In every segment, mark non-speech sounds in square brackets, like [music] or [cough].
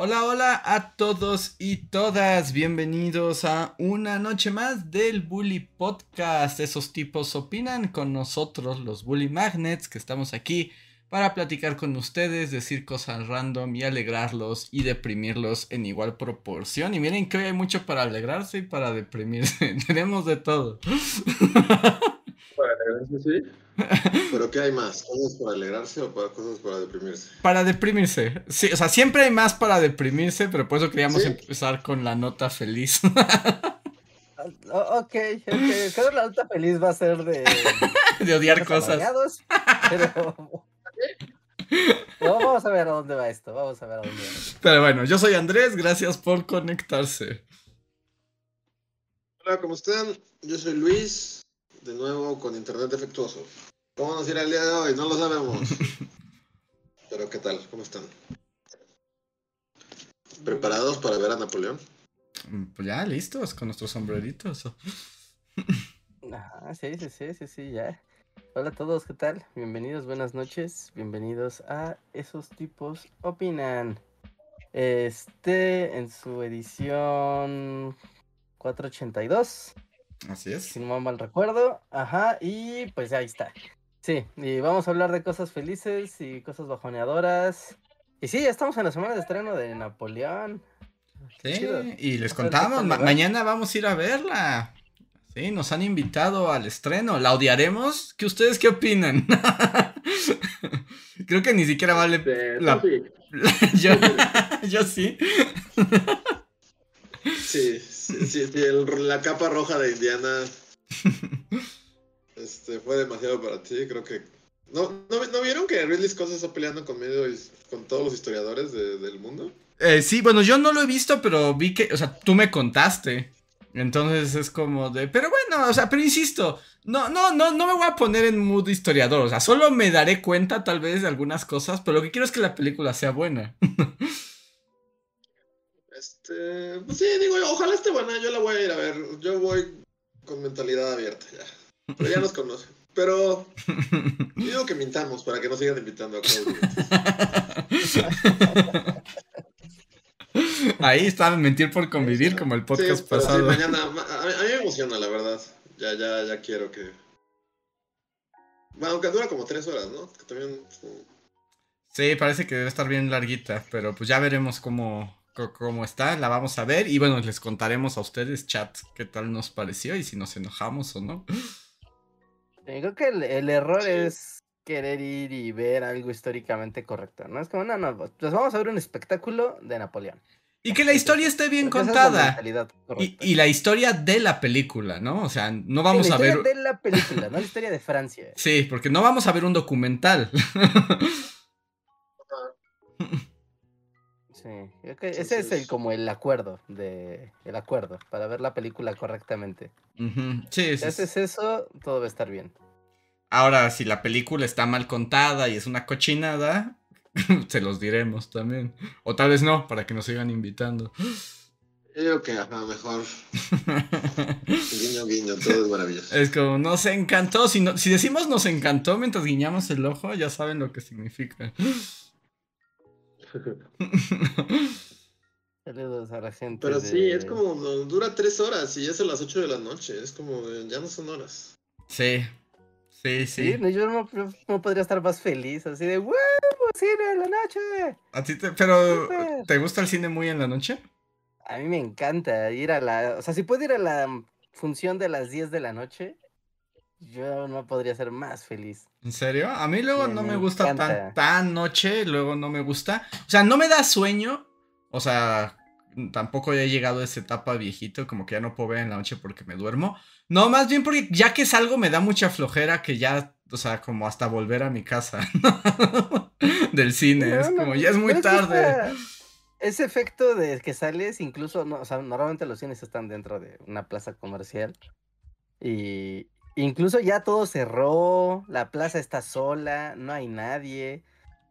Hola, hola a todos y todas. Bienvenidos a una noche más del Bully Podcast. Esos tipos opinan con nosotros, los Bully Magnets, que estamos aquí para platicar con ustedes, decir cosas random y alegrarlos y deprimirlos en igual proporción. Y miren que hoy hay mucho para alegrarse y para deprimirse. [laughs] Tenemos de todo. [laughs] Para alegrarse, sí. [laughs] ¿Pero qué hay más? ¿Cosas para alegrarse o para cosas para deprimirse? Para deprimirse. Sí, o sea, siempre hay más para deprimirse, pero por eso queríamos empezar con la nota feliz. [laughs] ok, ok. Creo que la nota feliz va a ser de... [laughs] de odiar cosas. Pero... vamos a ver a dónde va esto, vamos a ver a dónde va. Pero bueno, yo soy Andrés, gracias por conectarse. Hola, ¿cómo están? Yo soy Luis, de nuevo con internet defectuoso. ¿Cómo nos irá el día de hoy? No lo sabemos. [laughs] Pero ¿qué tal? ¿Cómo están? ¿Preparados para ver a Napoleón? Pues ya, listos, con nuestros sombreritos. [laughs] Ah, sí, sí, sí, sí, sí, ya. Hola a todos, ¿qué tal? Bienvenidos, buenas noches. Bienvenidos a Esos tipos opinan. Este, en su edición 482. Así es. Si no mal recuerdo. Ajá, y pues ahí está. Sí, y vamos a hablar de cosas felices y cosas bajoneadoras. Y sí, ya estamos en la semana de estreno de Napoleón. Sí, y les contamos, mañana vamos a ir a verla. Sí, nos han invitado al estreno. ¿La odiaremos? ¿Qué ustedes qué opinan? [laughs] Creo que ni siquiera vale Este, la... sí. [laughs] yo, [laughs] yo sí. Sí, sí, sí, sí, el- la capa roja de Indiana [laughs] este, fue demasiado para ti, creo que... ¿No, no, ¿no vieron que Ridley Scott se está peleando con, medio, his- con todos los historiadores de- del mundo? Eh, sí, bueno, yo no lo he visto, pero vi que, o sea, tú me contaste. Entonces es como de, pero bueno, o sea, pero insisto, no, no, no, no me voy a poner en mood historiador, o sea, solo me daré cuenta tal vez de algunas cosas, pero lo que quiero es que la película sea buena. [laughs] Este, pues sí, digo, ojalá esté buena, yo la voy a ir a ver, yo voy con mentalidad abierta ya, pero ya nos conocen. Pero [laughs] digo que mintamos para que no sigan invitando a Claudio. Ahí está, mentir por convivir, como el podcast Sí, pero sí, pasado. mañana, ma- a, mí, a mí me emociona, la verdad. Ya, ya, ya quiero que. Bueno, aunque dura como tres horas, ¿no? Que también. Sí, parece que debe estar bien larguita, pero pues ya veremos cómo, co- cómo está, la vamos a ver y bueno, les contaremos a ustedes, chat, qué tal nos pareció y si nos enojamos o no. Sí, creo que el, el error Sí. es querer ir y ver algo históricamente correcto, ¿no? Es como, no, no, pues vamos a ver un espectáculo de Napoleón. Y que la historia esté bien Porque esa es la contada. Y, la historia de la película, ¿no? O sea, no Sí, vamos la a ver... historia de la película, no la historia de Francia. Sí, porque no vamos a ver un documental. Sí, creo ese es el, como el acuerdo de el acuerdo para ver la película correctamente. Sí, Si sí, haces eso, todo va a estar bien. Ahora, si la película está mal contada y es una cochinada, [laughs] se los diremos también. O tal vez no, para que nos sigan invitando. Yo digo que, ajá, mejor. [laughs] Guiño, guiño, todo es maravilloso. Es como, nos encantó. Si, no- si decimos nos encantó mientras guiñamos el ojo, ya saben lo que significa. [laughs] Saludos a la gente. Pero sí, es como. Dura tres horas y es a las ocho de la noche. Es como. Ya no son horas. Sí, sí, Sí, sí. no, yo no, no- no podría estar más feliz, así de ¡Huevo! ¡Cine en la noche! ¿A ti te, pero, Súper. ¿te gusta el cine muy en la noche? A mí me encanta ir a la. O sea, si puedo ir a la función de las 10 de la noche, yo no podría ser más feliz. ¿En serio? A mí luego Sí, no me me gusta tan, tan noche, luego no me gusta. O sea, no me da sueño. O sea, tampoco ya he llegado a esa etapa viejito, como que ya no puedo ver en la noche porque me duermo. No, más bien porque ya que salgo me da mucha flojera que ya, o sea, como hasta volver a mi casa [laughs] del cine. No, es no, como, ya es muy tarde. Ese efecto de que sales, incluso, no, o sea, normalmente los cines están dentro de una plaza comercial. Y incluso ya todo cerró, la plaza está sola, no hay nadie,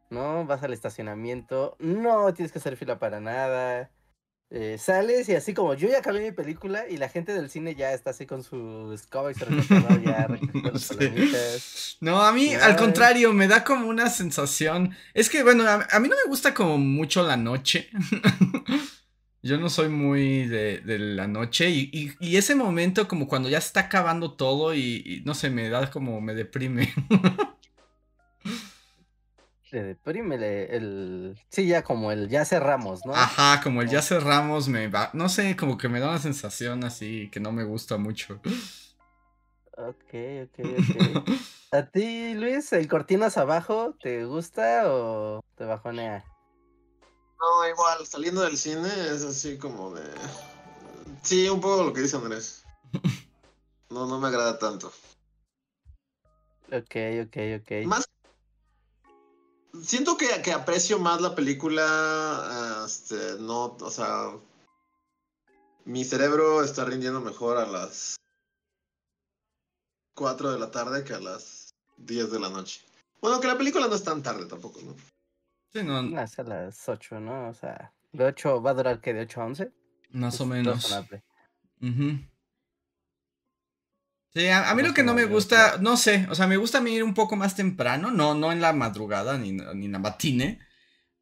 ¿no? Vas al estacionamiento, no tienes que hacer fila para nada. Eh, sales y así como yo ya acabé mi película y la gente del cine ya está así con su escoba y se [laughs] ya No, a mí al contrario me da como una sensación, es que bueno, a, mí no me gusta como mucho la noche. [laughs] yo no soy muy de, la noche y, ese momento como cuando ya se está acabando todo y no sé, me da como me deprime. [laughs] Te deprime el. Sí, ya como el ya cerramos, ¿no? Ajá, como el ya cerramos me va. No sé, como que me da una sensación así que no me gusta mucho. Ok, ok, ok. [laughs] ¿A ti, Luis, el cortinas abajo, te gusta o te bajonea? No, igual, saliendo del cine es así como de. Sí, un poco lo que dice Andrés. [laughs] No, no me agrada tanto. Ok, ok, ok. Más siento que, que, aprecio más la película, este, no, o sea, mi cerebro está rindiendo mejor a las 4 de la tarde que a las 10 de la noche. Bueno, que la película no es tan tarde tampoco, ¿no? Sí, no. no es a las 8, ¿no? O sea, de 8 va a durar que de 8 a 11. Más o menos. Uh Sí, a, mí lo que no me gusta, no sé, o sea, me gusta a mí ir un poco más temprano, no, no en la madrugada ni, ni en la matine,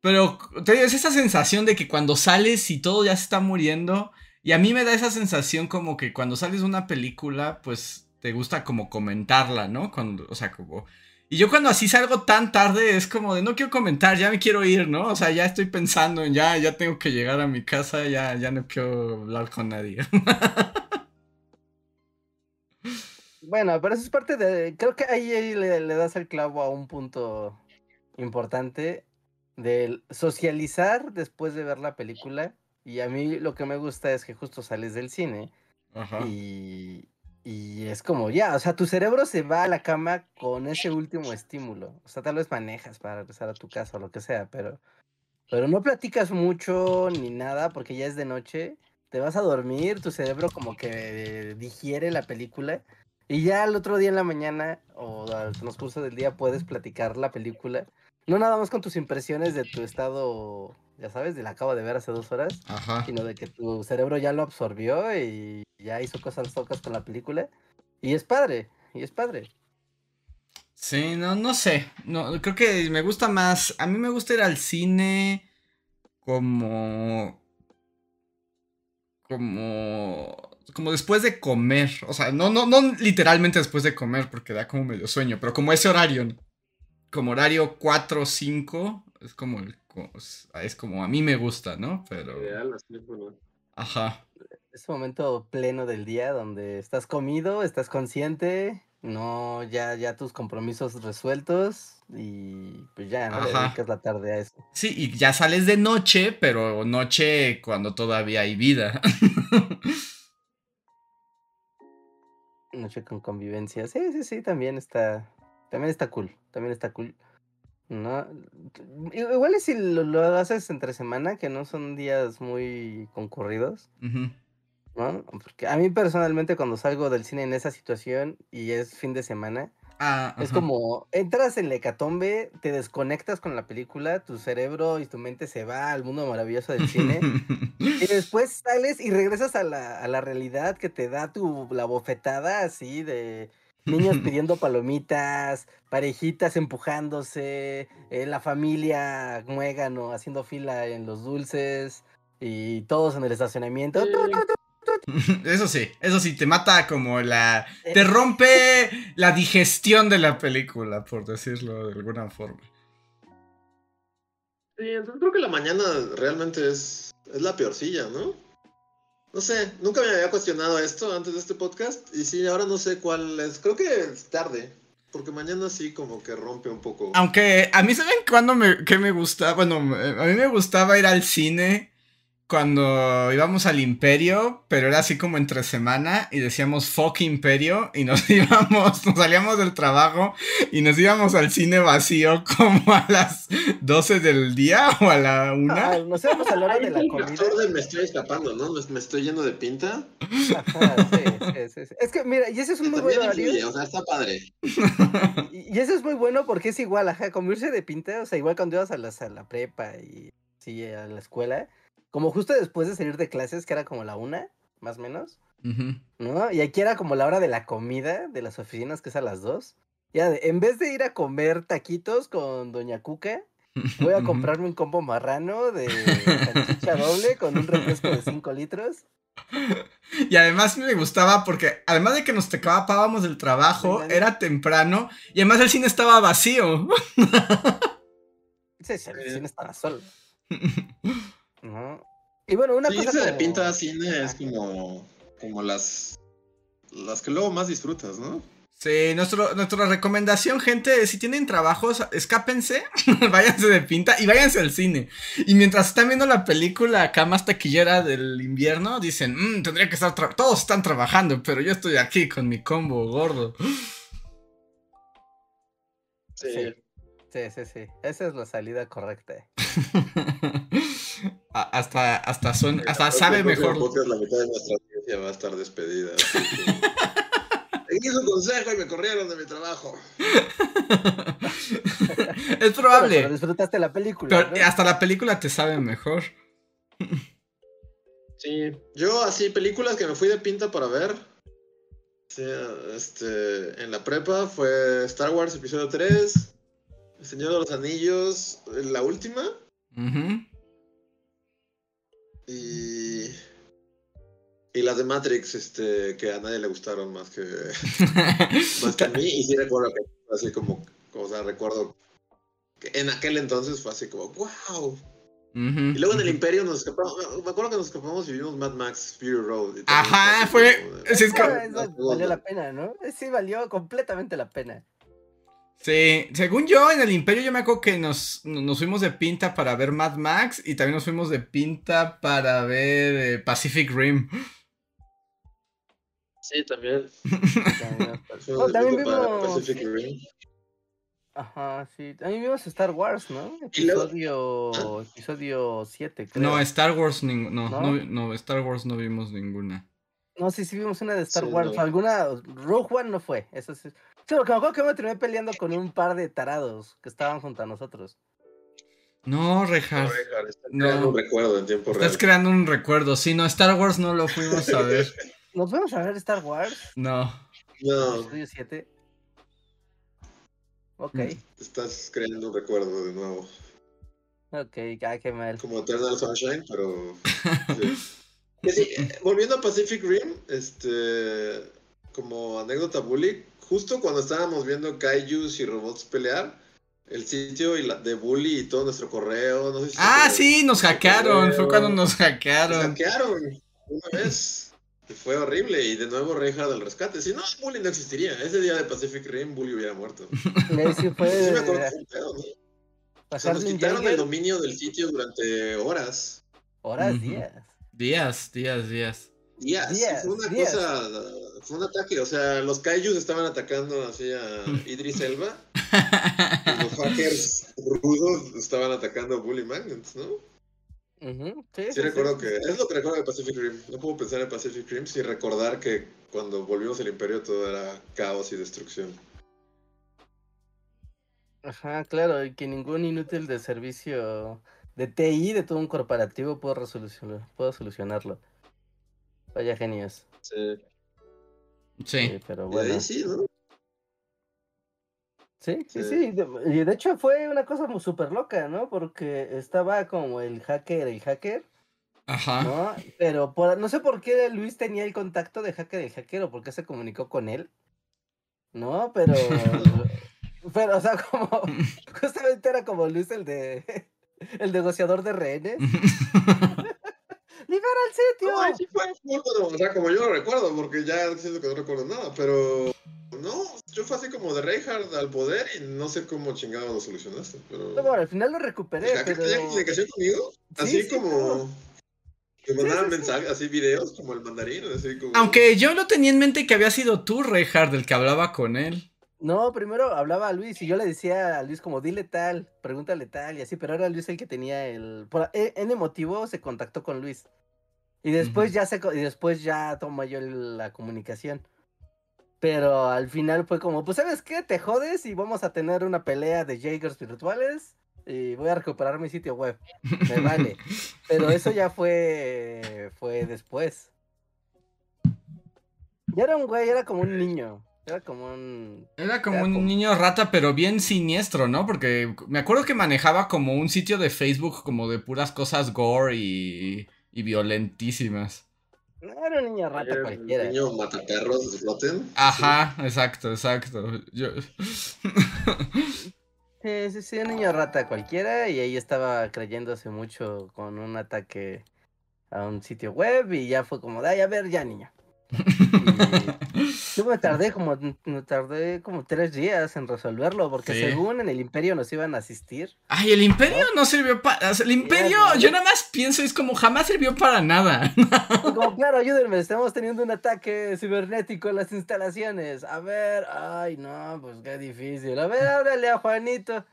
pero es esa sensación de que cuando sales y todo ya se está muriendo, y a mí me da esa sensación como que cuando sales de una película, pues te gusta como comentarla, ¿no? Cuando, o sea, como... Y yo cuando así salgo tan tarde es como de no quiero comentar, ya me quiero ir, ¿no? O sea, ya estoy pensando en ya, ya tengo que llegar a mi casa, ya, ya no quiero hablar con nadie. [laughs] Bueno, pero eso es parte de. Creo que ahí, le, das el clavo a un punto importante del socializar después de ver la película. Y a mí lo que me gusta es que justo sales del cine Y, y es como ya, o sea, tu cerebro se va a la cama con ese último estímulo. O sea, tal vez manejas para regresar a tu casa o lo que sea, pero, pero no platicas mucho ni nada porque ya es de noche. Te vas a dormir, tu cerebro como que digiere la película y ya el otro día en la mañana o al transcurso del día puedes platicar la película. No nada más con tus impresiones de tu estado, ya sabes, de la acabo de ver hace dos horas, sino de que tu cerebro ya lo absorbió y ya hizo cosas tocas con la película. Y es padre, y es padre. Sí, no, no sé. No, creo que me gusta más. A mí me gusta ir al cine como. como como después de comer. O sea, no, no, no literalmente después de comer, porque da como medio sueño, pero como ese horario. Como horario 4 o 5. Es como Es como a mí me gusta, ¿no? Pero. Ajá. Ese momento pleno del día donde estás comido, estás consciente, no, ya, ya tus compromisos resueltos y pues ya, ¿no? Le dedicas la tarde a eso. Sí, y ya sales de noche, pero noche cuando todavía hay vida. [laughs] Noche con convivencia. Sí, sí, sí, también está. También está cool. También está cool. No. Igual es si lo, haces entre semana, que no son días muy concurridos. ¿No? Porque a mí personalmente cuando salgo del cine en esa situación y es fin de semana, Ah, es como, entras en la hecatombe, te desconectas con la película, tu cerebro y tu mente se va al mundo maravilloso del cine, [laughs] y después sales y regresas a la, a la realidad que te da tu, la bofetada así de niños [laughs] pidiendo palomitas, parejitas empujándose, eh, la familia muégano haciendo fila en los dulces y todos en el estacionamiento. [laughs] Eso sí, eso sí, te mata como la... Te rompe la digestión de la película, por decirlo de alguna forma. Sí, entonces creo que la mañana realmente es, es la peorcilla, ¿no? No sé, nunca me había cuestionado esto antes de este podcast y sí, ahora no sé cuál es. Creo que es tarde, porque mañana sí como que rompe un poco. Aunque a mí saben cuándo me, que me gusta, bueno, a mí me gustaba ir al cine cuando íbamos al Imperio, pero era así como entre semana y decíamos fuck Imperio y nos [laughs] íbamos, nos salíamos del trabajo y nos íbamos al cine vacío como a las 12 del día o a la una. Ah, nos íbamos a la hora de la comida. me estoy escapando, ¿no? Me, me estoy yendo de pinta. Ajá, sí, sí, sí, sí. Es que mira, y ese es un muy buen También horario. influye, o sea, está padre. Y y eso es muy bueno porque es igual, ajá, como irse de pinta, o sea, igual cuando ibas a, las, a la prepa y sí, a la escuela, como justo después de salir de clases, que era como la una, más o menos. ¿no? Y aquí era como la hora de la comida de las oficinas, que es a las dos. Ya, en vez de ir a comer taquitos con Doña Cuca, voy a [laughs] comprarme un combo marrano de salchicha doble con un refresco de 5 litros. [laughs] Y además me gustaba porque, además de que nos tecábamos del trabajo, era temprano y además el cine estaba vacío. [laughs] Sí, sí, el cine estaba solo. ¿No? Y bueno, una Sí, cosa irse de como- pinta cine es como, como las, las que luego más disfrutas, ¿no? Sí, nuestro, nuestra recomendación, gente, si tienen trabajos, escápense, [laughs] váyanse de pinta y váyanse al cine. Y mientras están viendo la película acá más taquillera del invierno, dicen, "Mm, tendría que estar, todos están trabajando, pero yo estoy aquí con mi combo gordo. Sí. Sí, sí, sí. Esa es la salida correcta. [laughs] Hasta, hasta son, hasta sabe mejor. podcast, la mitad de nuestra audiencia va a estar despedida. Seguí su [laughs] consejo y me corrieron de mi trabajo. [laughs] es Bueno, pero probable, disfrutaste la película. pero ¿no? hasta la película te sabe mejor. [laughs] Sí. Yo así, películas que me fui de pinta para ver. Sí, este, en la prepa fue Star Wars Episodio 3, El Señor de los Anillos, la última, Ujú. Y, y las de Matrix, este, que a nadie le gustaron más que, [laughs] más que a mí, y sí recuerdo que fue así como, o sea, recuerdo que en aquel entonces fue así como, wow. Y luego en el. Imperio nos escapamos, me acuerdo que nos escapamos y vimos Mad Max Fury Road. Ajá, fue- como de- sí, es que- Ah, eso [laughs] valió la pena, ¿no? Sí, valió completamente la pena. Sí, según yo, en el Imperio yo me acuerdo que nos, nos fuimos de pinta para ver Mad Max y también nos fuimos de pinta para ver eh, Pacific Rim. Sí, también. [laughs] Oh, también vimos- Pacific Rim. Ajá, sí. También vimos Star Wars, ¿no? Luego- Episodio, episodio 7, creo. No, Star Wars, ning- no, ¿No? no, no, Star Wars no vimos ninguna. No, sí, sí vimos una de Star Sí, Wars. no. Alguna. Rogue One no fue. Eso sí. Sí, porque me acuerdo que me terminé peleando con un par de tarados que estaban junto a nosotros. No, Rejar. No. creando un recuerdo en tiempo real. Estás creando un recuerdo. Sí, no, Star Wars no lo fuimos a ver. [laughs] ¿Nos fuimos a ver Star Wars? No. No, Episodio 7. Ok, Mm. estás creando un recuerdo de nuevo. ok, ah, qué mal. Como Eternal Sunshine, pero. [laughs] sí. Que sí, eh, volviendo a Pacific Rim, este. Como anécdota bully, justo cuando estábamos viendo Kaijus y robots pelear, el sitio y la, de bully y todo nuestro correo, no sé si. Ah, sí, nos hackearon. Fue cuando nos Nos hackearon. hackearon una vez. Y Fue horrible. Y de nuevo Reja del rescate. Si no, Bully no existiría. Ese día de Pacific Rim, Bully hubiera muerto. Sí fue Sí, me acuerdo que fue un pedo, ¿no? O sea, nos quitaron el dominio del sitio durante horas. horas, días. Días, días, días. Días. Días, fue una días. cosa. Fue un ataque. O sea, los kaijus estaban atacando así a [laughs] Idris Elba. y los hackers rudos estaban atacando a Bully Magnets, ¿no? Ujú, Sí, Sí, sí, recuerdo sí. que. Es lo que recuerdo de Pacific Rim. No puedo pensar en Pacific Rim sin recordar que cuando volvimos al Imperio todo era caos y destrucción. Ajá, claro, y que ningún inútil de servicio de TI de todo un corporativo resolucionar, pudo solucionarlo. Vaya genios. Sí. Sí. Sí, pero bueno. sí, ¿no? Sí, sí, Sí. sí. de- Y de hecho fue una cosa muy súper loca, ¿no? Porque estaba como el hacker, el hacker, Ajá. ¿no? Pero por, no sé por qué Luis tenía el contacto de hacker del hacker o por qué se comunicó con él, ¿no? Pero, [laughs] pero, o sea, como, [laughs] justamente era como Luis el de, [laughs] el negociador de rehenes. ¡Libera el sitio! No, ahí sí fue o sea, como yo lo recuerdo, porque ya siento que no recuerdo nada, pero no, yo fue así como de Reinhardt al poder y no sé cómo chingado lo solucionaste, pero... No, bueno, al final lo ¿El recuperé, hacker pero... tenía comunicación conmigo? Sí, Así sí, como... claro. Me mandaban mensajes, así videos como el mandarín, así como... Aunque yo no tenía en mente que había sido tú, Reinhardt, el que hablaba con él. No, primero hablaba a Luis y yo le decía a Luis como dile tal, pregúntale tal y así, pero era Luis el que tenía el... Por e, en motivo se contactó con Luis. Y después ya se y después ya tomé yo la comunicación. Pero al final fue como, pues sabes qué, te jodes y vamos a tener una pelea de Jaegers virtuales y voy a recuperar mi sitio web. Me vale. [laughs] Pero eso ya fue fue después. Ya era un güey, era como un niño. Era como un. Era como un niño rata, pero bien siniestro, ¿no? Porque me acuerdo que manejaba como un sitio de Facebook como de puras cosas gore y, y violentísimas. No era un niño rata cualquiera. Un niño mataperros de Floten. Ajá, exacto, exacto. Yo... [laughs] sí, sí, sí, un niño rata cualquiera. Y ahí estaba creyéndose mucho con un ataque a un sitio web. Y ya fue como, ay, a ver, ya, niño. Yo me tardé como, me tardé como tres días en resolverlo, porque según en el Imperio nos iban a asistir. Ay, el Imperio no, sirvió para. el Imperio, yo nada más pienso, es como jamás sirvió para nada. Como, claro, ayúdenme, estamos teniendo un ataque cibernético en las instalaciones. A ver, ay, no, pues qué difícil. A ver, háblale a Juanito.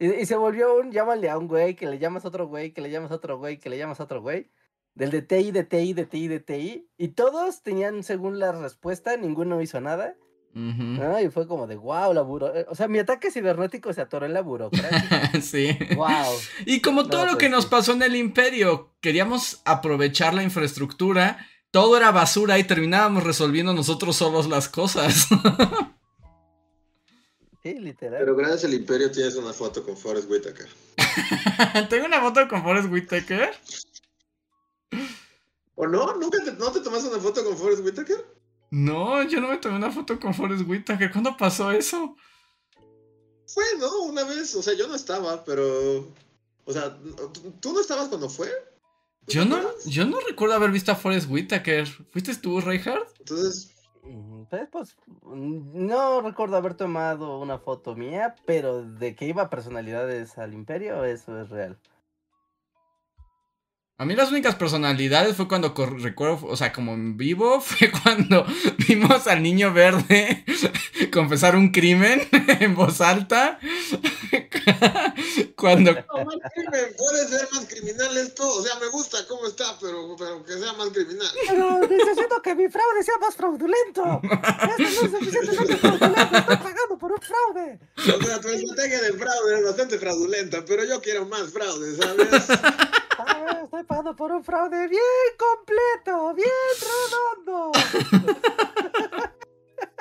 Y, y se volvió un, llámale a un güey, que le llamas a otro güey, que le llamas a otro güey, que le llamas a otro güey del de TI, de TI, de TI, de TI, y todos tenían según la respuesta, ninguno hizo nada. Y fue como de wow, la buro... Eh, o sea, mi ataque cibernético se atoró en la burocracia. [laughs] sí. Wow. Y como todo lo pues que nos pasó en el imperio, queríamos aprovechar la infraestructura, todo era basura y terminábamos resolviendo nosotros solos las cosas. [laughs] sí, literal. Pero gracias al imperio tienes una foto con Forrest Whitaker. [laughs] ¿Tengo una foto con Forrest Whitaker? ¿O no? ¿Nunca te, no te tomaste una foto con Forrest Whitaker? No, yo no me tomé una foto con Forrest Whitaker. ¿Cuándo pasó eso? Fue, ¿no? Una vez. O sea, yo no estaba, pero. O sea, ¿tú no estabas cuando fue? Yo no, yo no recuerdo haber visto a Forrest Whitaker. ¿Fuiste tú, Reinhardt? Entonces. Pues, pues, no recuerdo haber tomado una foto mía, pero de que iba personalidades al imperio, eso es real. A mí las únicas personalidades fue cuando recuerdo, o sea, como en vivo, [laughs] fue cuando vimos al niño verde [laughs] confesar un crimen [laughs] en voz alta. cuando... No, más crimen, puede ser más criminal esto, o sea, me gusta cómo está, pero, pero que sea más criminal. Pero necesito que mi fraude sea más fraudulento. Esto no es suficientemente fraudulento, estoy pagando por un fraude. O sea, tu estrategia de fraude es bastante fraudulenta, pero yo quiero más fraude, ¿sabes? Estoy pagando por un fraude bien completo, bien redondo. [laughs]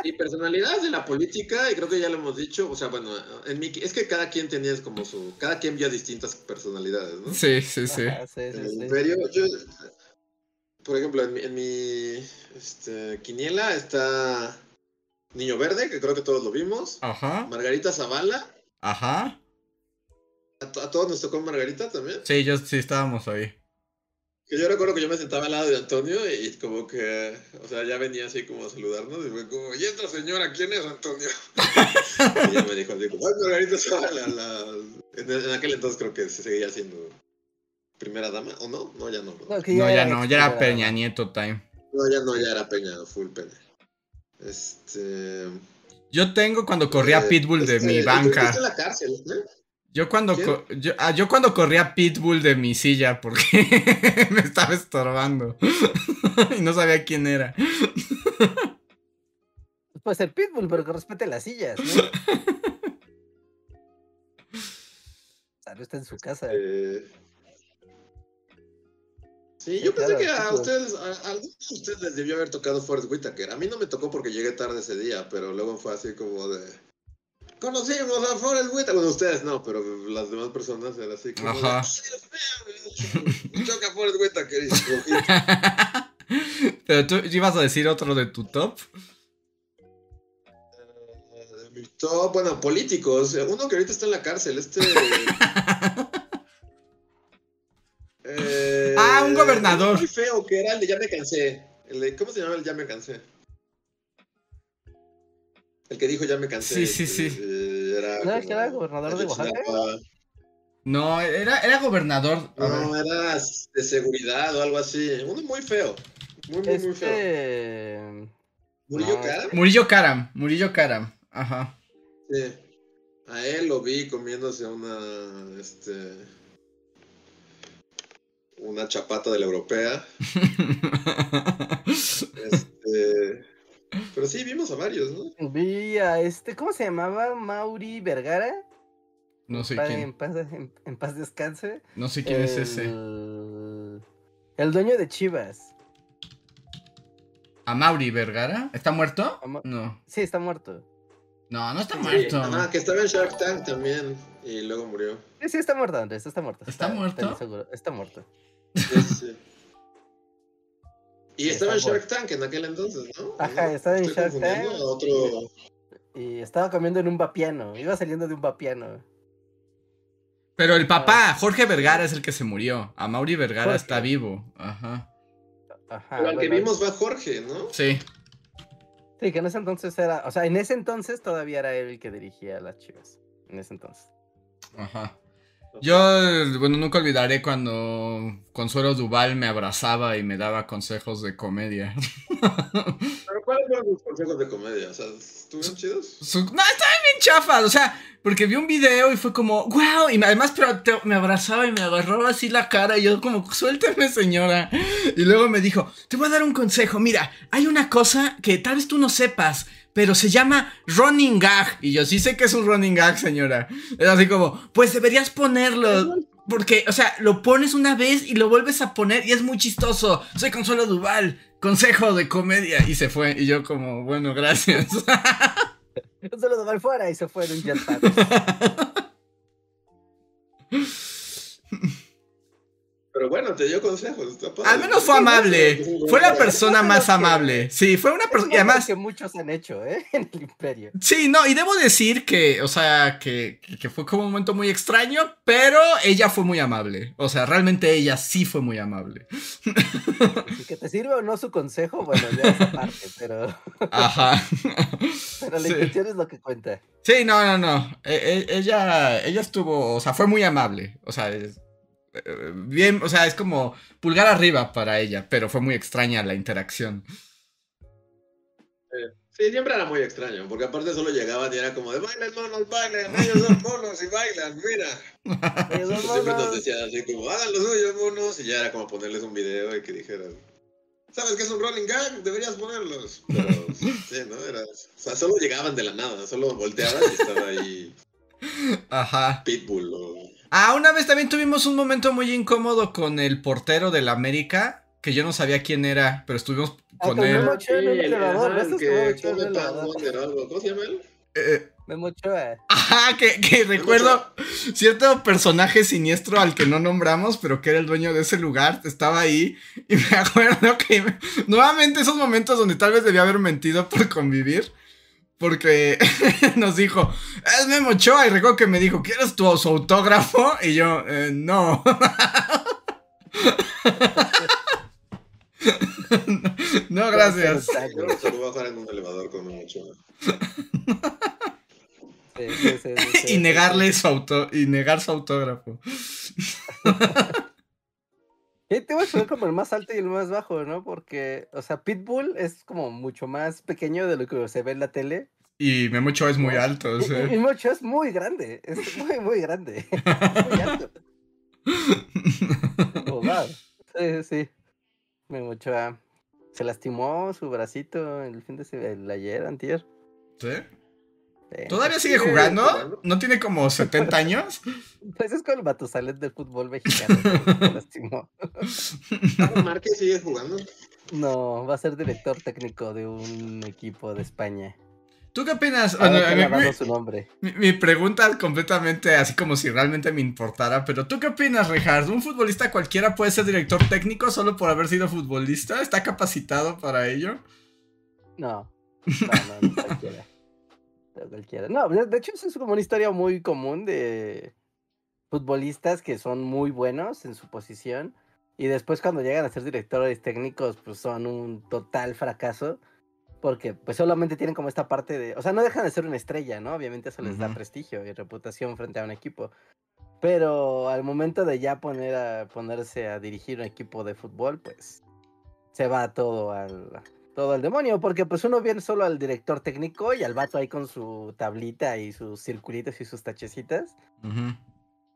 Y personalidades de la política, y creo que ya lo hemos dicho, o sea, bueno, en mi, es que cada quien tenía como su, cada quien vio distintas personalidades, ¿no? Sí, sí, sí. en el imperio, yo, por ejemplo, en mi, este, quiniela está Niño Verde, que creo que todos lo vimos. Ajá. Margarita Zavala. Ajá. ¿A, todos nos tocó Margarita también? Sí, yo sí estábamos ahí. Que yo recuerdo que yo me sentaba al lado de Antonio y como que, o sea, ya venía así como a saludarnos y fue como, ¿y esta señora quién es Antonio? [laughs] y ya me dijo así como, ay, Margarita la, la... En, en, aquel entonces creo que se seguía siendo primera dama, ¿o no? No, ya no. No, ya, no, ya era Peña Nieto time. No, ya no, ya era Peña, full Peña. Este... Yo tengo cuando corría eh, Pitbull de este, mi banca. en la cárcel, ¿eh? Yo cuando, yo, ah, yo cuando corría Pitbull de mi silla porque [laughs] me estaba estorbando [laughs] y no sabía quién era. Pues el Pitbull, pero que respete las sillas, ¿no? o sea, no está en su casa. Eh... Sí, yo pensé que a ustedes, a, algunos de ustedes les debió haber tocado Forrest Whitaker. A mí no me tocó porque llegué tarde ese día, pero luego fue así como de conocimos a Forrest Whitaker. Bueno, ustedes no, pero las demás personas eran así como. Ajá. Choca Forrest Whitaker. [laughs] pero tú ibas a decir otro de tu top. Uh, mi top, bueno, políticos. Uno que ahorita está en la cárcel, este. eh, [laughs] ah, un gobernador. Muy feo que era el de Ya me cansé. El de, ¿Cómo se llama el Ya me cansé? El que dijo ya me cansé. Sí, sí, sí. Era ¿No que era gobernador de Oaxaca? No, era, era gobernador. No, era de seguridad o algo así. Uno muy feo. Muy, muy, muy feo. Este... ¿Murillo no, Cara? Murillo Karam, Murillo Karam. Ajá. Sí. A él lo vi comiéndose una. Este. Una chapata de la europea. [laughs] Este. Pero sí, vimos a varios, ¿no? Vi a este, ¿cómo se llamaba? Mauri Vergara. no sé Pa- quién. En paz, en- en paz descanse. No sé quién es ese. El... el dueño de Chivas. ¿A Mauri Vergara? ¿Está muerto? Ma- No. Sí, está muerto. No, no está Sí, muerto. Ajá, que estaba en Shark Tank también. Y luego murió. Sí, sí, está muerto, Andrés, está muerto. ¿Está muerto? seguro, Está muerto. Sí, sí. Y estaba en Shark Tank en aquel entonces, ¿no? Ajá, estaba en Estoy Shark Tank. a Otro... Y estaba comiendo en un vapiano. Iba saliendo de un vapiano. Pero el papá, Jorge Vergara, es el que se murió. A Mauri Vergara Jorge. está vivo. Ajá. Ajá. Pero al que vimos fue a Jorge, ¿no? Sí. Sí, que en ese entonces era. O sea, en ese entonces todavía era él el que dirigía a las chivas. En ese entonces. Ajá. Yo, bueno, nunca olvidaré cuando Consuelo Duval me abrazaba y me daba consejos de comedia. [laughs] Pero ¿cuáles fueron tus consejos de comedia? O sea, ¿estuvieron chidos? Su- No, estaban bien chafas, o sea, porque vi un video y fue como, wow, y me- además pero te- me abrazaba y me agarraba así la cara y yo como, suélteme señora. Y luego me dijo, te voy a dar un consejo, mira, hay una cosa que tal vez tú no sepas, pero se llama running gag. Y yo sí sé que es un running gag, señora. Es así como, pues deberías ponerlo. Porque, o sea, lo pones una vez y lo vuelves a poner y es muy chistoso. Soy Consuelo Duval, consejo de comedia. Y se fue. Y yo como, bueno, gracias. Se lo tomó fuera y se fue en un. [laughs] Pero bueno, te dio consejos. Al menos fue amable. Fue la persona más amable. Sí, fue una persona. Además, que muchos han hecho, ¿eh? [laughs] En el imperio. sí, no, y debo decir que, o sea, que, que fue como un momento muy extraño, pero ella fue muy amable. O sea, realmente ella sí fue muy amable. Y que te sirve o no su consejo, bueno, ya es aparte, [laughs] pero, [laughs] Ajá. pero la Sí. intención es lo que cuenta. Sí, no, no, no. E- e- ella, ella estuvo, o sea, fue muy amable. O sea, es- eh, bien, o sea, es como pulgar arriba para ella, pero fue muy extraña la interacción. Sí, siempre era muy extraño, porque aparte solo llegaban y era como de bailen monos, bailen, ellos son monos y bailan, mira. [laughs] Siempre nos decían así como, hagan lo suyo, monos, y ya era como ponerles un video y que dijeran, ¿sabes qué es un rolling gag? Deberías ponerlos. Pero, [laughs] sí, ¿no? Era, o sea, solo llegaban de la nada, solo volteaban y estaba ahí Ajá. Pitbull o... Ah, una vez también tuvimos un momento muy incómodo con el portero del América, que yo no sabía quién era, pero estuvimos Ah, con él. Memo Ochoa en un el- elevador, ajá, ¿ves? el Es que Memo Ochoa en come un pan elevador. Wonder o algo. ¿Cómo se llama él? Eh, Memo Ochoa. Ajá, que, que recuerdo cierto personaje siniestro al que no nombramos, pero que era el dueño de ese lugar, estaba ahí y me [laughs] acuerdo que nuevamente esos momentos donde tal vez debía haber mentido por convivir, porque [laughs] nos dijo, es Memo Ochoa, y recuerdo que me dijo, ¿quieres tu autógrafo? Y yo, "Eh, no. [laughs] no, gracias. Yo creo que se lo voy a bajar en un elevador con un Ochoa. Sí, sí, sí, sí, [laughs] sí. Y negarle su auto, y negar su autógrafo. Sí, te voy a poner [laughs] como el más alto y el más bajo, ¿no? Porque, o sea, Pitbull es como mucho más pequeño de lo que se ve en la tele. Y Memo Ochoa es muy alto, Y- sí. Y, y Mocho es muy grande, es muy, muy grande. Es [laughs] muy alto. [laughs] Oh, wow. Sí, sí, sí. Memo Ochoa se lastimó su bracito el fin de el ayer, antier. ¿Sí? ¿Todavía sigue jugando? ¿No tiene como [laughs] 70 años? Pues es con el Matusalén del fútbol mexicano. [laughs] lastimó. ¿Carlos Márquez sigue jugando? No, va a ser director técnico de un equipo de España. ¿Tú qué opinas? Bueno, que mi- su nombre. mi- mi pregunta es completamente así como si realmente me importara, pero ¿tú qué opinas, Richard? ¿Un futbolista cualquiera puede ser director técnico solo por haber sido futbolista? ¿Está capacitado para ello? No, no, no, no cualquiera. No, cualquiera. No, de hecho, es como una historia muy común de futbolistas que son muy buenos en su posición y después cuando llegan a ser directores técnicos, pues son un total fracaso. Porque pues solamente tienen como esta parte de, o sea, no dejan de ser una estrella, ¿no? Obviamente eso les da prestigio y reputación frente a un equipo. Pero al momento de ya poner a ponerse a dirigir un equipo de fútbol, pues se va todo al todo al demonio, porque pues uno viene solo al director técnico y al vato ahí con su tablita y sus circulitos y sus tachecitas. Ujú.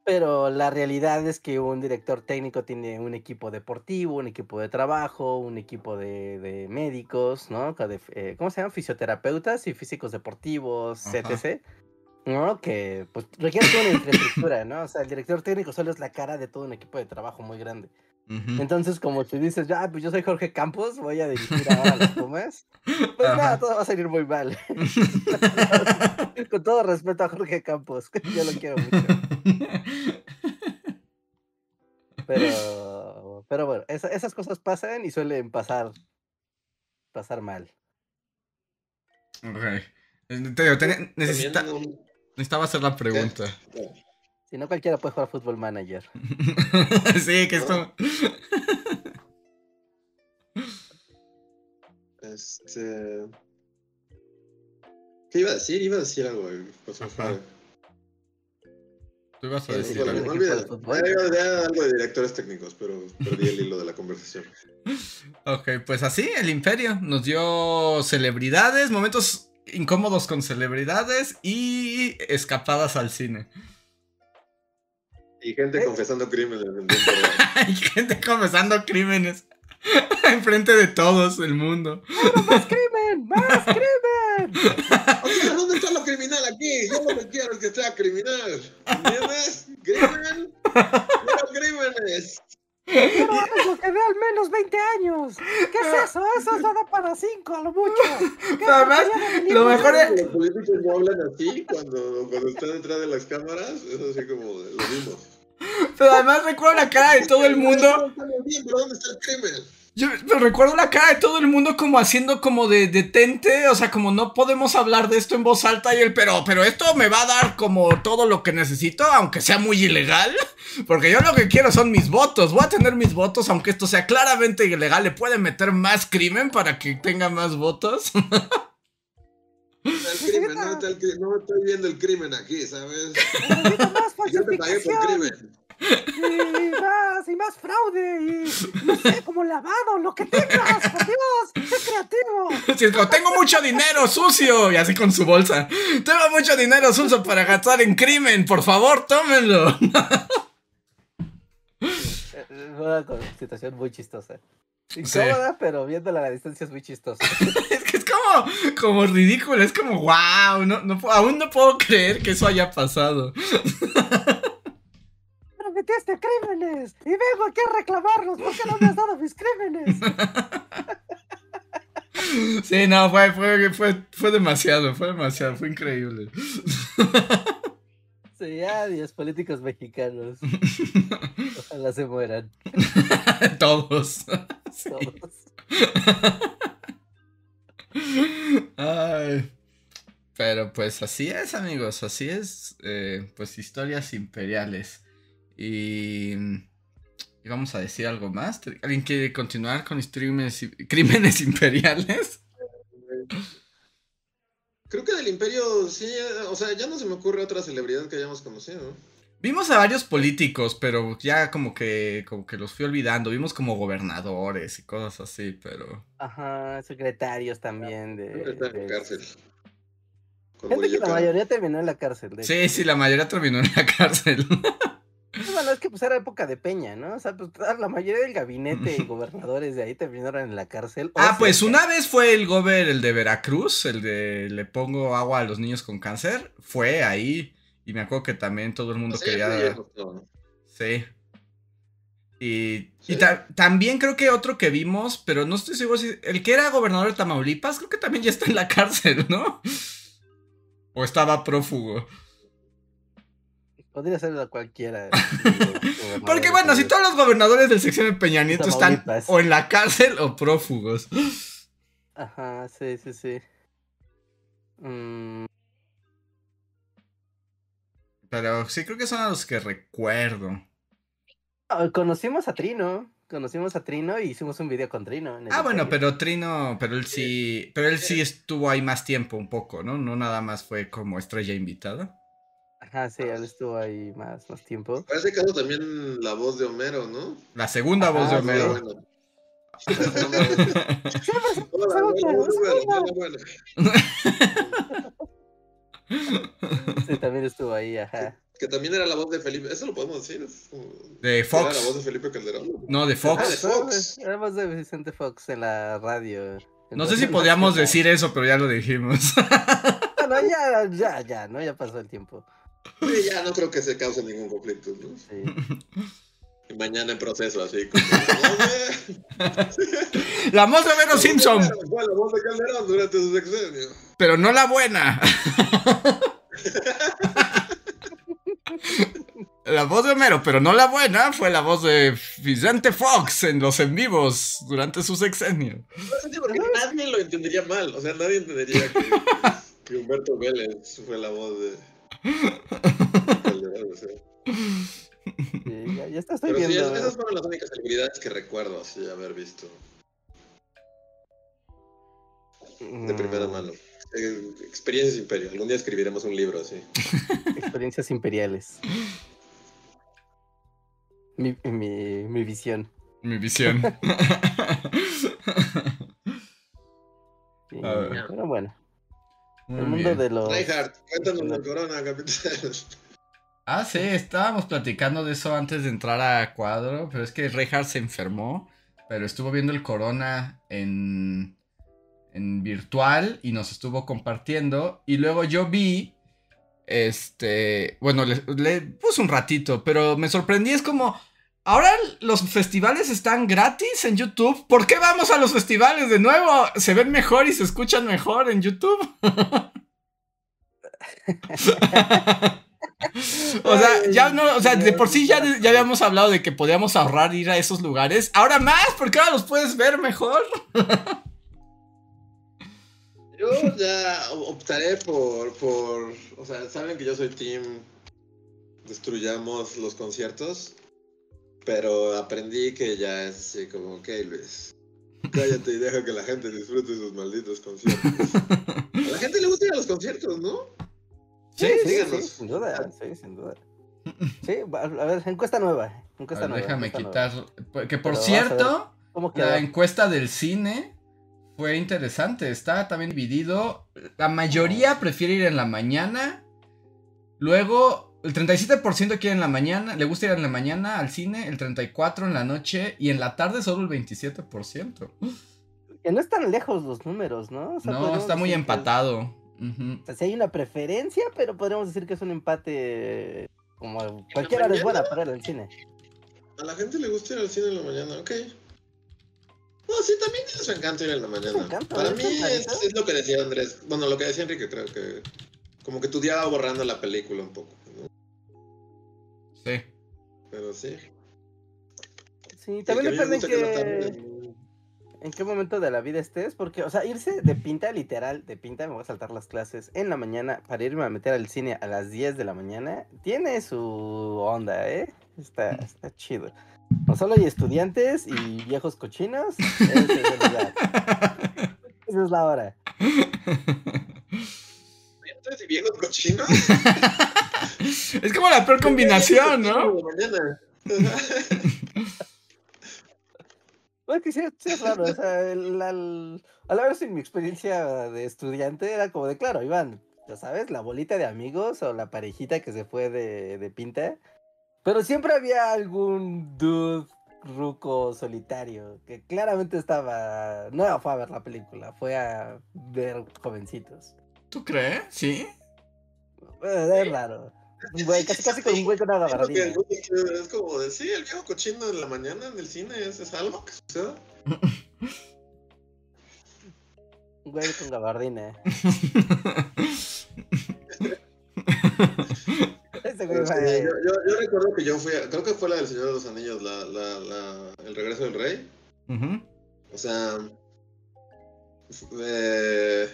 Pero la realidad es que un director técnico tiene un equipo deportivo, un equipo de trabajo, un equipo de, de médicos, ¿no? De eh, ¿Cómo se llaman? Fisioterapeutas y físicos deportivos, etc. ¿No? Que pues requiere toda una infraestructura, ¿no? O sea, el director técnico solo es la cara de todo un equipo de trabajo muy grande. Entonces, como tú dices, ya, pues yo soy Jorge Campos, voy a dirigir ahora a los Pumas. Pues Ajá. nada, todo va a salir muy mal. [laughs] [laughs] Con todo respeto a Jorge Campos, [laughs] yo lo quiero mucho. Pero, pero bueno, esa- esas cosas pasan y suelen pasar, pasar mal. Ok. Te digo, necesita- necesitaba hacer la pregunta. Si no, cualquiera puede jugar Fútbol Manager. [laughs] sí, que esto. [laughs] Este. ¿Qué iba a decir? Iba a decir algo. pues. Tú ibas a Sí, decir algo. no decir algo de directores técnicos, pero perdí el hilo de la conversación. [laughs] Ok, pues así, el Imperio nos dio celebridades, momentos incómodos con celebridades y escapadas al cine. Y gente Eh. confesando crímenes. Hay [laughs] gente confesando crímenes [laughs] enfrente de todos el mundo. ¡Más crimen! ¡Más crimen! Oiga, ¿dónde está lo criminal aquí? Yo lo que quiero es que sea criminal. ¿Entiendes? ¿Crimen? ¡Quiero crímenes! Quiero algo que dé al menos 20 años. ¿Qué es eso? Eso es nada para 5 a lo mucho. [laughs] ¿Qué Pero además, porquería de lo mejor es- Los políticos no hablan así cuando, cuando están detrás de las cámaras. Es así como lo vimos. Pero además recuerdo la cara de todo el mundo. Estamos bien, pero ¿dónde está el crimen? Yo pero recuerdo la cara de todo el mundo como haciendo como de detente, o sea, como no podemos hablar de esto en voz alta y el pero, pero esto me va a dar como todo lo que necesito, aunque sea muy ilegal, porque yo lo que quiero son mis votos, voy a tener mis votos, aunque esto sea claramente ilegal, le pueden meter más crimen para que tenga más votos. [laughs] Está el crimen, no, está el cri- no estoy viendo el crimen aquí, ¿sabes? Más [laughs] Yo te pagué por crimen. Y más, y más fraude. Y no sé, como lavado, lo que tengas. Por Dios, sé creativo. [laughs] Si es como, tengo mucho dinero sucio, y así con su bolsa, tengo mucho dinero sucio para gastar en crimen, por favor, tómenlo. [laughs] Eh, eh, Una situación muy chistosa. Incómoda, pero viéndola a la distancia es muy chistosa. [laughs] Es que es como, como ridículo, es como, wow, no, no, aún no puedo creer que eso haya pasado. [laughs] Prometiste crímenes y vengo aquí a reclamarlos. ¿Por qué no me has dado mis crímenes? [laughs] Sí, no, fue, fue, fue, fue demasiado, fue demasiado, fue increíble. Sí, adiós, políticos mexicanos. [laughs] Ojalá se mueran [laughs] Todos. [laughs] Sí. todos. Ay. Pero pues así es, amigos, así es. eh, pues historias imperiales. Y, y vamos a decir algo más. ¿Alguien quiere continuar con crímenes, crímenes imperiales? Creo que del Imperio, sí, o sea, ya no se me ocurre otra celebridad que hayamos conocido. Vimos a varios políticos, pero ya como que, como que los fui olvidando. Vimos como gobernadores y cosas así, pero... Ajá, secretarios también de. En de- la cárcel. Gente que la mayoría terminó en la cárcel. de Sí, hecho. sí, la mayoría terminó en la [laughs] cárcel. Bueno, es que pues era época de Peña, ¿no? O sea, pues la mayoría del gabinete y [laughs] gobernadores de ahí terminaron en la cárcel. Ah, pues una vez fue el gober, el de Veracruz, el de le pongo agua a los niños con cáncer. Fue ahí. Y me acuerdo que también todo el mundo Sí, quería. sí. Y, y Sí. ta- también creo que otro que vimos, pero no estoy seguro si. El que era gobernador de Tamaulipas, creo que también ya está en la [laughs] cárcel, ¿no? O estaba prófugo. Podría ser la cualquiera. [laughs] Porque bueno, si todos los gobernadores del sección de Peña Nieto están o en la cárcel o prófugos. Ajá, sí, sí, sí. Mm, Pero sí creo que son a los que recuerdo. ah, conocimos a Trino. conocimos a Trino y hicimos un video con Trino. en Ah, bueno, pero Trino, pero él sí, pero él sí estuvo ahí más tiempo un poco, ¿no? No nada más fue como estrella invitada. Ajá, sí, él estuvo ahí más, más tiempo. Para ese caso también la voz de Homero, ¿no? La segunda voz de Ah, Homero. [laughs] Sí, también estuvo ahí, ajá. Que también era la voz de Felipe. Eso lo podemos decir. De Era la voz Fox. de Felipe Calderón. No, de Ah, de Fox. Fox. Era voz de Vicente Fox en la radio. No sé si podíamos decir eso, pero ya lo dijimos. Bueno, ya, ya, ya, ¿no? Ya pasó el tiempo. Sí, ya no creo que se cause ningún conflicto, ¿no? Sí. Y mañana en proceso, así como. "No, [laughs] La voz de güey". Simpson, Fue la voz de Calderón durante su sexenio. pero no la buena. [laughs] La voz de Homero, pero no la buena, fue la voz de Vicente Fox en los en vivos durante su sexenio. Nadie lo entendería mal. O sea, nadie entendería que, que Humberto Vélez fue la voz de. Sí, ya, ya está, estoy Pero viendo. es- esas fueron las únicas celebridades que recuerdo así haber visto de primera Mm, mano. Eh, experiencias Imperio. Algún día escribiremos un libro así. [laughs] Experiencias imperiales. Mi, mi, mi visión. Mi visión. [laughs] [laughs] Sí. Pero bueno, Muy el mundo bien. de los. Reinhardt, cuéntanos del corona, capitán. [laughs] Ah, sí, estábamos platicando de eso antes de entrar a cuadro, pero es que Reinhardt se enfermó, pero estuvo viendo el corona en, en virtual y nos estuvo compartiendo. Y luego yo vi, este, bueno, le, le puse un ratito, pero me sorprendí, es como, ahora los festivales están gratis en YouTube, ¿por qué vamos a los festivales de nuevo? Se ven mejor y se escuchan mejor en YouTube. [laughs] O sea, ya no, o sea, de por sí ya, ya habíamos hablado de que podíamos ahorrar ir a esos lugares. Ahora más, porque ahora los puedes ver mejor. [laughs] Yo ya optaré por, por. O sea, saben que yo soy team. Destruyamos los conciertos. Pero aprendí que ya es así como, ok, Luis. Cállate y deja que la gente disfrute sus malditos conciertos. A la gente le gusta ir a los conciertos, ¿no? Sí, sí, díganos. sí, sin duda, sí, sin duda. Sí, a ver, encuesta nueva. Encuesta ver, nueva. déjame encuesta nueva. quitar. Que por Pero cierto, la encuesta del cine fue interesante. Está también dividido. La mayoría prefiere ir en la mañana. Luego, el 37% quiere en la mañana. Le gusta ir en la mañana al cine. El 34% en la noche. Y en la tarde solo el 27%. Que no están lejos los números, ¿no? O sea, No, está muy que- empatado. O sea, sí hay una preferencia, pero podríamos decir que es un empate como cualquier hora es buena para ir al cine. A la gente le gusta ir al cine en la mañana, ok. No, sí, también tiene su encanto ir en la mañana. encanto, Para es mí es, es lo que decía Andrés. Bueno, lo que decía Enrique, creo que. Como que tu día va borrando la película un poco. Sí. Pero sí. Sí, también depende en qué, en qué momento de la vida estés, porque, o sea, irse de pinta, literal, de pinta, me voy a saltar las clases en la mañana para irme a meter al cine a las 10 de la mañana, tiene su onda, ¿eh? Está, está chido. No solo hay estudiantes y viejos cochinos, ese es el lugar. [laughs] Esa es la hora. Y viejos cochinos. [laughs] es como la peor combinación, ¿no? Pues que sí, sí es raro, o sea, el- al, a la vez en mi experiencia de estudiante era como de, claro, iban, ya sabes, la bolita de amigos o la parejita que se fue de, de pinta, pero siempre había algún dude ruco solitario que claramente estaba, no fue a ver la película, fue a ver jovencitos. ¿Tú crees? ¿Sí? Eh, Es raro. Un güey, casi casi con un güey con una gabardina. es como decir, el viejo cochino en la mañana en el cine es, es algo que sucede. [laughs] Un güey con gabardina. [laughs] Ese güey Pero sí, va a- yo, yo- yo recuerdo que yo fui, a- creo que fue la del Señor de los Anillos, la, la, la, el regreso del rey. O sea, eh,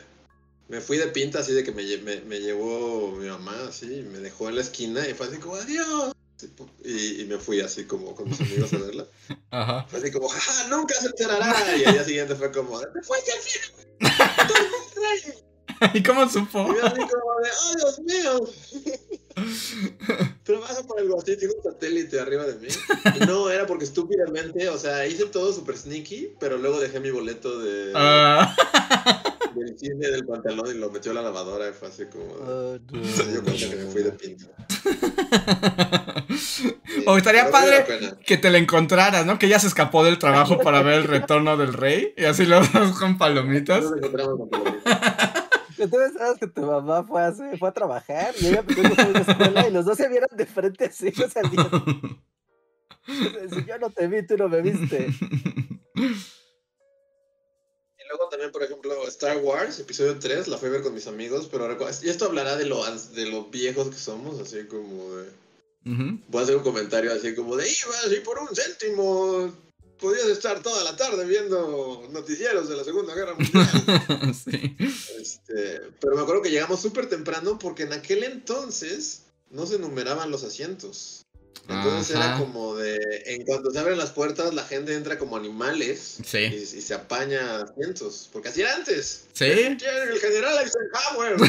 me fui de pinta así de que me, me, me llevó mi mamá así, me dejó en la esquina y fue así como adiós. Y, y me fui así como con mis amigos a verla. [laughs] Ajá. Fue así como, ¡ja, nunca se enterará! Y al día siguiente fue como, ¡te fuiste al cine! [laughs] ¿Y cómo supo? Y yo así como de, ¡oh, Dios mío! Trabaja para el así, tiene un satélite arriba de mí. Y no, era porque estúpidamente, o sea, hice todo súper sneaky, pero luego dejé mi boleto de, Ah. [laughs] del cine del pantalón y lo metió a la lavadora y fue así como... Oh, no. Se dio cuenta que me fui de pinta. [laughs] O estaría padre que te la encontraras, ¿no? Que ya se escapó del trabajo [laughs] para ver el retorno del rey. Y así lo dos con palomitas. Nos encontramos con Palomita. [laughs] Entonces sabes que tu mamá fue a, hacer- fue a trabajar y ella a la escuela y los dos se vieron de frente así, no salían. Si yo no te vi, tú no me viste. Luego también, por ejemplo, Star Wars, episodio 3, la fui a ver con mis amigos, pero y esto hablará de lo, de lo viejos que somos, así como de... Voy a hacer un comentario así como de, ibas y por un céntimo podías estar toda la tarde viendo noticieros de la Segunda Guerra Mundial. [laughs] sí. Este, pero me acuerdo que llegamos súper temprano porque en aquel entonces no se numeraban los asientos. Entonces era como de, en cuanto se abren las puertas, la gente entra como animales y, Sí. y se apaña asientos, porque así era antes. Sí. El general Eisenhower. ¿no?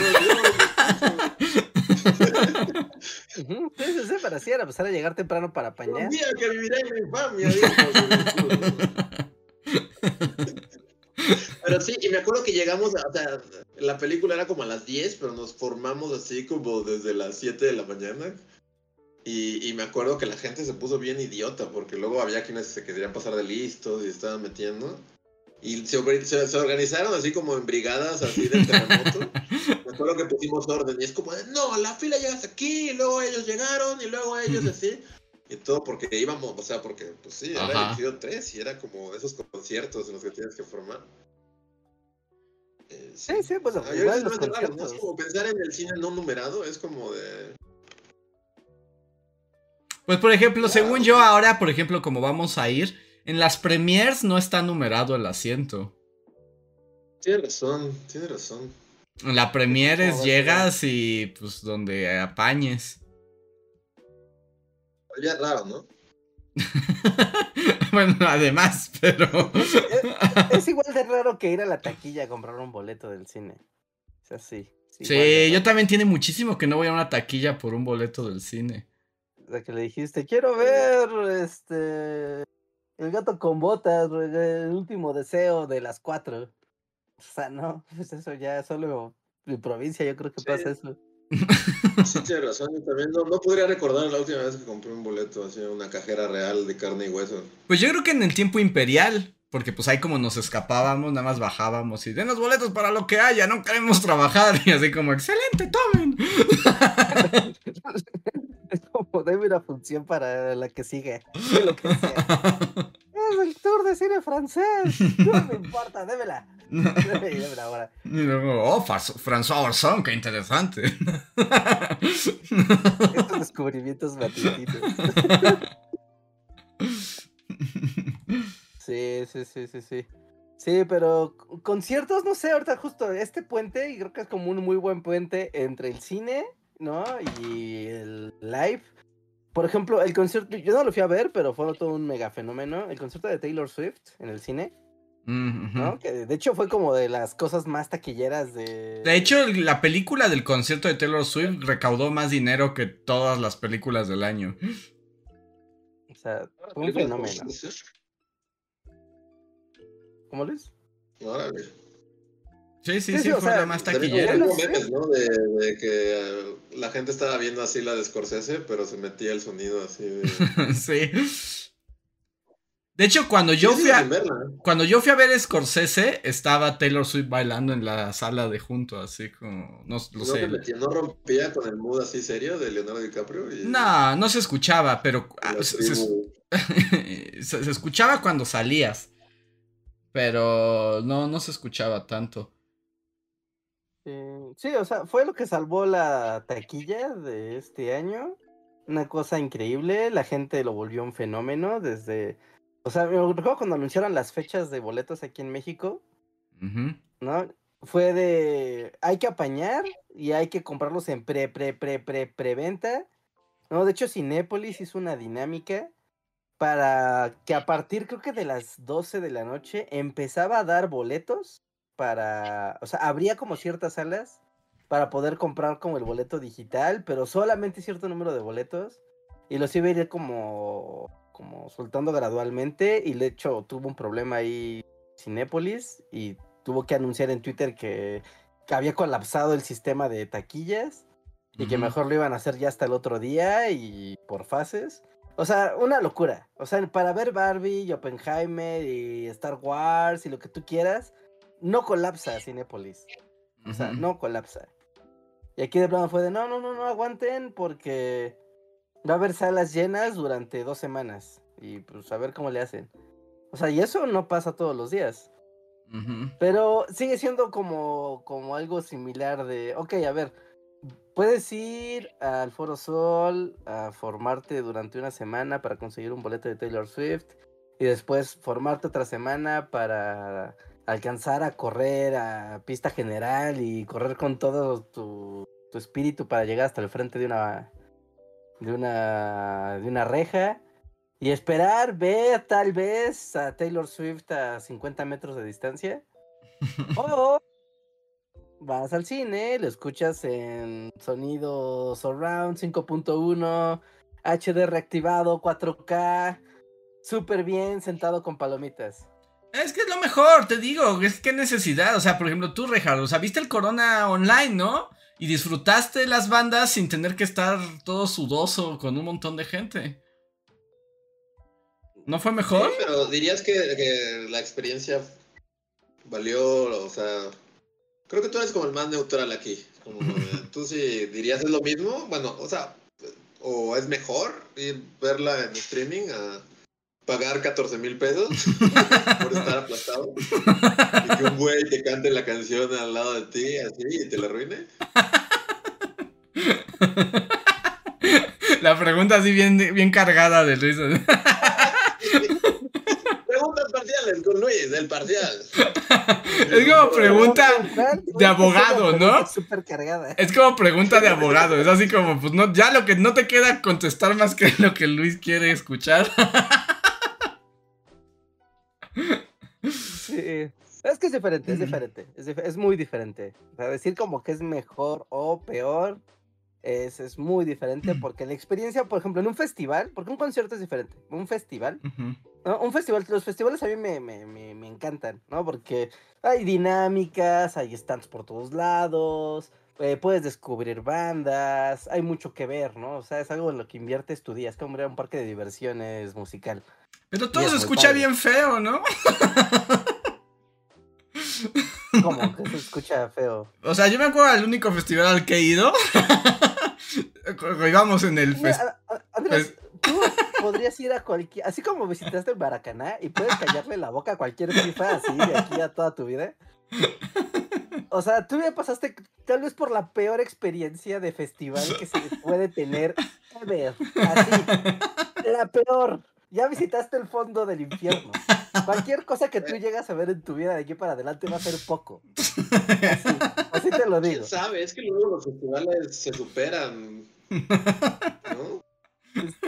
Ujú, Sí, sí, sí, pero así era empezar a llegar temprano para Un apañar. día que viviré en la infamia, dijo. Pero sí, y me acuerdo que llegamos, o sea, la película era como a las 10, pero nos formamos así como desde las 7 de la mañana. Y, y me acuerdo que la gente se puso bien idiota, porque luego había quienes se querían pasar de listos y estaban metiendo. Y se, se- se organizaron así como en brigadas así de terremoto. [laughs] Me acuerdo que pusimos orden y es como de, no, la fila llega hasta aquí, y luego ellos llegaron, y luego ellos así. Y todo porque íbamos, o sea, porque, pues sí, era Ajá. el episodio 3 y era como esos conciertos en los que tienes que formar. Eh, Sí, sí, pues Ah, y igual los ¿no? Es como pensar en el cine no numerado, es como de... Pues por ejemplo, según yo ahora, por ejemplo, como vamos a ir, en las premiers no está numerado el asiento. Tienes razón, tienes razón. En la premier es llegas y pues donde apañes. Ya raro, ¿no? [laughs] bueno, además, pero... Es igual de raro que ir a la [laughs] taquilla a comprar un boleto del cine. O sea, sí. yo también tiene muchísimo que no voy a una taquilla por un boleto del cine. O sea, que le dijiste, quiero ver este. El gato con botas, el último deseo de las cuatro. O sea, no, [laughs] pues eso ya solo en provincia yo creo que Sí. pasa eso. [laughs] Sí, tienes razón. Yo también no, no podría recordar la última vez que compré un boleto así una cajera real de carne y hueso. Pues yo creo que en el tiempo imperial, porque pues ahí como nos escapábamos, nada más bajábamos y den los boletos para lo que haya, no queremos trabajar. [laughs] Y así como, excelente, tomen. Es como debe una función para la que sigue. de lo que sea. [laughs] Es el tour de cine francés. No me importa, démela. [laughs] [laughs] Démela ahora. Y luego, oh, François Orson, qué interesante. Estos descubrimientos matutinos. Sí, sí, sí, sí, sí. Sí, pero conciertos, no sé, ahorita justo este puente, y creo que es como un muy buen puente entre el cine, ¿no? Y el live. Por ejemplo, el concierto, yo no lo fui a ver, pero fue todo un mega fenómeno. El concierto de Taylor Swift en el cine, Mm, ¿no? Que de hecho fue como de las cosas más taquilleras de. De hecho, la película del concierto de Taylor Swift recaudó más dinero que todas las películas del año. O sea, fue un fenómeno. ¿Cómo les? Órale. Sí, sí, Sí, sí, sí, o fue sea, la más taquillera. Taquillera. hubo memes, ¿no? De, de que la gente estaba viendo así la de Scorsese, pero se metía el sonido así de... [laughs] sí. De hecho, cuando yo Sí, fui a, verla, ¿eh? cuando yo fui a ver Scorsese, estaba Taylor Swift bailando en la sala de junto, así como, no lo No, sé. metía, no rompía con el mood así serio de Leonardo DiCaprio. Y, No, no se escuchaba, pero ah, la se, se- tribu. [laughs] se- se escuchaba cuando salías. Pero no, no se escuchaba tanto. Eh, sí, o sea, fue lo que salvó la taquilla de este año. Una cosa increíble, la gente lo volvió un fenómeno desde... O sea, me recuerdo cuando anunciaron las fechas de boletos aquí en México. ¿no? Fue de... Hay que apañar y hay que comprarlos en pre, pre, pre, pre, preventa. No, de hecho, Cinépolis hizo una dinámica para que a partir, creo que de las 12 de la noche, empezaba a dar boletos para. O sea, habría como ciertas salas para poder comprar como el boleto digital, pero solamente cierto número de boletos. Y los iba a ir como, como soltando gradualmente. Y de hecho, tuvo un problema ahí Cinépolis y tuvo que anunciar en Twitter que, que había colapsado el sistema de taquillas y que mejor lo iban a hacer ya hasta el otro día y por fases. O sea, una locura. O sea, para ver Barbie y Oppenheimer y Star Wars y lo que tú quieras, no colapsa Cinépolis. O sea, no colapsa. Y aquí de plano fue de, no, no, no, no aguanten porque va a haber salas llenas durante dos semanas. Y pues a ver cómo le hacen. O sea, y eso no pasa todos los días. Pero sigue siendo como, como algo similar de, ok, a ver, puedes ir al Foro Sol a formarte durante una semana para conseguir un boleto de Taylor Swift y después formarte otra semana para alcanzar a correr a pista general y correr con todo tu, tu espíritu para llegar hasta el frente de una de una de una reja y esperar ver tal vez a Taylor Swift a 50 metros de distancia. O vas al cine, lo escuchas en sonido surround 5.1 HD reactivado 4K súper bien sentado con palomitas Es que es lo mejor, te digo, es que necesidad, o sea, por ejemplo, tú, Rejar, o sea, viste el Corona online, ¿no? Y disfrutaste las bandas sin tener que estar todo sudoso con un montón de gente. ¿No fue mejor? Sí, pero dirías que, que la experiencia valió, o sea, creo que tú eres como el más neutral aquí. Como, [laughs] tú sí dirías es lo mismo, bueno, o sea, o es mejor ir verla en streaming a pagar 14 mil pesos [laughs] por estar aplastado y que un güey te cante la canción al lado de ti así y te la arruine. La pregunta así bien, bien cargada de risa. Preguntas parciales con Luis, del parcial. Es como pregunta de abogado, ¿no? Súper cargada. Es como pregunta de abogado, es así como, pues no, ya lo que no te queda contestar más que lo que Luis quiere escuchar. Sí. Es que es diferente, es diferente. Es, dif- es muy diferente. O sea, decir como que es mejor o peor es, es muy diferente porque la experiencia, por ejemplo, en un festival, porque un concierto es diferente. Un festival. Un festival, los festivales a mí me, me, me, me encantan, ¿no? Porque hay dinámicas, hay stands por todos lados, eh, puedes descubrir bandas, hay mucho que ver, ¿no? O sea, es algo en lo que inviertes tu día, es como ir a un parque de diversiones musical. Pero todo es se escucha padre. bien feo, ¿no? Como que se escucha feo. O sea, yo me acuerdo del único festival al que he ido. [laughs] Cuando íbamos en el festival. Andrés, tú podrías ir a cualquier, así como visitaste el Maracaná y puedes callarle la boca a cualquier FIFA así de aquí a toda tu vida. O sea, tú ya pasaste tal vez por la peor experiencia de festival que se puede tener ever. Así, la peor. Ya visitaste el fondo del infierno. Cualquier cosa que tú llegas a ver en tu vida de aquí para adelante va a ser poco. Así, así te lo digo. ¿Quién sabe? Es que luego los festivales se superan. ¿No?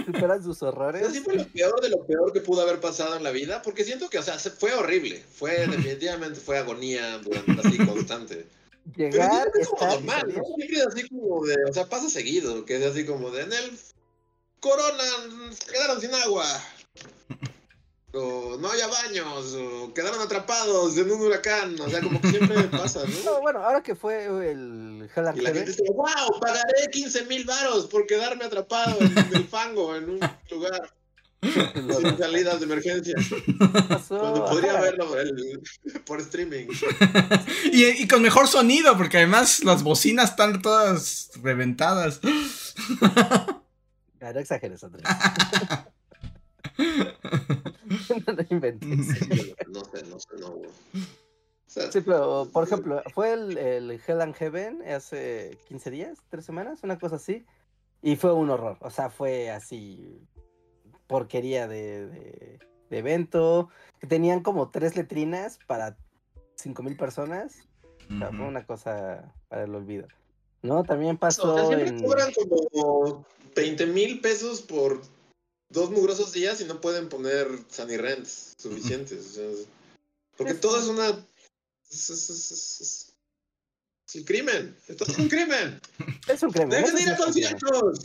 Superan sus horrores. sea, sí fue lo peor de lo peor que pudo haber pasado en la vida, porque siento que, o sea, se- fue horrible. Fue, definitivamente fue agonía durante así constante. Pero Llegar, que es como normal. ¿no? Siempre es así como de, o sea, pasa seguido, que es así como de, en el Corona quedaron sin agua. [laughs] O no haya baños, o quedaron atrapados en un huracán. O sea, como que siempre [laughs] pasa, ¿no? No, bueno, ahora que fue el and Y la gente dice, wow, pagaré 15 mil varos por quedarme atrapado en el fango, en un lugar [laughs] sin salidas de emergencia. Cuando podría ajá, verlo el- por streaming. Y, y con mejor sonido, porque además las bocinas están todas reventadas. Ya, no exageres, Andrés. [laughs] no lo inventes. No sé, no sé, no. güey. O sea, Sí, pero, por ejemplo, fue el, el Hell and Heaven hace 15 días, 3 semanas, una cosa así. Y fue un horror. O sea, fue así. Porquería de, de, de evento. Que tenían como tres letrinas para 5 mil personas. O sea, fue una cosa para el olvido. No, también O pasó sea, siempre en... cobran como 20 mil pesos por dos mugrosos días y no pueden poner Sunny Rents suficientes. o sea, porque todo es una. Es, es- es- es- es- es un crimen. Esto es un crimen. [laughs] Es un crimen. ¡Dejen ir a conciertos!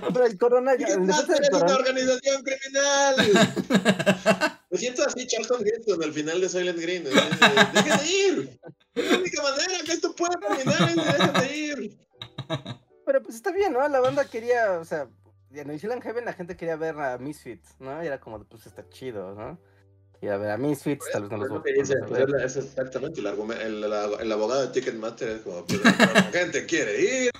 No, [laughs] pero el corona, ya- el es una corona, organización criminal. [laughs] Me siento así, Charlton Heston, al final de Silent Green. de, ¡Dejen de ir! Es la única manera que esto pueda terminar es dejen de ir. Pero pues está bien, ¿no? La banda quería, o sea, en New Zealand Heaven la gente quería ver a Misfits, ¿no? Y era como, pues está chido, ¿no? Y a ver a Misfits, tal vez no los Es lo voy que dice, a pues, es exactamente el, argumento, el, el abogado de Ticketmaster es como, pues, la gente quiere ir,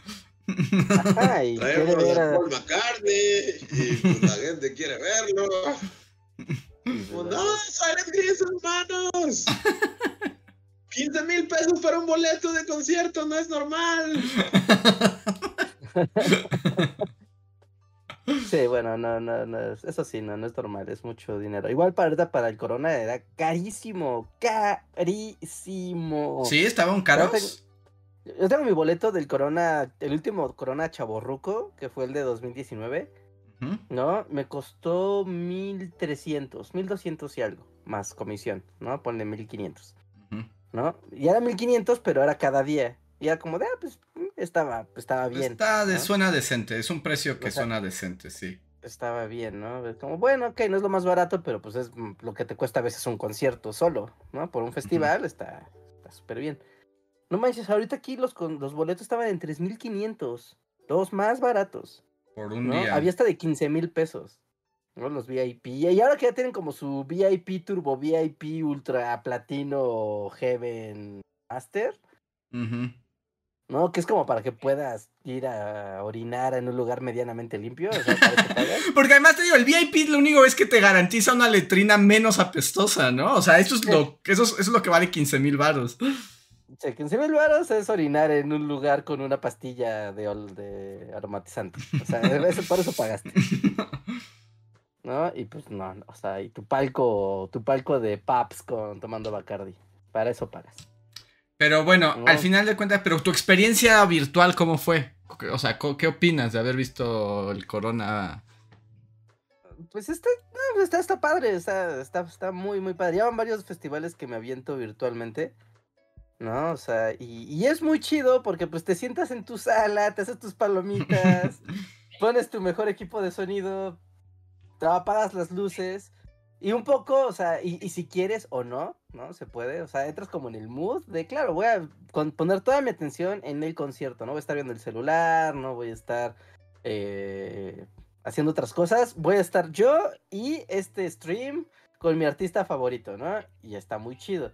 Ajá, y traemos a. Paul McCartney, y pues, la gente quiere verlo. pues, no, Silent Green, hermanos. 15 mil pesos para un boleto de concierto, no es normal. Sí, bueno, no, no, no, es- eso sí, no, no es normal, es mucho dinero. Igual para para el Corona era carísimo, carísimo. Sí, estaban caros. Yo tengo mi boleto del Corona, el último Corona Chaborruco, que fue el de 2019, Ujú, ¿no? Me costó 1300, 1200 y algo, más comisión, ¿no? Ponle 1500, ujú. ¿no? Y era 1500, pero era cada día. Y era como de, ah, pues estaba, estaba bien. Está de, ¿no? suena decente, es un precio que O sea, suena decente, sí. estaba bien, ¿no? Como, bueno, ok, no es lo más barato, pero pues es lo que te cuesta a veces un concierto solo, ¿no? Por un festival está está súper bien. No manches, ahorita aquí los, los boletos estaban en 3.500, los más baratos, Por un ¿no? día. Había hasta de 15 mil pesos, ¿no? Los VIP. Y ahora que ya tienen como su VIP Turbo, VIP Ultra Platino Heaven Master, Ujú. ¿No? Que es como para que puedas ir a orinar en un lugar medianamente limpio, o sea. [laughs] Porque además te digo, el VIP lo único es que te garantiza una letrina menos apestosa, ¿no? O sea, eso es Sí. lo, eso es, eso es lo que vale 15 mil varos. Sí, 15 mil varos es orinar en un lugar con una pastilla de, de aromatizante. O sea, eso, por eso pagaste. [laughs] ¿No? Y pues no, o sea, y tu palco, tu palco de pubs con tomando Bacardi. Para eso pagas. Pero bueno, No. al final de cuentas, pero tu experiencia virtual, ¿cómo fue? O sea, ¿qué opinas de haber visto el corona? Pues está, está, está padre, está, está, está muy, muy padre. Llevan varios festivales que me aviento virtualmente. ¿No? O sea, y, y es muy chido porque pues te sientas en tu sala, te haces tus palomitas, [laughs] pones tu mejor equipo de sonido, te apagas las luces y un poco, o sea, y, y si quieres o no, ¿no? Se puede, o sea, entras como en el mood de, claro, voy a con- poner toda mi atención en el concierto, no voy a estar viendo el celular, no voy a estar eh, haciendo otras cosas, voy a estar yo y este stream con mi artista favorito, ¿no? Y está muy chido.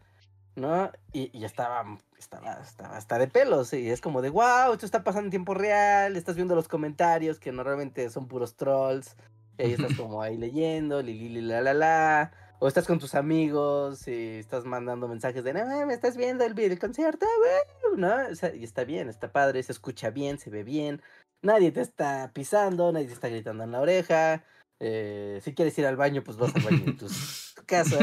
¿no? Y, y estaba, estaba, estaba hasta de pelos, y es como de, wow, esto está pasando en tiempo real, estás viendo los comentarios que normalmente son puros trolls, y ahí estás [laughs] como ahí leyendo, li, li, li, la, la, la, o estás con tus amigos y estás mandando mensajes de, no, me estás viendo el, el concierto, güey", ¿no? Y está bien, está padre, se escucha bien, se ve bien, nadie te está pisando, nadie te está gritando en la oreja, eh, si quieres ir al baño, pues vas al baño en tu casa,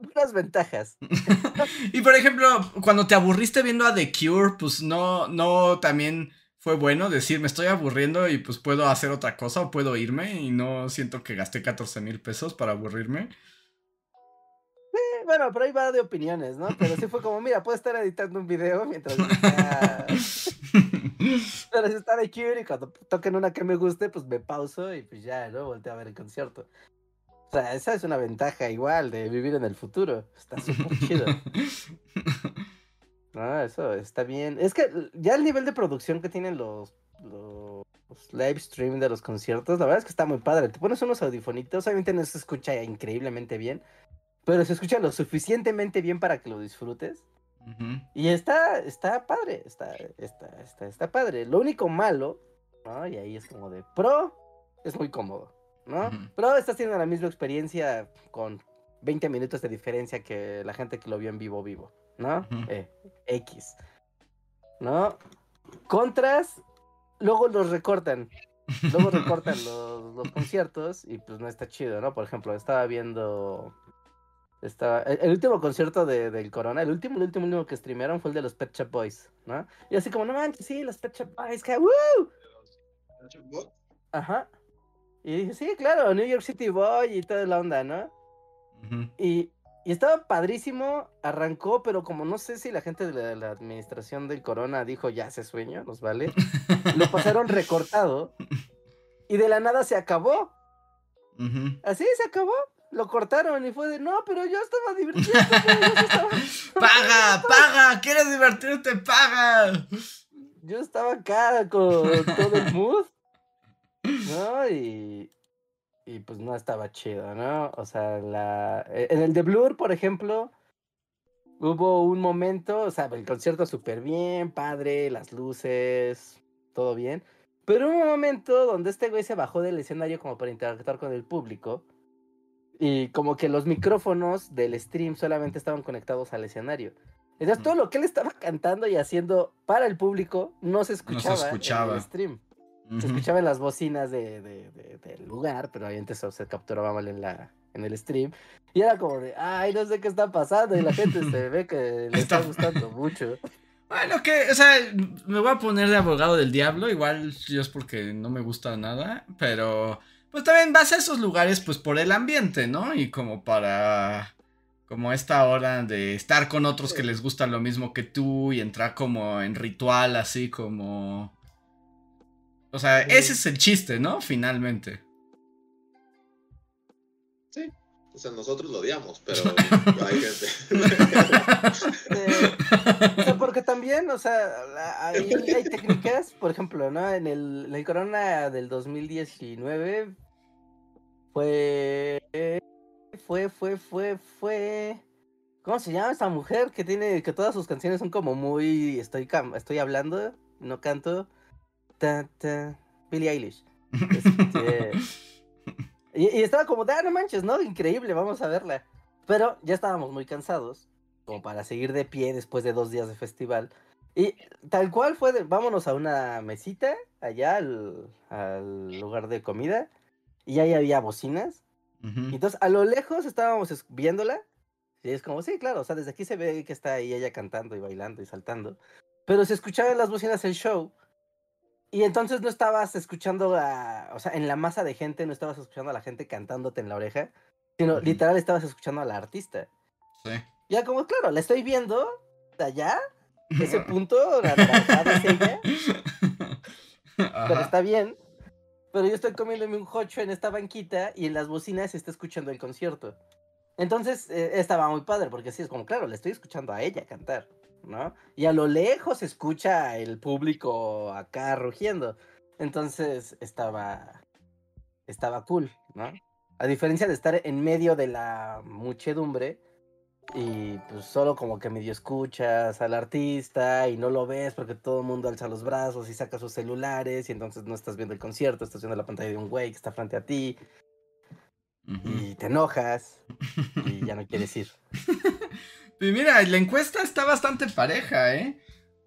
puras ventajas. [laughs] y por ejemplo, cuando te aburriste viendo a The Cure, pues no, no también fue bueno decir, me estoy aburriendo y pues puedo hacer otra cosa o puedo irme y no siento que gasté 14 mil pesos para aburrirme. Eh, bueno, pero ahí va de opiniones, ¿no? Pero sí fue como, mira, puedo estar editando un video mientras [laughs] está, pero si está de Cure y cuando toquen una que me guste, pues me pauso y pues ya, ¿no? Volteo a ver el concierto. O sea, esa es una ventaja igual de vivir en el futuro. Está súper chido. [laughs] No, eso está bien. Es que ya el nivel de producción que tienen los, los live stream de los conciertos, la verdad es que está muy padre. Te pones unos audifonitos, obviamente no se escucha increíblemente bien, pero se escucha lo suficientemente bien para que lo disfrutes. Y está, está padre, está, está, está, está padre. Lo único malo, ¿no? Y ahí es como de pro, es muy cómodo, ¿no? Ujú. Pro está haciendo la misma experiencia con 20 minutos de diferencia que la gente que lo vio en vivo vivo, ¿no? Eh, X, ¿no? Contras, luego los recortan. Luego [laughs] recortan los, los conciertos y pues no está chido, ¿no? Por ejemplo, estaba viendo Estaba, el, el último concierto de, del Corona, el último, el último, el último que streamearon fue el de los Pet Shop Boys, ¿no? Y así como, no manches, sí, los Pet Shop Boys, que ¡woo! Ajá. Y dije, sí, claro, New York City Boy y toda la onda, ¿no? Ujú. Y, y estaba padrísimo, arrancó, pero como no sé si la gente de la, la administración del Corona dijo, ya se sueño, nos vale, lo pasaron recortado y de la nada se acabó. Así se acabó. Lo cortaron y fue de, no, pero yo estaba yo sí estaba, [laughs] [laughs] ¡Paga! [laughs] ¡Paga! ¿Quieres divertirte? ¡Paga! yo estaba acá con todo el mood, ¿no? Y, y pues no estaba chido, ¿no? O sea, la, e- en el de Blur, por ejemplo, hubo un momento, o sea, el concierto súper bien, padre, las luces, todo bien. Pero hubo un momento donde este güey se bajó del escenario como para interactuar con el público. Y como que los micrófonos del stream solamente estaban conectados al escenario. Entonces todo lo que él estaba cantando y haciendo para el público no se escuchaba, en escuchaba. el stream. Se Ujú. escuchaba en las bocinas de, de- de- del lugar, pero obviamente eso se capturaba mal en, la, en el stream. Y era como de, ay, no sé qué está pasando. Y la gente se ve que le está Está- gustando mucho. [laughs] Bueno, que, o sea, me voy a poner de abogado del diablo, igual yo es porque no me gusta nada, pero pues también vas a esos lugares pues por el ambiente, ¿no? Y como para, como esta hora de estar con otros que les gusta lo mismo que tú y entrar como en ritual, así como... O sea, ese es el chiste, ¿no? Finalmente. O sea, nosotros lo odiamos, pero [laughs] hay gente. Eh, o sea, porque también, o sea, hay, hay técnicas, por ejemplo, ¿no? En el, en el Corona del 2019 fue, fue, fue, fue, fue... ¿Cómo se llama esta mujer que tiene, que todas sus canciones son como muy, estoy, cam- estoy hablando, no canto? Ta, ta, Billie Eilish. [laughs] Este, y, y estaba como, ah, no manches, ¿no? Increíble, vamos a verla. Pero ya estábamos muy cansados, como para seguir de pie después de dos días de festival. Y tal cual fue de, vámonos a una mesita, allá al, al lugar de comida, y ahí había bocinas. Entonces a lo lejos estábamos es- viéndola, y es como, sí, claro, o sea, desde aquí se ve que está ahí ella cantando y bailando y saltando. Pero se escuchaba en las bocinas el show. Y entonces no estabas escuchando a, o sea, en la masa de gente no estabas escuchando a la gente cantándote en la oreja, sino literal estabas escuchando a la artista. Sí. Ya como, claro, la estoy viendo de allá, ese [laughs] punto, la es ella, pero está bien. Pero yo estoy comiéndome un hocho en esta banquita y en las bocinas se está escuchando el concierto. Entonces eh, estaba muy padre, porque sí, es como, claro, le estoy escuchando a ella cantar, ¿no? Y a lo lejos se escucha el público acá rugiendo. Entonces estaba, estaba cool, ¿no? A diferencia de estar en medio de la muchedumbre y pues solo como que medio escuchas al artista y no lo ves porque todo el mundo alza los brazos y saca sus celulares y entonces no estás viendo el concierto, estás viendo la pantalla de un güey que está frente a ti y te enojas y ya no [laughs] quieres ir. [laughs] Y mira, la encuesta está bastante pareja, ¿eh?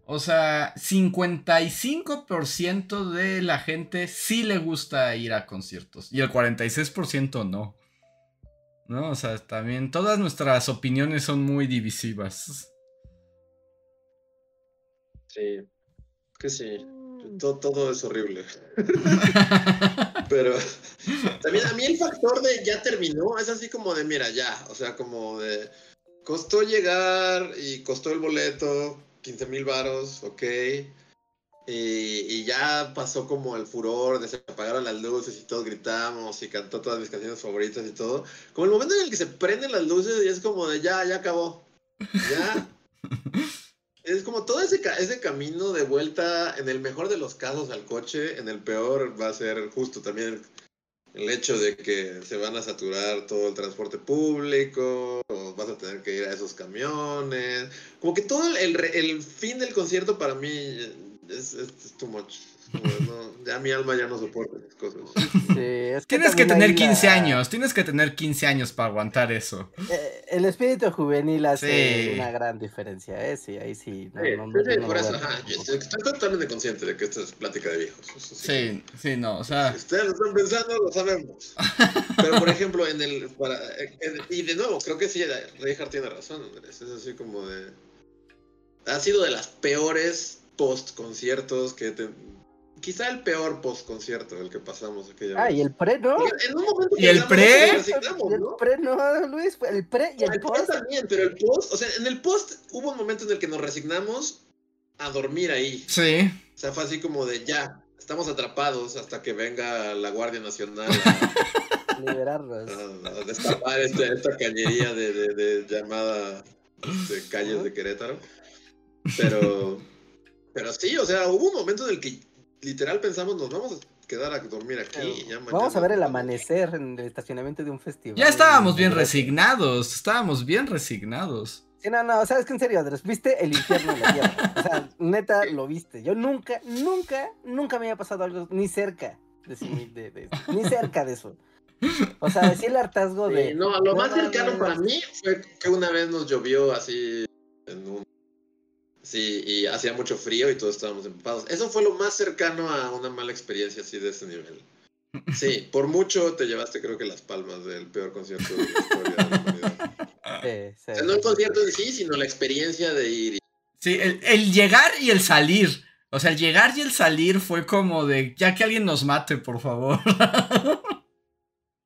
O sea, 55% de la gente sí le gusta ir a conciertos y el 46% no. ¿No? O sea, también todas nuestras opiniones son muy divisivas. Sí, que sí. Todo, todo es horrible. [laughs] Pero también a mí el factor de ya terminó es así como de, mira, ya. O sea, como de. Costó llegar y costó el boleto, 15 mil varos, ok. Y, y ya pasó como el furor de se apagaron las luces y todos gritamos y cantó todas mis canciones favoritas y todo. Como el momento en el que se prenden las luces y es como de ya, ya acabó. Ya. [laughs] Es como todo ese, ese camino de vuelta, en el mejor de los casos al coche, en el peor va a ser justo también el hecho de que se van a saturar todo el transporte público, o vas a tener que ir a esos camiones. Como que todo el, el fin del concierto para mí es, es, es too much. No, ya mi alma ya no soporta esas cosas. Sí, es Tienes que tener ahí 15 la- años, tienes que tener 15 años para aguantar eso. Eh, el espíritu juvenil hace Sí. una gran diferencia, ¿eh? Sí, ahí sí. No, Sí, no, sí, no, sí, yo no por lo eso, voy a- ajá, yo estoy, estoy totalmente consciente de que esto es plática de viejos. sí. Sí, no, o sea, Si ustedes lo están pensando, lo sabemos. Pero, por ejemplo, en el. Para, en- y de nuevo, creo que sí, Reinhardt tiene razón, Andrés. Es así como de. Ha sido de las peores post-conciertos que. te- quizá el peor post-concierto el que pasamos aquella Ah, vez. y el pre, ¿no? En un momento ¿Y el pre? Y el ¿no? pre, no, Luis, el pre y el El post post. también, pero el post, o sea, en el post hubo un momento en el que nos resignamos a dormir ahí. sí. O sea, fue así como de ya, estamos atrapados hasta que venga la Guardia Nacional a, [laughs] Liberarnos. a- a destapar este- esta cañería de, de- de llamada este, calles de Querétaro. Pero, pero sí, o sea, hubo un momento en el que literal pensamos, nos vamos a quedar a dormir aquí. y ya Vamos a ver el vamos". amanecer en el estacionamiento de un festival. Ya estábamos bien Sí, resignados, estábamos bien resignados. no, no, sabes que en serio, Andrés, viste el infierno en la tierra. O sea, neta, lo viste. Yo nunca, nunca, nunca me había pasado algo ni cerca de, sí- de- de- ni cerca de eso. O sea, decía el hartazgo Sí, de. no, lo no más cercano para mí fue que una vez nos llovió así en un... Sí, y hacía mucho frío y todos estábamos empapados. Eso fue lo más cercano a una mala experiencia así de ese nivel. [laughs] Sí, por mucho te llevaste creo que las palmas del peor concierto de la historia de la humanidad. Sí, sí, O sea, no el concierto en sí, sino la experiencia de ir. Sí, el, el llegar y el salir. O sea, el llegar y el salir fue como de, ya que alguien nos mate, por favor. [laughs]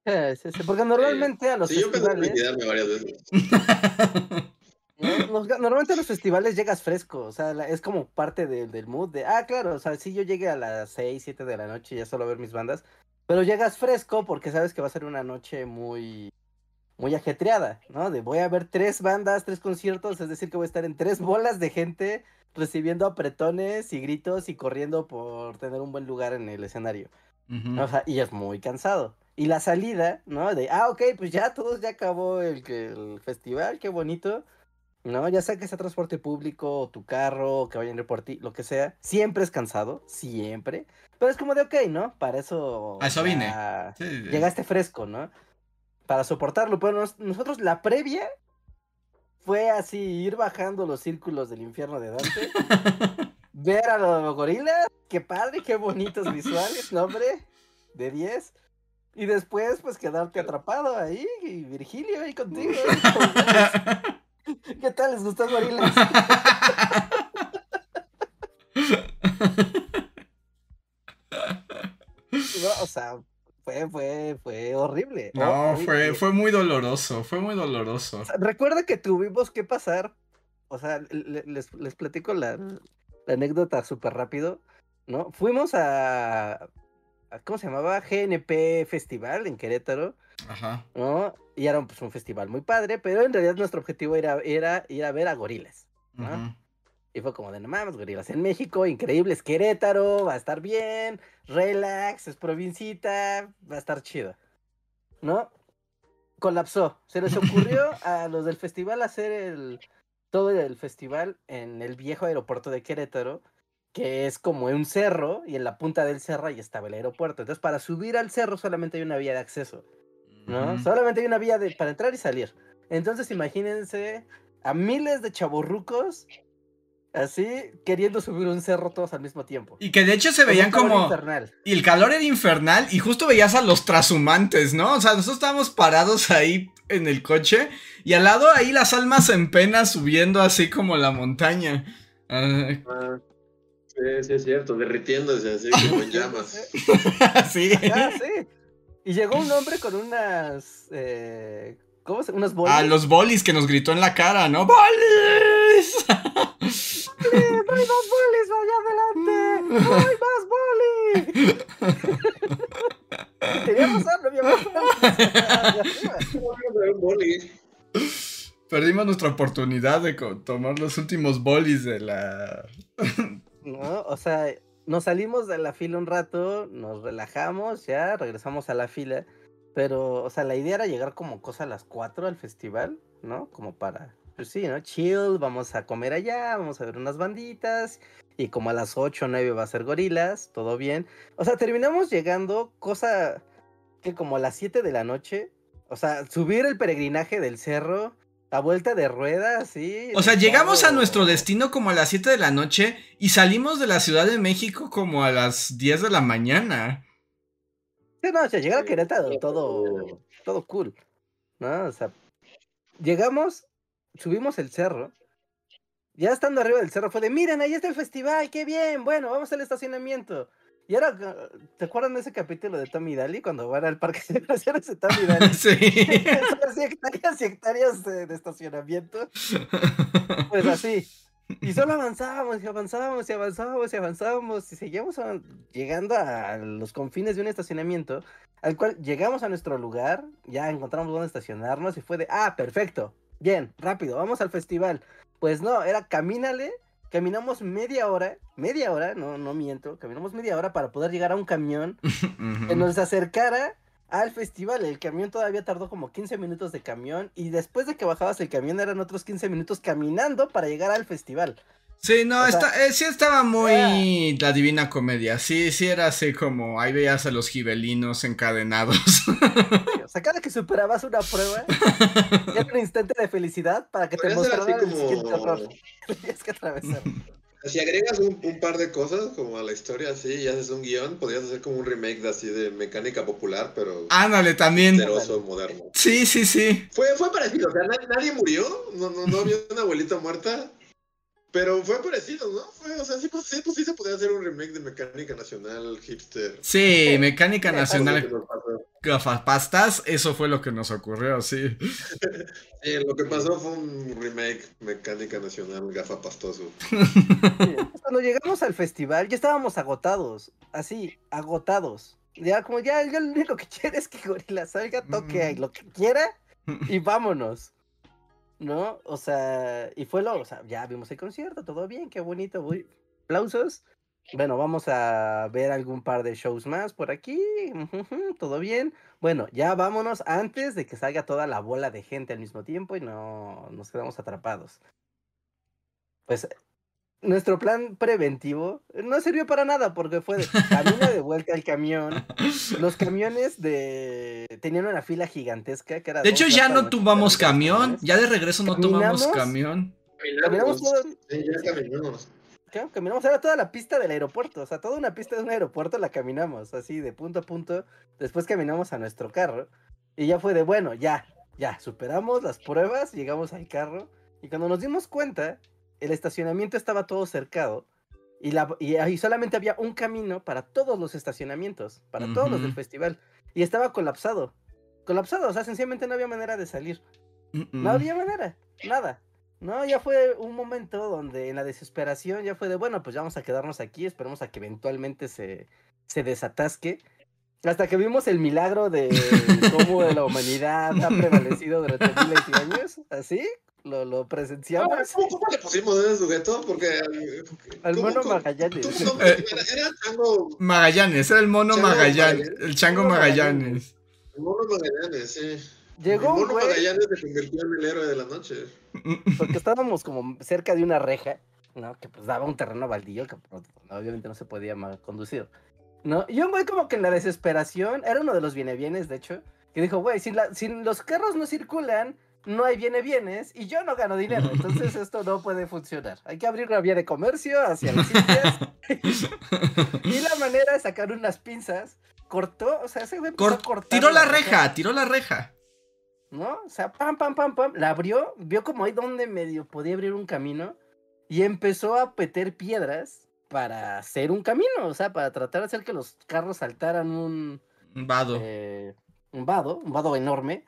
Sí, sí, sí, Porque normalmente a los Sí, yo pensé en varias veces. [laughs] normalmente a los festivales llegas fresco, o sea, es como parte de- del mood de, ah, claro, o sea, si yo llegué a las 6, 7 de la noche ya solo a ver mis bandas, pero llegas fresco porque sabes que va a ser una noche muy, muy ajetreada, ¿no? De voy a ver tres bandas, tres conciertos, es decir, que voy a estar en tres bolas de gente recibiendo apretones y gritos y corriendo por tener un buen lugar en el escenario. Ujú. O sea, y es muy cansado. Y la salida, ¿no? De, ah, ok, pues ya todos ya acabó el, el festival, qué bonito. ¿No? Ya sea que sea transporte público, o tu carro, o que vayan a ir por ti, lo que sea. Siempre es cansado, siempre. Pero es como de, ok, ¿no? Para eso. A eso vine. ya Sí, sí. Llegaste fresco, ¿no? Para soportarlo. Pero nos- nosotros, la previa fue así, ir bajando los círculos del infierno de Dante. [laughs] ver a los gorilas, qué padre, qué bonitos visuales, nombre, de 10. Y después, pues quedarte atrapado ahí, y Virgilio ahí contigo. [laughs] [laughs] ¿Qué tal? ¿Les gustan gorilas? [laughs] No, o sea, fue, fue, fue horrible. No, fue, horrible. fue muy doloroso, fue muy doloroso. O sea, Recuerda que tuvimos que pasar, o sea, le- les, les platico la, la anécdota súper rápido, ¿no? Fuimos a- ¿cómo se llamaba? GNP Festival en Querétaro, Ajá. ¿no? Y era pues, un festival muy padre, pero en realidad nuestro objetivo era, era ir a ver a gorilas. ujú. Y fue como de, no mames, gorilas en México, increíble, es Querétaro, va a estar bien, relax, es provincita, va a estar chido. ¿No? Colapsó. Se les ocurrió [laughs] a los del festival hacer el todo el festival en el viejo aeropuerto de Querétaro, que es como un cerro, y en la punta del cerro ahí estaba el aeropuerto. Entonces, para subir al cerro solamente hay una vía de acceso. ¿no? Solamente hay una vía de, para entrar y salir. Entonces imagínense a miles de chaborrucos así queriendo subir un cerro todos al mismo tiempo. Y que de hecho se veían como... infernal. Y el calor era infernal y justo veías a los trashumantes, ¿no? O sea, nosotros estábamos parados ahí en el coche y al lado ahí las almas en pena subiendo así como la montaña. Ah, sí, sí, es cierto, derritiéndose así [laughs] como en llamas. [laughs] sí. [laughs] Ah, sí. Y llegó un hombre con unas eh, ¿cómo se? unos bolis. A los bolis que nos gritó en la cara, ¿no? ¡Bolis! ¡No hay más bolis allá adelante! ¡No hay más bolis! Y Tenía razón, no había más bolis. Un boli. Perdimos nuestra oportunidad de tomar los últimos bolis de la... No, o sea, nos salimos de la fila un rato, nos relajamos, ya regresamos a la fila, pero, o sea, la idea era llegar como cosa a las 4 al festival, ¿no? Como para pues sí, ¿no? Chill, vamos a comer allá, vamos a ver unas banditas. Y como a las 8 o 9 va a ser gorilas, todo bien. O sea, terminamos llegando, cosa que como a las 7 de la noche, o sea, subir el peregrinaje del cerro, la vuelta de ruedas, sí. O sea, llegamos a nuestro destino como a las 7 de la noche y salimos de la Ciudad de México como a las 10 de la mañana. Sí, no, o sea, llegar a Querétaro, todo, todo cool, ¿no? O sea, llegamos, subimos el cerro, ya estando arriba del cerro fue de, miren, ahí está el festival, qué bien, bueno, vamos al estacionamiento. Y ahora, ¿te acuerdan de ese capítulo de Tommy Daly cuando van al parque de diversiones de Tommy [laughs] Daly? Sí. [laughs] Son hectáreas y hectáreas de, de estacionamiento. Pues así. Y solo avanzábamos y avanzábamos y avanzábamos y avanzábamos y seguíamos a- llegando a los confines de un estacionamiento al cual llegamos a nuestro lugar, ya encontramos dónde estacionarnos y fue de, ah, perfecto, bien, rápido, vamos al festival. Pues no, era camínale, caminamos media hora, media hora, no, no miento, caminamos media hora para poder llegar a un camión [laughs] que nos acercara al festival. El camión todavía tardó como 15 minutos de camión y después de que bajabas el camión eran otros 15 minutos caminando para llegar al festival. Sí, no, O sea, está, eh, sí estaba muy la divina comedia. Sí, sí era así como ahí veías a los gibelinos encadenados. O sea, cada que superabas una prueba, [laughs] era un instante de felicidad para que te mostraran el siguiente error. [laughs] Tenías que atravesar. [laughs] Si agregas un, un par de cosas como a la historia así y haces un guion, podrías hacer como un remake de así de mecánica popular, pero Ándale, también. poderoso, moderno. Sí, sí, sí. Fue, fue parecido, o sea, nadie, nadie murió, no, no, no había una abuelita muerta, pero fue parecido, ¿no? Fue, o sea, sí, pues, sí, pues sí se podía hacer un remake de Mecánica Nacional hipster. Sí, Mecánica Nacional. Gafapastas, eso fue lo que nos ocurrió, sí. Sí, lo que pasó fue un remake Mecánica Nacional gafapastoso. Sí, Cuando llegamos al festival ya estábamos agotados, así, agotados. Ya como ya, ya lo único que quiere es que Gorila salga, toque Mm. lo que quiera y vámonos. ¿No? O sea, y fue lo, o sea, ya vimos el concierto, todo bien, qué bonito, muy aplausos. Bueno, vamos a ver algún par de shows más por aquí, todo bien. Bueno, ya vámonos antes de que salga toda la bola de gente al mismo tiempo y no nos quedamos atrapados. Pues nuestro plan preventivo no sirvió para nada porque fue de camina [laughs] de vuelta al camión. Los camiones de tenían una fila gigantesca que era De hecho, ya no tomamos camiones. camión. Ya de regreso no tomamos ¿Caminamos? camión. Caminamos todo- Sí, ya caminamos. Claro, caminamos, era toda la pista del aeropuerto, o sea, toda una pista de un aeropuerto la caminamos, así de punto a punto. Después caminamos a nuestro carro y ya fue de, bueno, ya, ya, superamos las pruebas, llegamos al carro y cuando nos dimos cuenta, el estacionamiento estaba todo cercado y, la, y ahí solamente había un camino para todos los estacionamientos, para todos los del festival y estaba colapsado. Colapsado, o sea, sencillamente no había manera de salir. No había manera, nada. No, ya fue un momento donde en la desesperación ya fue de, bueno, pues ya vamos a quedarnos aquí, esperemos a que eventualmente se, se desatasque. Hasta que vimos el milagro de [laughs] cómo la humanidad ha prevalecido durante miles de años, así, lo, lo presenciamos. ¿Cómo, cómo le pusimos ese sujeto? Porque. Al ¿cómo- mono cómo- Magallanes. Eh. Era, Chango. Magallanes, era el mono Chango Magallanes. Magallanes. El chango Magallanes. El mono Magallanes, sí. Llegó el mono güey, Magallanes se convirtió en el héroe de la noche. porque estábamos como cerca de una reja, ¿no? Que pues daba un terreno baldío que pues, obviamente no se podía conducir. ¿No? Y un güey como que en la desesperación, era uno de los bienes, de hecho, que dijo, güey, si, la- si los carros no circulan, no hay viene bienes y yo no gano dinero. Entonces [laughs] esto no puede funcionar. Hay que abrir una vía de comercio hacia las Indias. [laughs] y la manera de sacar unas pinzas, cortó, o sea, ese güey Cor- tiró la reja. reja, tiró la reja. ¿no? O sea, pam, pam, pam, pam, la abrió, vio como ahí donde medio podía abrir un camino y empezó a meter piedras para hacer un camino, o sea, para tratar de hacer que los carros saltaran un, Un vado. eh, un vado, un vado enorme.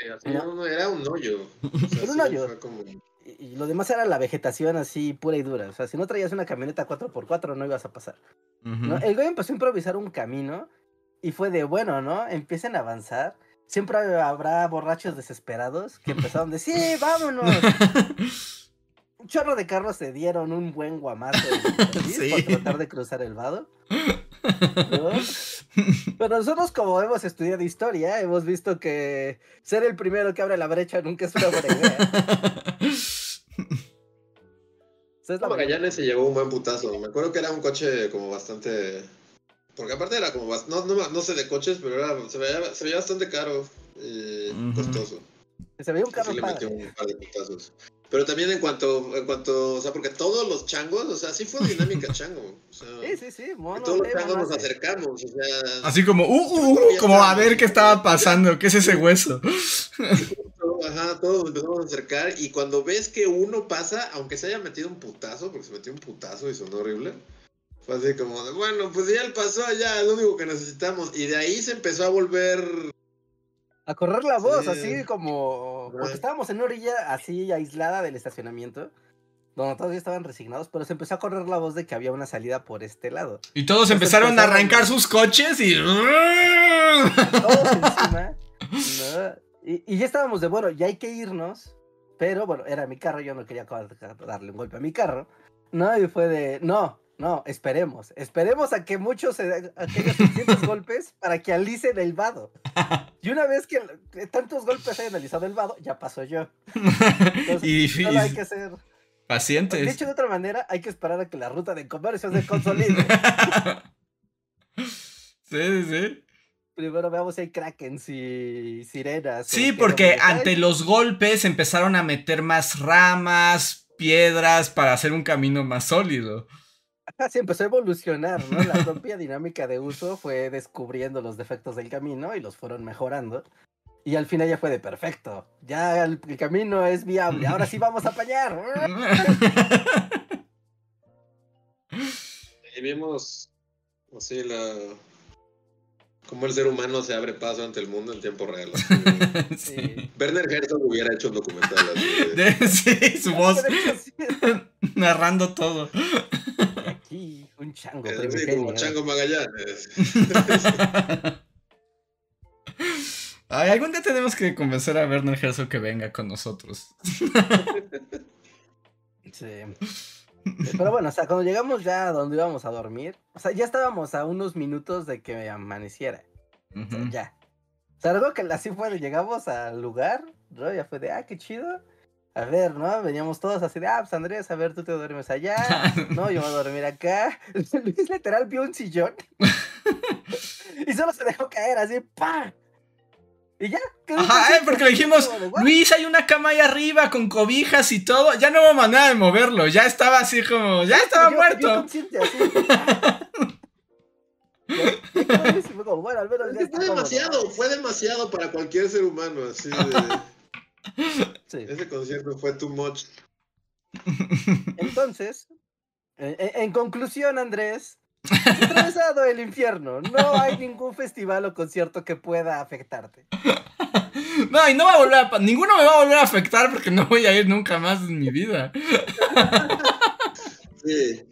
Sí, así, No. no, no, era un hoyo. O sea, [laughs] Era un hoyo. como- Y, y lo demás era la vegetación así pura y dura. O sea, si no traías una camioneta 4x4 no ibas a pasar. El güey empezó a improvisar un camino y fue de bueno, ¿no? Empiecen a avanzar. Siempre habrá borrachos desesperados que empezaron de sí, [laughs] vámonos. [laughs] un chorro de carros se dieron un buen guamazo Sí. por tratar de cruzar el vado. ¿No? Pero nosotros como hemos estudiado historia, hemos visto que ser el primero que abre la brecha nunca es una buena idea. [laughs] Esa es la Magallanes se llevó un buen putazo. Me acuerdo que era un coche como bastante. Porque aparte era como. bast- No, no, no sé de coches, pero era, se, veía, se veía bastante caro y costoso. Se veía un carro Sí le metió padre. un par de putazos. Pero también en cuanto, en cuanto, o sea, porque todos los changos, o sea, sí fue dinámica [laughs] chango. O sea, Sí, sí, sí, mono, todos los changos nos acercamos, o sea, Así como, uh, uh, uh, como a ver qué estaba pasando, qué es ese hueso. [laughs] ajá, todos nos empezamos a acercar y cuando ves que uno pasa, aunque se haya metido un putazo, porque se metió un putazo y sonó horrible, fue así como, de, bueno, pues ya él pasó, ya es lo único que necesitamos. Y de ahí se empezó a volver A correr la voz, Sí. así como. Porque estábamos en una orilla así aislada del estacionamiento, donde todos ya estaban resignados, pero se empezó a correr la voz de que había una salida por este lado. Y todos empezaron a arrancar sus coches y... Todos [laughs] encima. ¿no? Y, y ya estábamos de, bueno, ya hay que irnos. Pero bueno, era mi carro, yo no quería darle un golpe a mi carro. No, y fue de, no, no, esperemos. Esperemos a que muchos, se- a que haya suficientes [laughs] golpes para que alicen el vado. Y una vez que tantos golpes hayan analizado el vado, ya pasó yo. Entonces, y, solo hay que ser. pacientes. Dicho de otra manera, hay que esperar a que la ruta de comercio se consolide. [laughs] sí, sí, sí. Primero veamos si hay krakens y sirenas. Sí, qué porque ante los golpes empezaron a meter más ramas, piedras para hacer un camino más sólido. Ajá, sí, empezó a evolucionar, ¿no? La propia dinámica de uso fue descubriendo los defectos del camino y los fueron mejorando. Y al final ya fue de perfecto. Ya el, el camino es viable. Ahora sí vamos a apañar. [laughs] Y vimos así la cómo el ser humano se abre paso ante el mundo en tiempo real. [laughs] sí. Werner Herzog hubiera hecho un documental así de- De- [laughs] sí, su voz De hecho, sí, narrando todo. Un chango como Magallanes. [laughs] Ay, algún día tenemos que convencer a Werner Herzog que venga con nosotros. [laughs] Sí. Pero bueno, o sea, cuando llegamos ya a donde íbamos a dormir, o sea, ya estábamos a unos minutos de que amaneciera. O sea, Ujú. ya. O sea, algo que así fue, llegamos al lugar, ¿no? Ya fue de, ah, qué chido. A ver, ¿no? Veníamos todos así de, ah, pues Andrés, a ver, tú te duermes allá. No, yo voy a dormir acá. Luis literal vio un sillón. y solo se dejó caer así, ¡pam! Y ya. Ajá, eh, porque le dijimos. Luis, hay una cama ahí arriba con cobijas y todo. Ya no hubo manera de moverlo. Ya estaba así como, ya estaba Yo- muerto. así. Bueno, al menos ya está fue cómodo". demasiado, fue demasiado para cualquier ser humano, así de, Sí. ese concierto fue too much. Entonces, en, en- conclusión, Andrés, atravesado el infierno. No hay ningún festival o concierto que pueda afectarte. [laughs] No, y no va a volver a... Ninguno me va a volver a afectar porque no voy a ir nunca más en mi vida. Sí.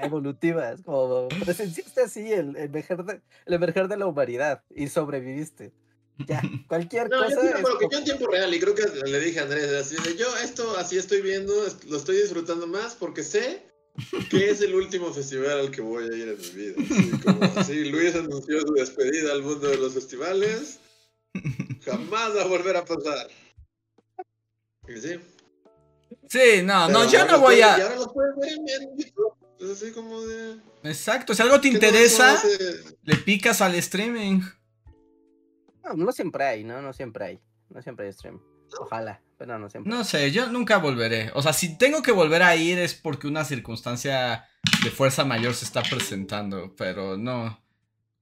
Evolutivas, como presenciaste así el, el emerger de, el emerger de la humanidad y sobreviviste. Ya, [laughs] cualquier No, yo, cosa. es acuerdo que yo en tiempo real, y creo que le dije a Andrés, así de yo esto así estoy viendo, lo estoy disfrutando más porque sé que es el último festival al que voy a ir en mi vida. Así como así, Luis anunció su despedida al mundo de los festivales. Jamás va a volver a pasar. Y sí. Sí, no, no, yo no voy a... Y ahora los puedes ver en, YouTube. Es así como de. Exacto, si algo te ¿qué no interesa, le picas al streaming. No, no siempre hay, ¿no? No siempre hay. No siempre hay stream. Ojalá, pero no siempre. No sé, yo nunca volveré. O sea, si tengo que volver a ir es porque una circunstancia de fuerza mayor se está presentando, pero no.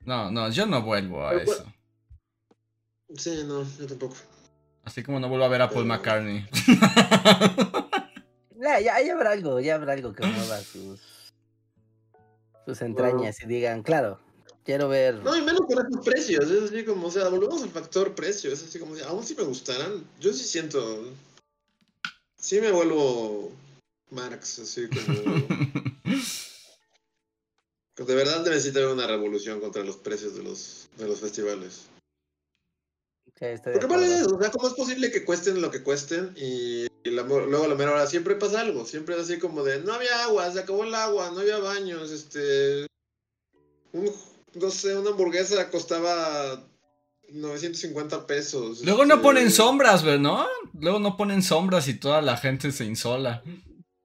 No, no, yo no vuelvo a Pero, pues- eso. Sí, no, yo tampoco. Así como no vuelvo a ver a Paul McCartney. [laughs] Ya, ya, ya habrá algo, ya habrá algo que mueva sus, sus entrañas y digan, claro, quiero ver. No, y menos con estos precios. Es así como, o sea, volvemos al factor precio. Es así como, aún si me gustaran, yo sí siento. Sí me vuelvo Marx, así como. [laughs] de verdad necesita haber una revolución contra los precios de los, de los festivales. Sí, estoy Porque acuerdo. eso, o sea, ¿cómo es posible que cuesten lo que cuesten y, y la- luego a la mera hora siempre pasa algo? Siempre es así como de, no había agua, se acabó el agua, no había baños, este... un- no sé, una hamburguesa costaba 950 pesos. Luego no este, ponen sombras, ¿no? Luego no ponen sombras y toda la gente se insola.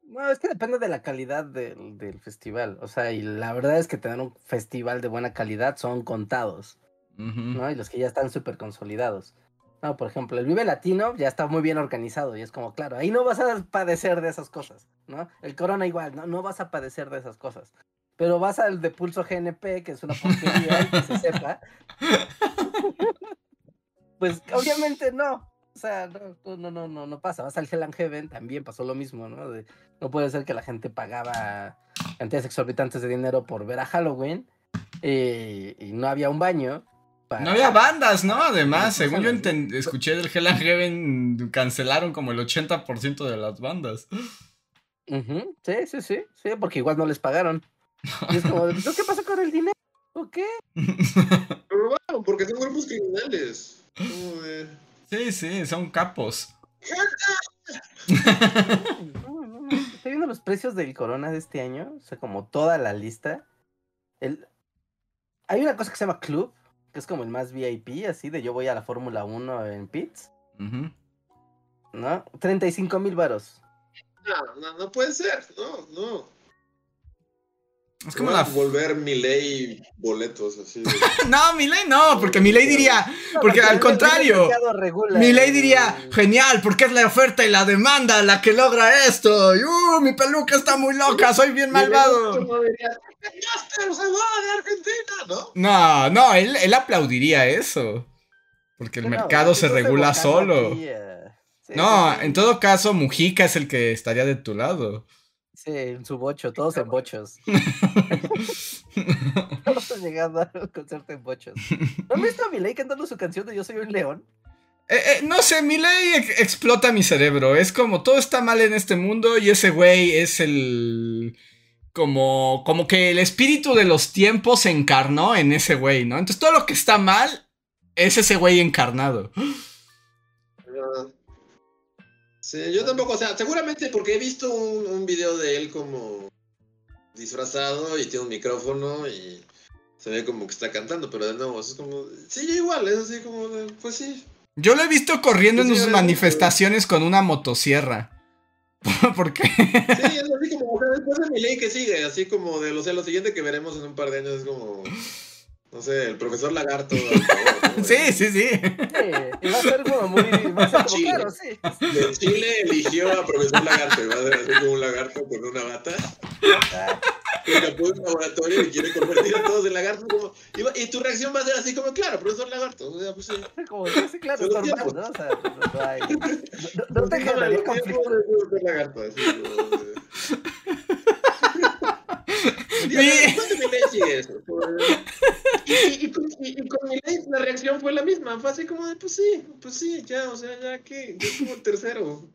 No, es que depende de la calidad del, del festival. O sea, y la verdad es que tener un festival de buena calidad son contados. ¿no? Y los que ya están súper consolidados. No, por ejemplo, el Vive Latino ya está muy bien organizado y es como, claro, ahí no vas a padecer de esas cosas, ¿no? El Corona igual, no, no vas a padecer de esas cosas. Pero vas al de Pulso GNP, que es una porquería, que se sepa. [laughs] pues obviamente no. O sea, no, no, no, no, no pasa. Vas al Hell and Heaven, también pasó lo mismo, ¿no? De- no puede ser que la gente pagaba cantidades exorbitantes de dinero por ver a Halloween eh, y no había un baño. para- No había bandas, ¿no? Además, según yo escuché del Hell and Heaven, cancelaron como el 80% de las bandas. Sí, sí, sí, sí, porque igual no les pagaron. [laughs] Y es como, ¿no qué pasa con el dinero? ¿O qué? [laughs] Lo robaron porque son grupos criminales. Como de- Sí, sí, son capos. No, no, no, Estoy viendo los precios del Corona de este año, o sea, como toda la lista. El... Hay una cosa que se llama Club, que es como el más VIP, así de yo voy a la Fórmula 1 en pits, Ujú. ¿no? 35 mil varos. No, no, no puede ser. No, no. Es como la... volver mi ley boletos así. [laughs] No, Milei no, porque Milei diría... Porque al contrario, Milei el- diría, genial, porque es la oferta y la demanda la que logra esto. Y, uh, mi peluca está muy loca, soy bien malvado. No diría, "Master, se va de Argentina, ¿no? Él, él aplaudiría eso. Porque el mercado se regula solo. No, en todo caso, Mujica es el que estaría de tu lado. En su bocho, todos en bochos. [laughs] [laughs] Todos llegando al concierto en bochos. ¿No han visto a Milei cantando su canción de Yo soy un león? Eh, eh, no sé, mi ley ex- explota mi cerebro. Es como todo está mal en este mundo y ese güey es el. Como, como que el espíritu de los tiempos se encarnó en ese güey, ¿no? Entonces todo lo que está mal es ese güey encarnado. Sí, yo tampoco, o sea, seguramente porque he visto un, un video de él como disfrazado y tiene un micrófono y se ve como que está cantando, pero de nuevo, es como, sí, igual, es así como, de, pues sí. Yo lo he visto corriendo en sus sí, manifestaciones con una motosierra. [laughs] Porque. Sí, es así como, o sea, después de mi ley que sigue, así como de, o sea, lo siguiente que veremos en un par de años es como, no sé, el profesor Lagarto. [laughs] [laughs] Sí, sí, sí. Sí, y va a ser como muy. Va a ser como, Chile. claro, sí. De Chile eligió a profesor Lagarto y va a ser así como un lagarto con una bata. Ah, que escapó de un laboratorio y quiere convertir a todos en lagartos. Como, y, va- y tu reacción va a ser así como, claro, profesor lagarto. O sea, pues, sí. Como, sí, sí, claro, es normal. ¿no? O sea, no, no hay. No, no, no te Pues, generaría conflicto. profesor lagarto. Así, como, de- [laughs] Y, Mi- con, y- y con Milei la reacción fue la misma. Fue así como de, pues sí, pues sí, ya, o sea, ya que, es como el tercero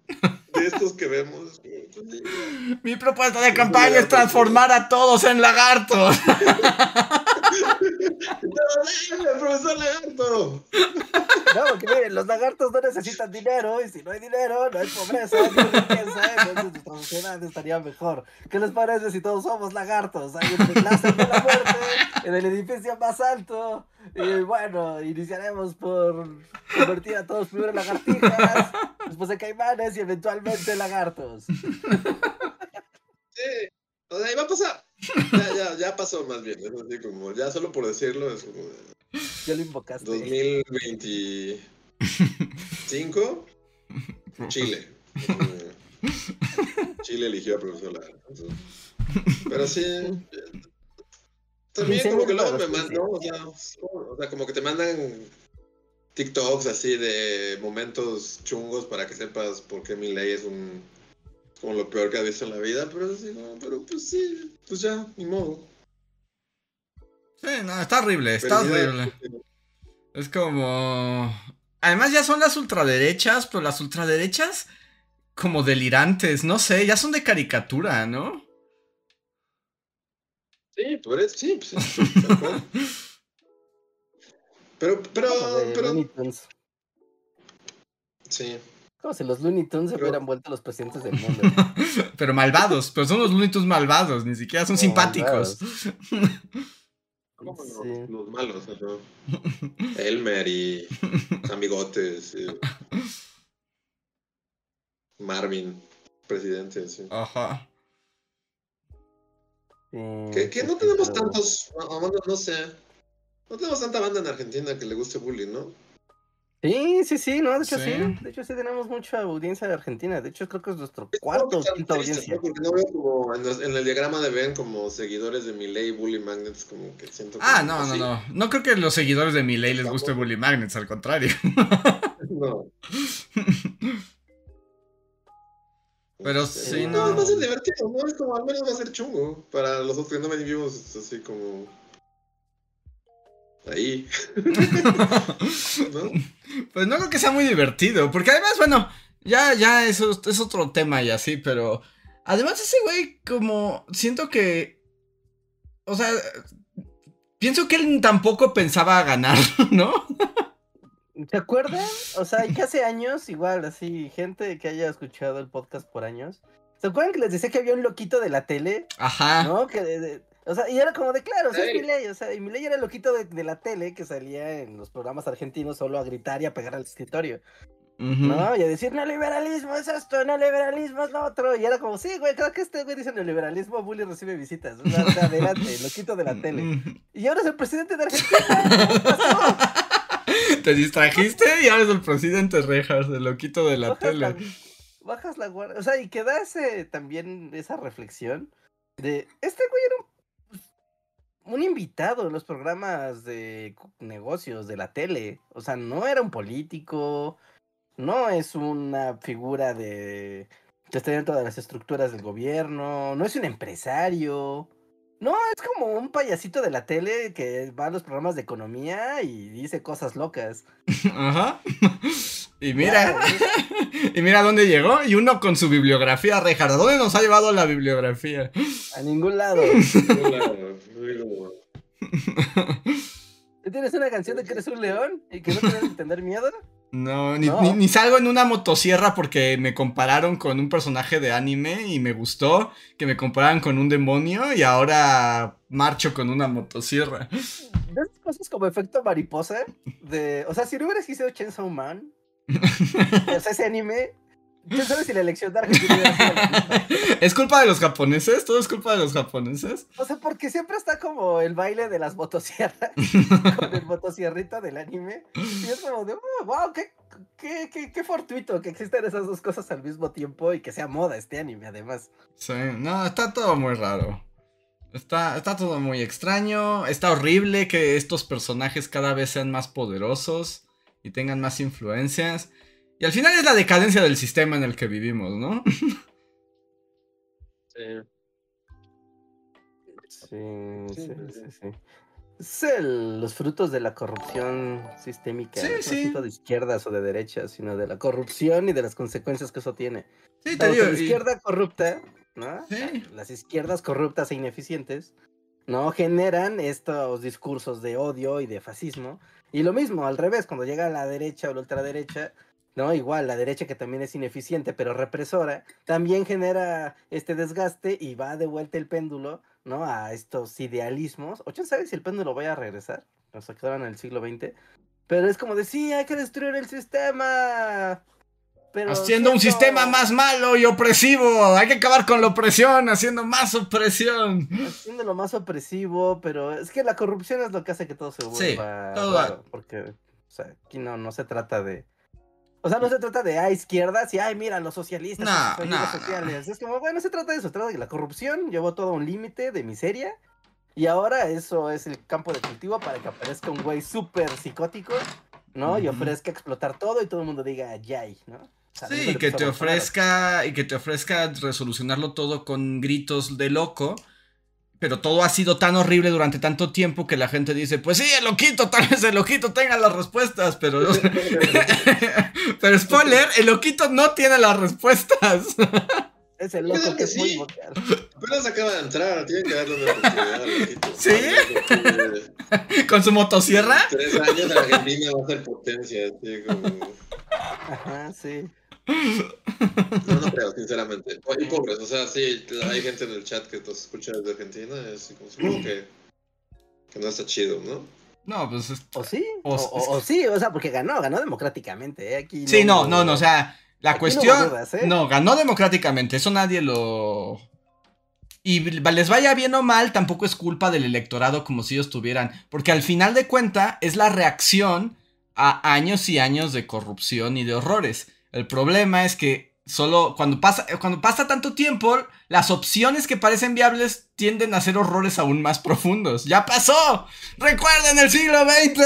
de estos que vemos. Pues. Mi propuesta de campaña es transformar a todos en lagartos. [laughs] ¡No, profesor lagarto! No, porque miren, los lagartos no necesitan dinero y si no hay dinero, no hay pobreza, no hay riqueza, entonces nuestra sociedad estaría mejor. ¿Qué les parece si todos somos lagartos? Hay un láser de la muerte en el edificio más alto y bueno, iniciaremos por convertir a todos primero en lagartijas, después en caimanes y eventualmente lagartos. Sí. O sea, iba a pasar. Ya, ya, ya pasó más bien. Es así como, ya solo por decirlo, es como Ya lo invocaste. 2025, Chile. [laughs] Chile eligió a profesor Lagarto. Pero sí. Eh, También como que luego me mandan, o sea, o sea, como que te mandan TikToks así de momentos chungos para que sepas por qué mi ley es un como lo peor que has visto en la vida, pero así como, pero pues sí, pues ya, ni modo. Sí, no, está horrible, está horrible. Es como. Además, ya son las ultraderechas, pero las ultraderechas como delirantes, no sé, ya son de caricatura, ¿no? Sí, por eso, sí, pues, [laughs] sí. Pero, pero, de pero, Looney Tunes. sí. Como si los Looney Tunes se hubieran vuelto los presidentes del mundo. [laughs] pero malvados, pero son los Looney Tunes malvados, ni siquiera son simpáticos. [laughs] Los, Sí. los malos, ajá. Elmer y Amigotes. y Marvin, presidente, sí. Ajá. Sí, Que, no tenemos pero- tantos, no, no, no sé. No tenemos tanta banda en Argentina que le guste bullying, ¿no? Sí, sí, sí, no, de hecho Sí. sí. De hecho sí tenemos mucha audiencia de Argentina. De hecho creo que es nuestro Es cuarto o quinta audiencia. ¿no? Porque no veo como en, los- en el diagrama de Ben como seguidores de Miley, Bully Magnets, como que siento que Ah, no, no, así. no. No creo que a los seguidores de Miley les guste Bully Magnets, al contrario. [laughs] No. [laughs] Pero sí, no. no. Va a ser divertido, ¿no? Es como, al menos va a ser chungo. Para los otros que no venimos así como. Ahí. [laughs] ¿No? Pues no creo que sea muy divertido, porque además, bueno, ya, ya eso es otro tema y así, pero además ese güey como siento que, o sea, pienso que él tampoco pensaba ganar, [laughs] ¿no? ¿Se acuerdan? O sea, que hace años, igual, así, gente que haya escuchado el podcast por años. ¿Se acuerdan que les decía que había un loquito de la tele? Ajá. ¿No? Que de- de- o sea, y era como de, claro, o sea, es Ey. Milei, o sea, y Milei era el loquito de, de la tele que salía en los programas argentinos solo a gritar y a pegar al escritorio. ¿no? Y a decir, no liberalismo es esto, no liberalismo es lo otro. Y era como, sí, güey, creo que este güey dice neoliberalismo, Bully recibe visitas. O sea, adelante, loquito de la tele. Y ahora es el presidente de Argentina. [laughs] ¿qué pasó? Te distrajiste y ahora es el presidente Rejas, el loquito de la bajas la, tele. bajas la guardia. O sea, y que da ese, también esa reflexión de este güey era un, un invitado en los programas de negocios de la tele. O sea, no era un político, no es una figura de que esté dentro de las estructuras del gobierno, no es un empresario. No, es como un payasito de la tele que va a los programas de economía y dice cosas locas. [laughs] Ajá. [laughs] Y mira, [laughs] y mira dónde llegó. Y uno con su bibliografía, Rejas. ¿A dónde nos ha llevado la bibliografía? a ningún lado. ¿Tú tienes una canción de que eres un león y que no tienes que tener miedo? No, ni, No. Ni, ni salgo en una motosierra porque me compararon con un personaje de anime y me gustó que me compararan con un demonio y ahora marcho con una motosierra. Esas cosas como efecto mariposa, de, o sea, si no hubieras sido Chainsaw Man, [laughs] o sea, ese anime, ¿quién sabe si la elección de Argentina hubiera sido? [laughs] ¿Es culpa de los japoneses? ¿Todo es culpa de los japoneses? O sea, porque siempre está como el baile de las motosierras, [laughs] con el motosierrito del anime, y es como de, "Oh, wow, qué, qué, qué, qué fortuito que existen esas dos cosas al mismo tiempo y que sea moda este anime, además. Sí, no, está todo muy raro. Está, está todo muy extraño. Está horrible que estos personajes cada vez sean más poderosos y tengan más influencias. Y al final es la decadencia del sistema en el que vivimos, ¿no? sí. Sí, Sí, sí, sí. Es el- los frutos de la corrupción sistémica, Sí, no sí. tanto de izquierdas o de derechas, sino de la corrupción y de las consecuencias que eso tiene. Sí, te digo. la y- izquierda corrupta, ¿no? Sí. Las izquierdas corruptas e ineficientes, ¿no? Generan estos discursos de odio y de fascismo. Y lo mismo, al revés, cuando llega la derecha o la ultraderecha, ¿no? Igual, la derecha que también es ineficiente pero represora, también genera este desgaste y va de vuelta el péndulo, ¿no? A estos idealismos. O quién sabe si el péndulo vaya a regresar, nos quedaron en el siglo XX. Pero es como de, sí, hay que destruir el sistema. Pero Haciendo un sistema más malo y opresivo. Hay que acabar con la opresión, haciendo más opresión. haciéndolo más opresivo, pero es que la corrupción es lo que hace que todo se Sí, vuelva todo- porque o sea, aquí no, no se trata de o sea, no se trata de ah, izquierdas y ay, mira, los socialistas, No, no, no. sociales. Es como, bueno, no se trata de eso, se trata de la corrupción llevó todo a un límite de miseria y ahora eso es el campo de cultivo para que aparezca un güey súper psicótico, ¿no? Y ofrezca explotar todo y todo el mundo diga yay, ¿no? O sea, Sí, y que te ofrezca. Y que te ofrezca resolucionarlo todo con gritos de loco. Pero todo ha sido tan horrible durante tanto tiempo que la gente dice, pues sí, el loquito, tal vez el loquito tenga las respuestas, pero... [laughs] pero spoiler, el loquito no tiene las respuestas. [laughs] Es el loco que que sí. Apenas acaba de entrar, tienen que darle una oportunidad al loquito. [laughs] ¿Sí? Con su motosierra. Tres años Argentina va a ser potencia, así como... Ajá, sí. No, no creo, sinceramente. Y pobres, o sea, sí, hay gente en el chat que nos escucha desde Argentina, es así como, supongo que Que no está chido, ¿no? No, pues es- ¿O sí? O- O, o- o sí, o sea, porque ganó, ganó democráticamente. ¿eh? Aquí Sí, no, hubo- no, no, o sea, la Aquí no cuestión... dudas, ¿eh? No, ganó democráticamente, eso nadie lo... Y les vaya bien o mal, tampoco es culpa del electorado como si ellos tuvieran, porque al final de cuenta es la reacción a años y años de corrupción y de horrores. El problema es que solo cuando pasa, cuando pasa tanto tiempo, las opciones que parecen viables tienden a ser horrores aún más profundos. ¡Ya pasó! ¡Recuerden el siglo XX!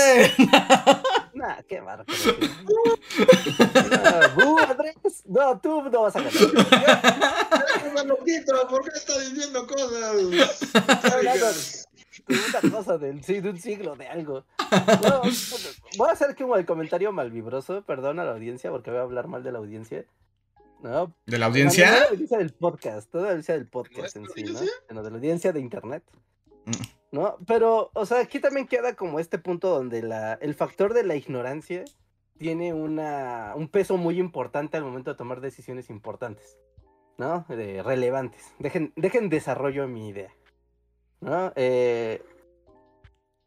Nah, qué barco. no, Andrés, no, tú no vas a ganar. ¿Por qué está diciendo cosas? Una cosa del, sí, de un siglo de algo. No, voy a hacer como el comentario malvibroso, perdón a la audiencia, porque voy a hablar mal de la audiencia. No, ¿De la audiencia? no, de la audiencia del podcast, toda la audiencia del podcast en ¿Nuestra sí, ¿no? Bueno, de la audiencia de internet. Mm. ¿No? Pero, o sea, aquí también queda como este punto donde la, el factor de la ignorancia tiene una, un peso muy importante al momento de tomar decisiones importantes, ¿no? De, relevantes. Dejen, dejen desarrollo mi idea, ¿no? Eh,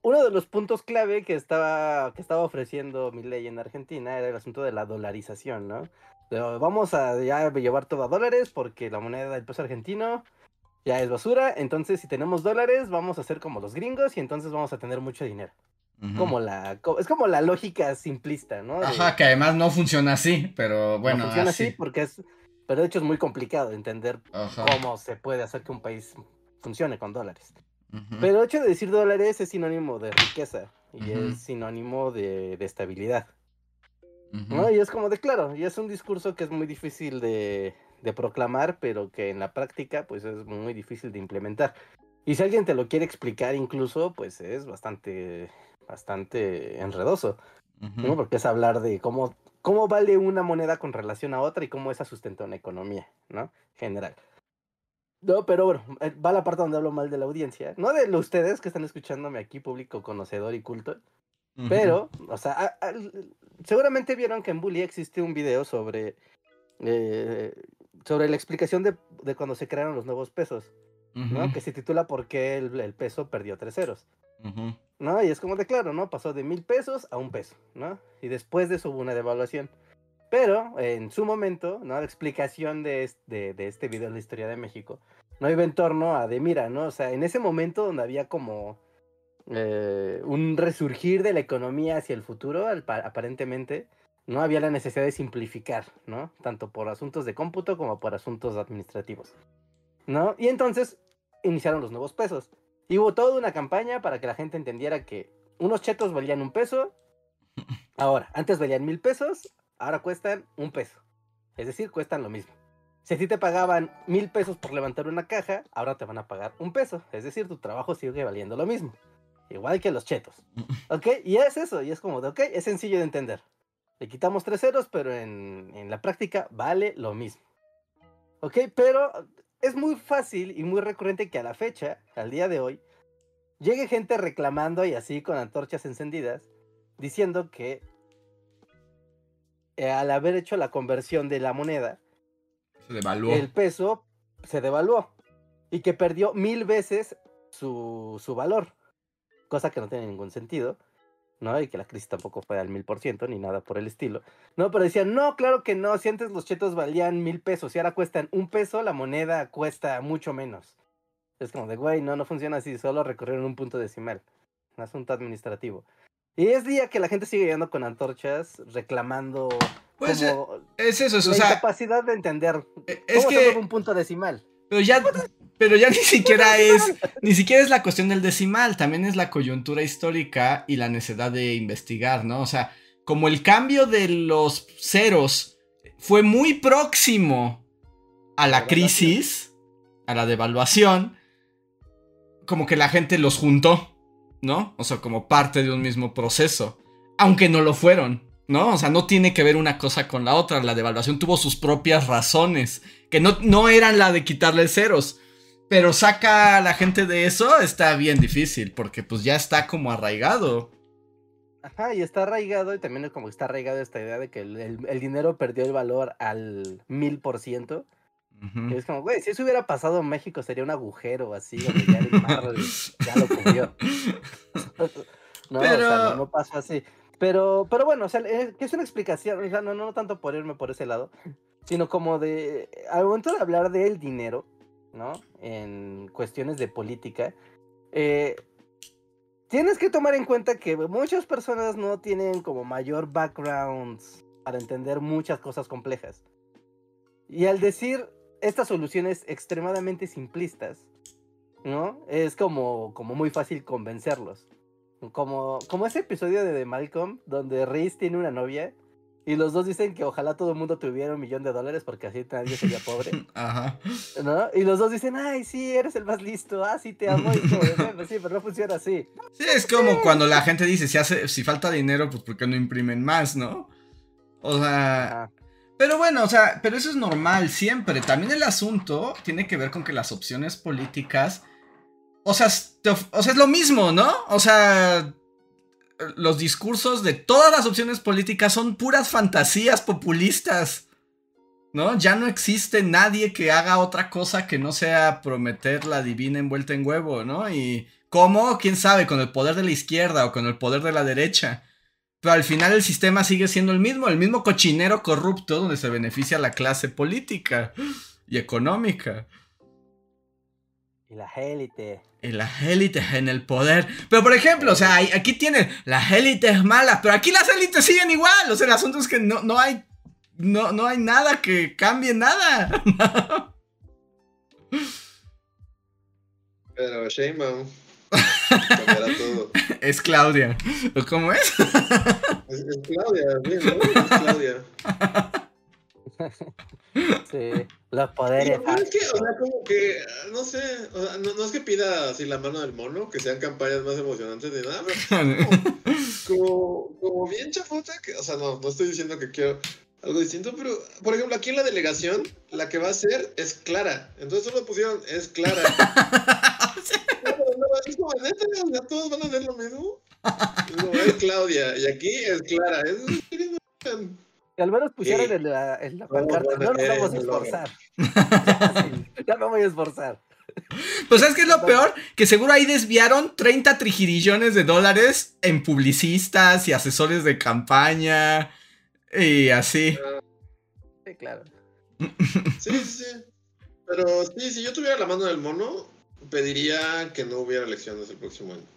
uno de los puntos clave que estaba, que estaba ofreciendo mi ley en Argentina era el asunto de la dolarización, ¿no? Vamos a ya llevar todo a dólares porque la moneda del peso argentino ya es basura, entonces si tenemos dólares vamos a ser como los gringos y entonces vamos a tener mucho dinero. Como la, es como la lógica simplista, ¿no? De- Ajá, que además no funciona así, pero no bueno, funciona así. así porque es, pero de hecho es muy complicado entender Ajá. cómo se puede hacer que un país funcione con dólares. Pero el hecho de decir dólares es sinónimo de riqueza y es sinónimo de, de estabilidad. ¿no? Y es como de claro, y es un discurso que es muy difícil de, de proclamar, pero que en la práctica pues es muy difícil de implementar. Y si alguien te lo quiere explicar incluso, pues es bastante, bastante enredoso. ¿no? Porque es hablar de cómo, cómo vale una moneda con relación a otra y cómo esa sustenta una economía, ¿no? General. No, pero bueno, eh, va la parte donde hablo mal de la audiencia, no de lo- ustedes que están escuchándome aquí, público conocedor y culto, Ujú. pero, o sea, a- a- seguramente vieron que en Bully existe un video sobre, eh, sobre la explicación de, de cuando se crearon los nuevos pesos, ¿no? Ujú. Que se titula ¿Por qué el, el peso perdió tres ceros? Ujú. ¿No? Y es como de claro, ¿no? Pasó de mil pesos a un peso, ¿no? Y después de eso hubo una devaluación. Pero en su momento, ¿no? La explicación de, es- de, de este video de la historia de México no iba en torno a de mira, ¿no? O sea, en ese momento donde había como eh, un resurgir de la economía hacia el futuro, al pa- aparentemente, no había la necesidad de simplificar, ¿no? Tanto por asuntos de cómputo como por asuntos administrativos, ¿no? Y entonces iniciaron los nuevos pesos. Y hubo toda una campaña para que la gente entendiera que unos chetos valían un peso. [laughs] Ahora, antes valían mil pesos, ahora cuestan un peso. Es decir, cuestan lo mismo. Si a ti te pagaban mil pesos por levantar una caja, ahora te van a pagar un peso. Es decir, tu trabajo sigue valiendo lo mismo. Igual que los chetos. [laughs] ¿Ok? Y es eso, y es como de, ok, es sencillo de entender. Le quitamos tres ceros, pero en, en la práctica vale lo mismo. ¿Ok? Pero es muy fácil y muy recurrente que a la fecha, al día de hoy, llegue gente reclamando y así con antorchas encendidas, diciendo que eh, al haber hecho la conversión de la moneda, Se devaluó. el peso se devaluó y que perdió mil veces su, su valor, cosa que no tiene ningún sentido, ¿no? Y que la crisis tampoco fue al mil por ciento ni nada por el estilo, ¿no? Pero decían, no, claro que no, si antes los chetos valían mil pesos y ahora cuestan un peso, la moneda cuesta mucho menos. Es como de, güey, no, no funciona así, solo recorrieron un punto decimal, un asunto administrativo. Y es día que la gente sigue llegando con antorchas reclamando Pues, como Es eso, es, o la sea, incapacidad de entender eh, es cómo que, un punto decimal. pero ya, pero ya [laughs] ni siquiera es, ni siquiera es la cuestión del decimal, también es la coyuntura histórica y la necesidad de investigar, ¿no? O sea, como el cambio de los ceros fue muy próximo a la crisis, a la devaluación, como que la gente los juntó, ¿no? O sea, como parte de un mismo proceso, aunque no lo fueron, ¿no? O sea, no tiene que ver una cosa con la otra, la devaluación tuvo sus propias razones, que no, no eran la de quitarle ceros. Pero saca a la gente de eso, está bien difícil, porque pues ya está como arraigado. Ajá, y está arraigado, y también es como está arraigado esta idea de que el, el- el dinero perdió el valor al mil por ciento, Y es como, güey, si eso hubiera pasado en México sería un agujero así, donde ya el mar [laughs] ya lo cubrió. [laughs] no, o sea, Pero- no, no pasó así. Pero, pero bueno, o sea, es una explicación, o sea, no, no tanto por irme por ese lado, sino como de, al momento de hablar del dinero, ¿no? En cuestiones de política, eh, tienes que tomar en cuenta que muchas personas no tienen como mayor background para entender muchas cosas complejas. Y al decir estas soluciones extremadamente simplistas, ¿no? Es como, como muy fácil convencerlos. Como, como ese episodio de The Malcolm, donde Reese tiene una novia y los dos dicen que ojalá todo el mundo tuviera un millón de dólares porque así nadie sería pobre, [laughs] Ajá. ¿no? Y los dos dicen, ay, sí, eres el más listo, ah, sí, te amo. Y como, "Bueno, sí, pero no funciona así. Sí, es como cuando la gente dice, si, hace, si falta dinero, pues ¿por qué no imprimen más, no? O sea, Ajá. Pero bueno, o sea, pero eso es normal siempre. También el asunto tiene que ver con que las opciones políticas, o sea, o sea, es lo mismo, ¿no? O sea, los discursos de todas las opciones políticas son puras fantasías populistas. ¿No? Ya no existe nadie que haga otra cosa que no sea prometer la divina envuelta en huevo, ¿no? Y cómo, quién sabe, con el poder de la izquierda o con el poder de la derecha. Pero al final el sistema sigue siendo el mismo, el mismo cochinero corrupto donde se beneficia la clase política y económica. Y la élite. Y las élites en el poder. Pero por ejemplo, o sea, aquí tienen las élites malas, pero aquí las élites siguen igual. O sea, el asunto es que no, no hay. No, no hay nada que cambie nada. [laughs] Pero Sheinbaum cambiará todo. es Claudia. ¿O ¿Cómo es? Es, es Claudia, sí, ¿no? Es Claudia. [laughs] Sí, los poderes. Pero es que, o sea, como que, no sé, o sea, no, no es que pida así la mano del mono, que sean campañas más emocionantes ni nada, pero como, como bien chafota, que, o sea, no, no estoy diciendo que quiero algo distinto, pero, por ejemplo, aquí en la delegación, la que va a ser es Clara, entonces solo pusieron es Clara. [laughs] No, no, es como, neta, todos van a hacer lo mismo. No, es Claudia, y aquí es Clara. Es, Que al menos pusieron Sí. en la, en la pancarta. No nos vamos a no esforzar. [laughs] ya, sí, ya me voy a esforzar. Pues ¿sabes qué es lo peor? Que seguro ahí desviaron 30 trigirillones de dólares en publicistas y asesores de campaña y así. Sí, claro. Sí, sí, sí. Pero sí, si yo tuviera la mano del mono, pediría que no hubiera elecciones el próximo año.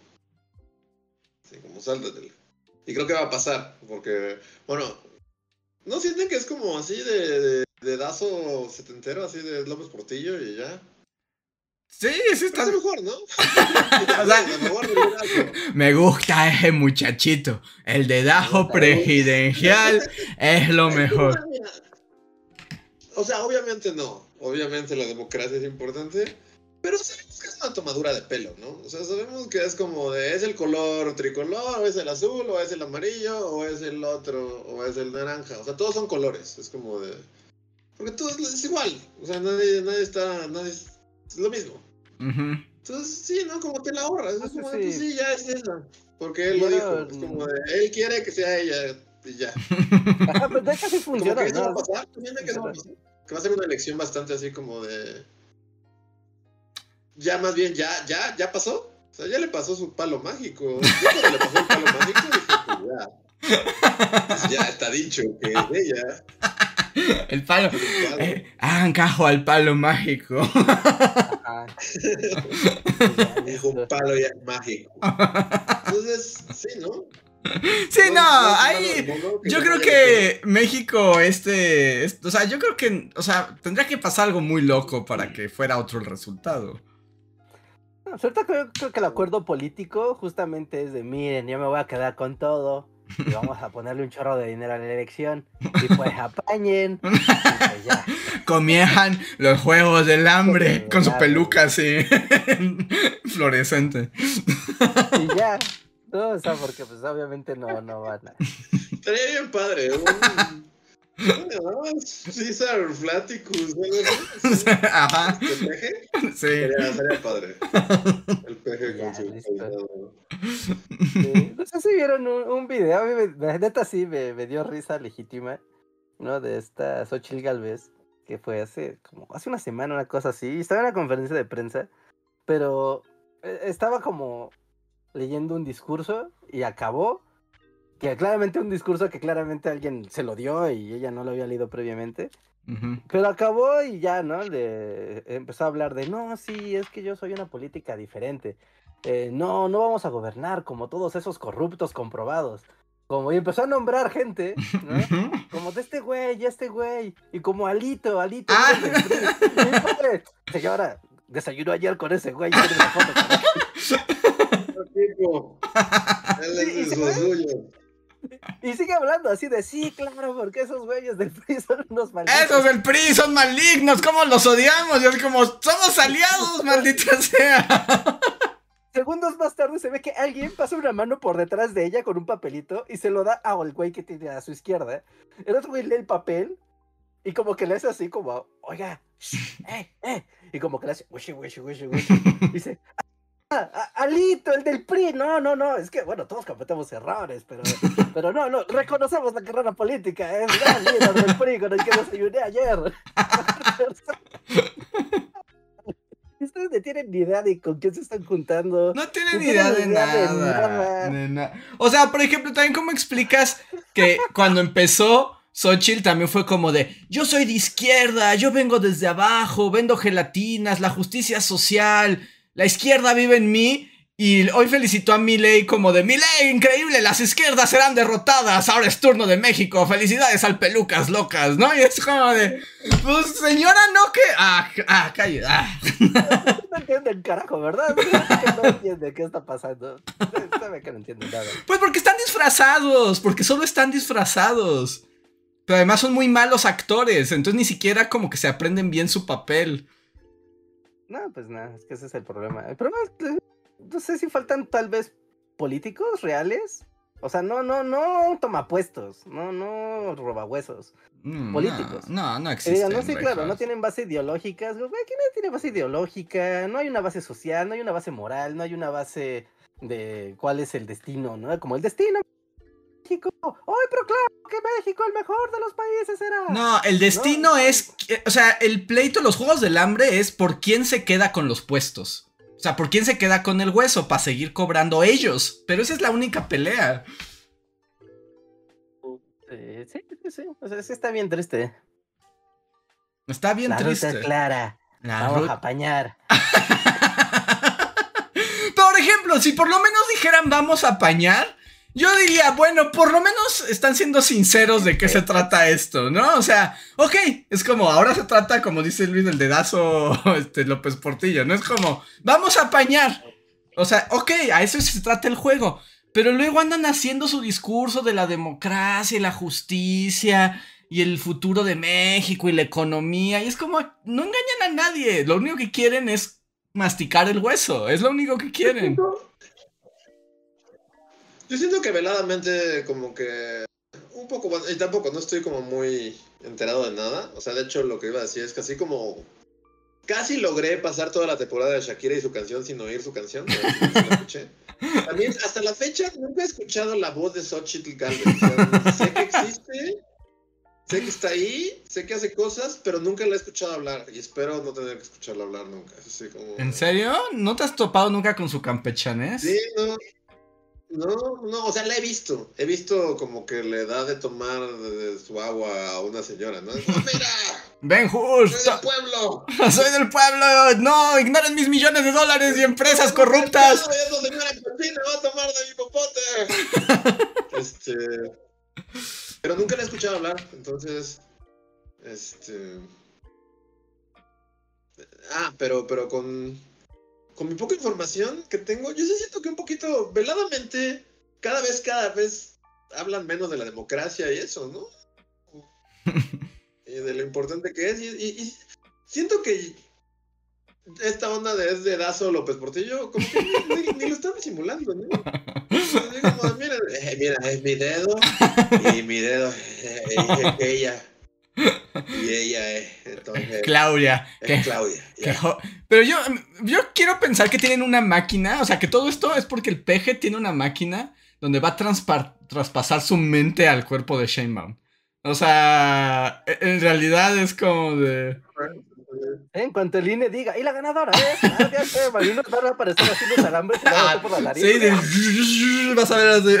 Sí, como sáltatela. Y creo que va a pasar, porque, bueno, ¿no sienten que es como así de, de, de dazo setentero, así de López Portillo y ya? Sí, sí está. Pero es mejor, ¿no? [laughs] O sea-. [laughs] Me gusta ese muchachito. El dedazo presidencial es lo mejor. O sea, obviamente no. Obviamente la democracia es importante. Pero sabemos que es una tomadura de pelo, ¿no? O sea, sabemos que es como de, es el color tricolor, o es el azul, o es el amarillo, o es el otro, o es el naranja. O sea, todos son colores. Es como de... Porque todo es, es igual. O sea, nadie, nadie está... Nadie es, lo mismo. Ujú. Entonces, sí, ¿no? Como te la ahorras. Es Pues como, sí. de, pues sí, ya es esa. Porque él lo dijo. Es como de, él quiere que sea ella y ya. [laughs] Ajá, pero de hecho sí Como funciona, que eso va a pasar. pues, dime que eso va a pasar. Que va a ser una elección bastante así como de... Ya más bien, ya, ya, ya pasó. O sea, ya le pasó su palo mágico. Yo cuando le pasó el palo mágico dije, pues ya. Pues ya está dicho que es ella. [laughs] El palo. el palo. Eh, hagan cajo al palo mágico. Es un palo ya mágico. Entonces, sí, ¿no? Sí, no, es ahí. Yo no creo que México, este, es- o sea, yo creo que, o sea, tendría que pasar algo muy loco para que fuera otro el resultado. No, ahorita creo, creo que el acuerdo político justamente es de, miren, yo me voy a quedar con todo y [laughs] vamos a ponerle un chorro de dinero a la elección y pues apañen. y pues ya. [laughs] Comienzan los juegos del hambre con su peluca así [laughs] fluorescente. Y ya. No, o sea, porque pues obviamente no, no van a... Estaría bien padre. Un... César Flaticus. así. [laughs] Ajá, ¿El peje? sí. Sería, sería padre. El peje con su. Sí, No sé si vieron un, un video, a mí me, la neta sí me, me dio risa legítima, ¿no? De esta Xochitl Galvez, que fue hace como hace una semana, una cosa así. Estaba en una conferencia de prensa, pero eh, estaba como leyendo un discurso y acabó. Que claramente un discurso que claramente alguien se lo dio y ella no lo había leído previamente. Pero acabó y ya, ¿no? Le empezó a hablar de, no, sí, es que yo soy una política diferente. Eh, no, no vamos a gobernar como todos esos corruptos comprobados. Como, y empezó a nombrar gente, ¿no? [laughs] Como de este güey, y este güey, y como Alito, Alito. Ah. Señora, desayunó ayer con ese güey. [laughs] [laughs] Y sigue hablando así de sí, claro, porque esos güeyes del PRI son unos malignos. Esos del PRI son malignos, ¿cómo los odiamos? Y es como, somos aliados, [laughs] maldita sea. Segundos más tarde se ve que alguien pasa una mano por detrás de ella con un papelito y se lo da al güey que tiene a su izquierda. El otro güey lee el papel y como que le hace así como, oiga, eh, eh. Y como que le hace, wishy, wishy, wishy, wishy. Y [laughs] dice, ah, Alito, el del PRI. No, no, no. Es que, bueno, todos cometemos errores, pero, [laughs] pero no, no. Reconocemos la carrera política. Es el líder del PRI con el que desayuné ayer. [laughs] Ustedes no tienen ni idea de con quién se están juntando. No tienen ni idea, de, nada, O sea, por ejemplo, también cómo explicas que cuando empezó Xochitl también fue como de, yo soy de izquierda, yo vengo desde abajo, vendo gelatinas, la justicia social, la izquierda vive en mí. Y hoy felicitó a Milei como de Milei, increíble, las izquierdas serán derrotadas, ahora es turno de México, felicidades al pelucas locas, ¿no? Y es como de, pues señora, no que... Ah, ah, calle, ah. [laughs] No entiende el carajo, ¿verdad? No entiende qué está pasando. Sabe que no entiende nada. Pues porque están disfrazados, porque solo están disfrazados. Pero además son muy malos actores, entonces ni siquiera como que se aprenden bien su papel. No, pues nada, es que ese es el problema. El problema es que no sé si faltan tal vez políticos reales. O sea, no, no, no tomapuestos, no, no robahuesos. Mm, políticos. No, no, existen. no, sí, claro, no tienen base ideológica. ¿Quién no tiene base ideológica? No hay una base social, no hay una base moral, no hay una base de cuál es el destino, ¿no? Como el destino México. Hoy proclamo que México el mejor de los países será. No, el destino es, o sea, el pleito, los juegos del hambre es por quién se queda con los puestos. O sea, por quién se queda con el hueso para seguir cobrando ellos. Pero esa es la única pelea. sí, sí, sí. O sea, sí está bien triste. Está bien triste. Ruta clara. Vamos a apañar. [laughs] por ejemplo, si por lo menos dijeran vamos a apañar, yo diría, bueno, por lo menos están siendo sinceros de qué se trata esto, ¿no? O sea, ok, es como, ahora se trata, como dice Luis, del dedazo [laughs] este, López Portillo, ¿no? Es como, vamos a apañar. O sea, ok, a eso se trata el juego. Pero luego andan haciendo su discurso de la democracia y la justicia y el futuro de México y la economía. Y es como, no engañan a nadie. Lo único que quieren es masticar el hueso. Es lo único que quieren. Yo siento que veladamente como que un poco, y tampoco no estoy como muy enterado de nada. O sea, de hecho lo que iba a decir es que así como casi logré pasar toda la temporada de Shakira y su canción sin oír su canción. [laughs] También hasta la fecha nunca he escuchado la voz de Xochitl Galvez. sé que existe, sé que está ahí, sé que hace cosas, pero nunca la he escuchado hablar y espero no tener que escucharla hablar nunca. ¿En serio? ¿No te has topado nunca con su campechanes? Sí, no. No, no, o sea, la he visto. He visto como que le da de tomar de su agua a una señora, ¿no? ¡Mira! [laughs] ¡Ven justo! ¡Soy del pueblo! [laughs] ¡Soy del pueblo! ¡No! ¡Ignoren mis millones de dólares y empresas corruptas! ¡Eso, señora Pepina! ¡Va a tomar de mi popote! [laughs] este... Pero nunca la he escuchado hablar, entonces... Este... Ah, pero, pero con con mi poca información que tengo, yo sí siento que un poquito veladamente, cada vez, cada vez hablan menos de la democracia y eso, ¿no? y [laughs] de lo importante que es. Y, siento que esta onda de es de Dazo López Portillo, como que ni, lo están simulando, ¿no? Como, mira, eh, mira, es mi dedo y mi dedo eh, es ella. Y ella es, entonces, Claudia. Es Claudia. pero yo, yo quiero pensar que tienen una máquina, o sea, que todo esto es porque el peje tiene una máquina donde va a traspasar su mente al cuerpo de Shane O sea, e- en realidad es como de. En cuanto el INE diga, y la ganadora es Sheinbaum", y unos van a aparecer así los alambres y luego tú por la nariz. Sí, de- [laughs] vas a ver así.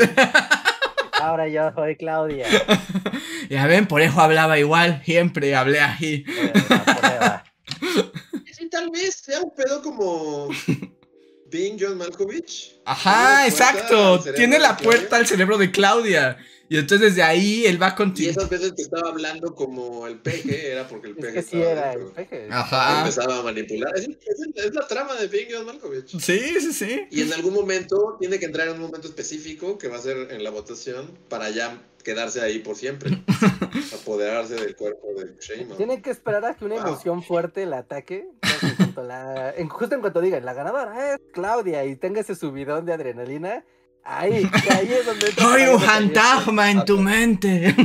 Ahora yo soy Claudia. [laughs] Ya ven, por eso hablaba igual, siempre hablé así. Sí, tal vez sea un pedo como Being John Malkovich. Ajá, exacto. Tiene la puerta al cerebro de Claudia. Y entonces desde ahí él va a Y esas veces que estaba hablando como el peje era porque el Es peje que sí estaba era el dentro. peje. Ajá. Empezaba a manipular. Es, es- es la trama de Being John Malkovich. Sí, sí, sí. Y en algún momento tiene que entrar en un momento específico que va a ser en la votación para ya quedarse ahí por siempre. [laughs] apoderarse del cuerpo de Sheinbaum. Tiene que esperar a que una Wow. emoción fuerte la ataque. entonces, en cuanto la- en- justo en cuanto digan, la ganadora es Claudia y tenga ese subidón de adrenalina, ahí, ahí es donde... entra ¡Hay Claudia un fantasma en tu mente!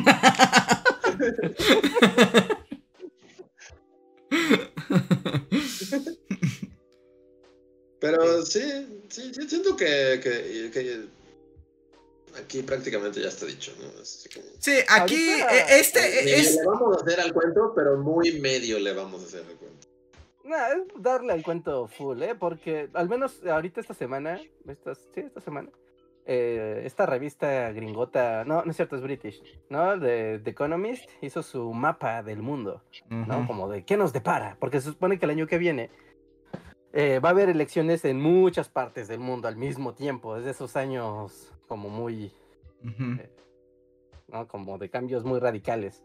Pero sí, sí, sí, siento que, que- que aquí prácticamente ya está dicho, ¿no? Así como- Sí, aquí Ahorita- eh, este Medio es... Le vamos a hacer al cuento, pero muy medio le vamos a hacer al cuento. Nah, es darle al cuento full, ¿eh? Porque al menos ahorita esta semana, esta, sí, esta semana, eh, esta revista gringota, no, no es cierto, es British, ¿no? De The Economist hizo su mapa del mundo, ¿no? Como de qué nos depara, porque se supone que el año que viene eh, va a haber elecciones en muchas partes del mundo al mismo tiempo, es de esos años como muy, Ujú. ¿no? Como de cambios muy radicales.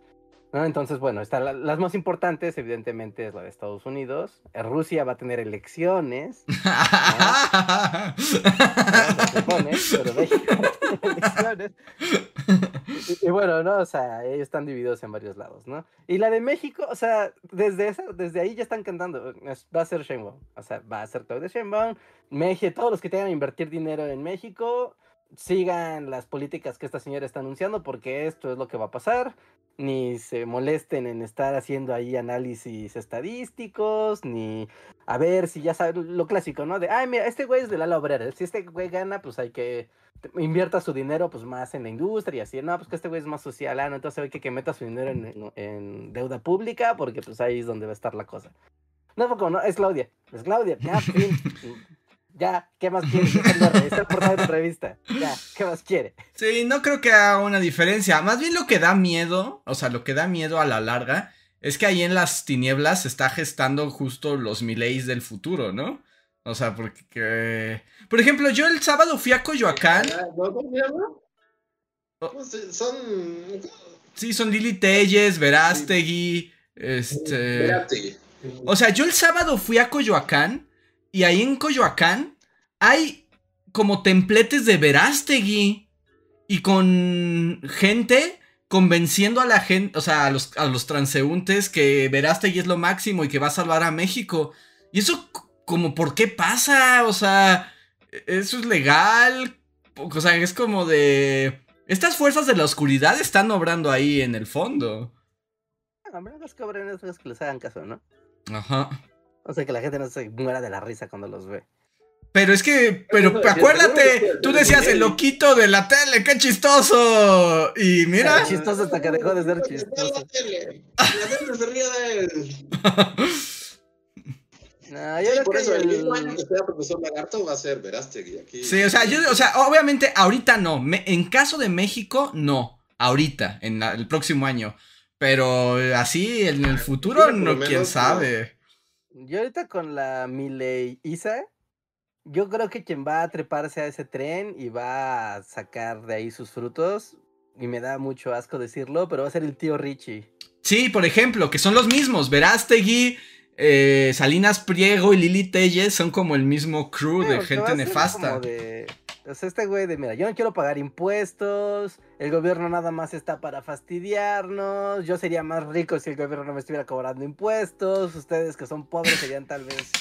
¿no? Entonces, bueno, está la- las más importantes, evidentemente, es la de Estados Unidos. Eh, Rusia va a tener elecciones, ¿no? [laughs] se supone, pero [laughs] elecciones. Y, y bueno, ¿no? O sea, ellos están divididos en varios lados, ¿no? Y la de México, o sea, desde esa, desde ahí ya están cantando. Va a ser Sheinbaum. O sea, va a ser Claudia Sheinbaum. México, todos los que tengan que invertir dinero en México, sigan las políticas que esta señora está anunciando, porque esto es lo que va a pasar. Ni se molesten en estar haciendo ahí análisis estadísticos, ni a ver si ya saben lo clásico, ¿no? De, ay, mira, este güey es del ala obrera. Si este güey gana, pues hay que invierta su dinero pues más en la industria y así, no, pues que este güey es más social, ah, no, entonces hay que, que meta su dinero en, deuda pública porque pues ahí es donde va a estar la cosa. No, como, no, es Claudia, es Claudia, ya, fin, [laughs] ya, ¿qué más quiere? Está portada de revista, ya, ¿qué más quiere? Sí, no creo que haga una diferencia. Más bien lo que da miedo, o sea, lo que da miedo a la larga, es que ahí en las tinieblas se está gestando justo los Mileis del futuro, ¿no? O sea, porque... que- Por ejemplo, yo el sábado fui a Coyoacán. Ah, ¿no? ¿Cómo se llama? Oh. ¿Cómo se- Son. Sí, son Lili Telles, Verástegui, este... Verástegui. O sea, yo el sábado fui a Coyoacán y ahí en Coyoacán hay como templetes de Verástegui y con gente convenciendo a la gente, o sea, a los, a los transeúntes que Verástegui es lo máximo y que va a salvar a México. Y eso, como, ¿por qué pasa? O sea, ¿e- ¿eso es legal? O sea, es como de... Estas fuerzas de la oscuridad están obrando ahí en el fondo. A menos obren esos que les hagan caso, ¿no? Ajá. O sea, que la gente no se muera de la risa cuando los ve. Pero es que, pero acuérdate, tú decías el loquito de la tele, qué chistoso. Y mira, Era chistoso hasta que dejó de ser chistoso. La tele. La tele se ríe de él. No, Sí, yo creo por que eso, el mismo año que sea profesor Lagarto va a ser Verástegui. Aquí. sí, o sea, yo, o sea, obviamente ahorita no. Me- en caso de México, no. Ahorita, en la- el próximo año. Pero así en el futuro, no, quién menos, sabe. Yo ahorita con la Miley Isa, yo creo que quien va a treparse a ese tren y va a sacar de ahí sus frutos, y me da mucho asco decirlo, pero va a ser el tío Richie. Sí, por ejemplo, que son los mismos. Verástegui, eh, Salinas Priego y Lili Telles son como el mismo crew de gente nefasta. de- O sea, este güey de, mira, yo no quiero pagar impuestos, el gobierno nada más está para fastidiarnos, yo sería más rico si el gobierno no me estuviera cobrando impuestos, ustedes que son pobres serían tal vez...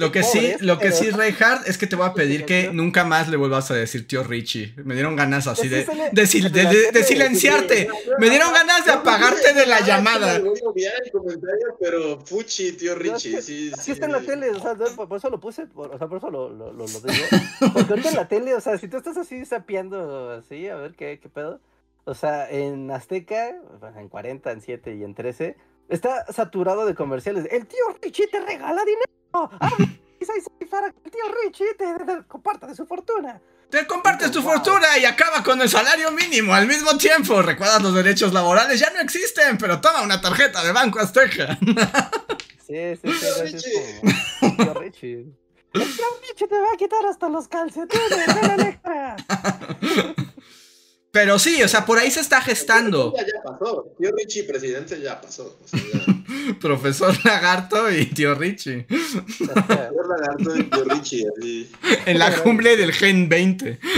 Lo que sí, lo que pero- sí, Reinhardt, es que te voy a [laughs] pedir que nunca más le vuelvas a decir tío Richie. Me dieron ganas así Pues de, de, sil- de- silenciarte. Me dieron ganas de apagarte de la llamada. Voy a obviar el comentario, pero Fuchi, tío Richie. Sí, está en la tele, o sea, por, por eso lo puse, por, o sea, por eso lo, lo, lo, lo digo. [laughs] Porque ahorita en la tele, o sea, si tú estás así sapeando así, a ver qué, qué pedo. O sea, en Azteca, en 40, en 7 y en 13, está saturado de comerciales. El tío Richie te regala dinero. [laughs] para que el tío Richie te, comparta de su fortuna. Te compartes tu fortuna y acaba con el salario mínimo al mismo tiempo. Recuerdas los derechos laborales ya no existen, pero toma una tarjeta de Banco Azteca. [laughs] Sí, sí, sí, [laughs] Tío Richie. El tío Richie te va a quitar hasta los calcetines de la Pero sí, o sea, por ahí se está gestando. Ya, ya pasó. Tío Richie, presidente, ya pasó. [laughs] Profesor Lagarto y tío Richie. Profesor Lagarto y tío Richie. Así. En la cumbre del Gen 20. [laughs]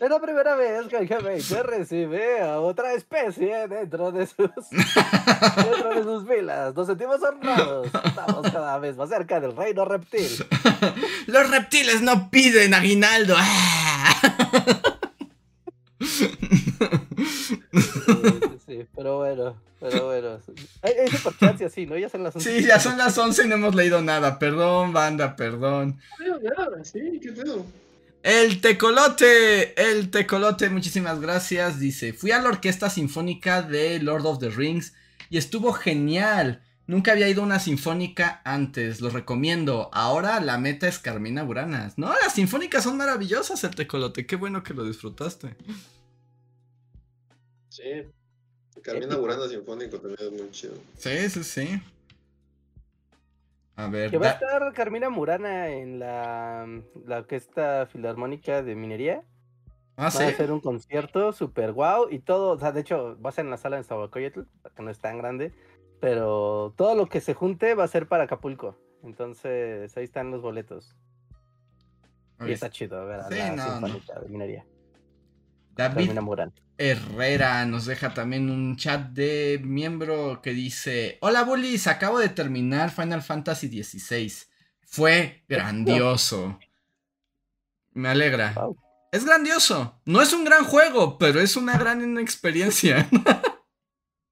Es la primera vez que el G20 recibe a otra especie dentro de sus [laughs] dentro de sus filas. Nos sentimos honrados. Estamos cada vez más cerca del reino reptil. [laughs] Los reptiles no piden aguinaldo. Sí, pero bueno, pero bueno. Hay, hay superchats y así, ¿no? Ya son las 11. Sí, ya son las 11 y no hemos leído nada. Perdón, banda, perdón. Sí, qué pedo. El tecolote, el tecolote, muchísimas gracias. Dice, fui a la orquesta sinfónica de Lord of the Rings y estuvo genial. Nunca había ido a una sinfónica antes, lo recomiendo. Ahora la meta es Carmina Buranas. No, las sinfónicas son maravillosas, el tecolote. Qué bueno que lo disfrutaste. Sí, Carmina Burana sinfónico también es muy chido. Sí, sí, sí. A ver. Que va a estar Carmina Murana en la, la Orquesta Filarmónica de Minería. Ah, va sí. a hacer un concierto super guau y todo. O sea, de hecho, va a ser en la sala en Sabacoyotl, que no es tan grande. Pero todo lo que se junte va a ser para Acapulco. Entonces, ahí están los boletos. Y está chido, ver sí, la no, de Minería. David. Herrera nos deja también un chat de miembro que dice: Hola Bullies, acabo de terminar Final Fantasy XVI. Fue grandioso. Me alegra. Wow. Es grandioso. No es un gran juego, pero es una gran experiencia.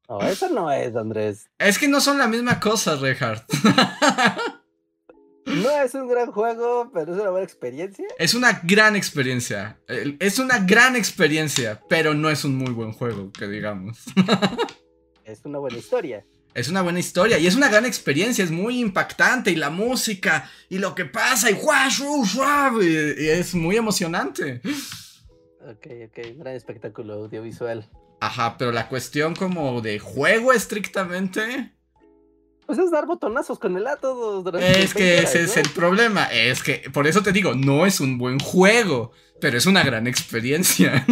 No, eso no es, Andrés. Es que no son la misma cosa, Reinhardt. [laughs] No es un gran juego, pero es una buena experiencia. Es una gran experiencia. Es una gran experiencia, pero no es un muy buen juego, que digamos. [laughs] Es una buena historia. Es una buena historia y es una gran experiencia, es muy impactante y la música y lo que pasa y y- y es muy emocionante. Ok, ok, gran espectáculo audiovisual. Ajá, pero la cuestión como de juego estrictamente Pues es dar botonazos con el A todos durante es que 20 horas, ese es el problema, es que por eso te digo, no es un buen juego, pero es una gran experiencia.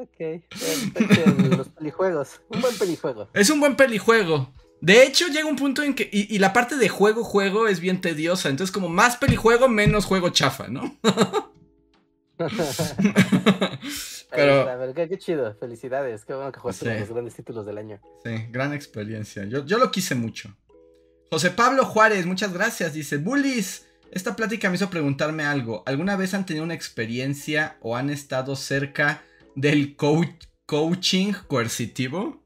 Ok, perfecto, los pelijuegos. Un buen pelijuego. Es un buen pelijuego. De hecho, llega un punto en que. Y, y la parte de juego, juego es bien tediosa. Entonces, como más pelijuego, menos juego chafa, ¿no? [laughs] [laughs] Pero. Qué, qué chido, felicidades. Qué bueno que jugaste Sí. con los grandes títulos del año. Sí, gran experiencia. Yo, yo lo quise mucho. José Pablo Juárez, muchas gracias. Dice: Bullies, esta plática me hizo preguntarme algo. ¿Alguna vez han tenido una experiencia o han estado cerca del coach- coaching coercitivo?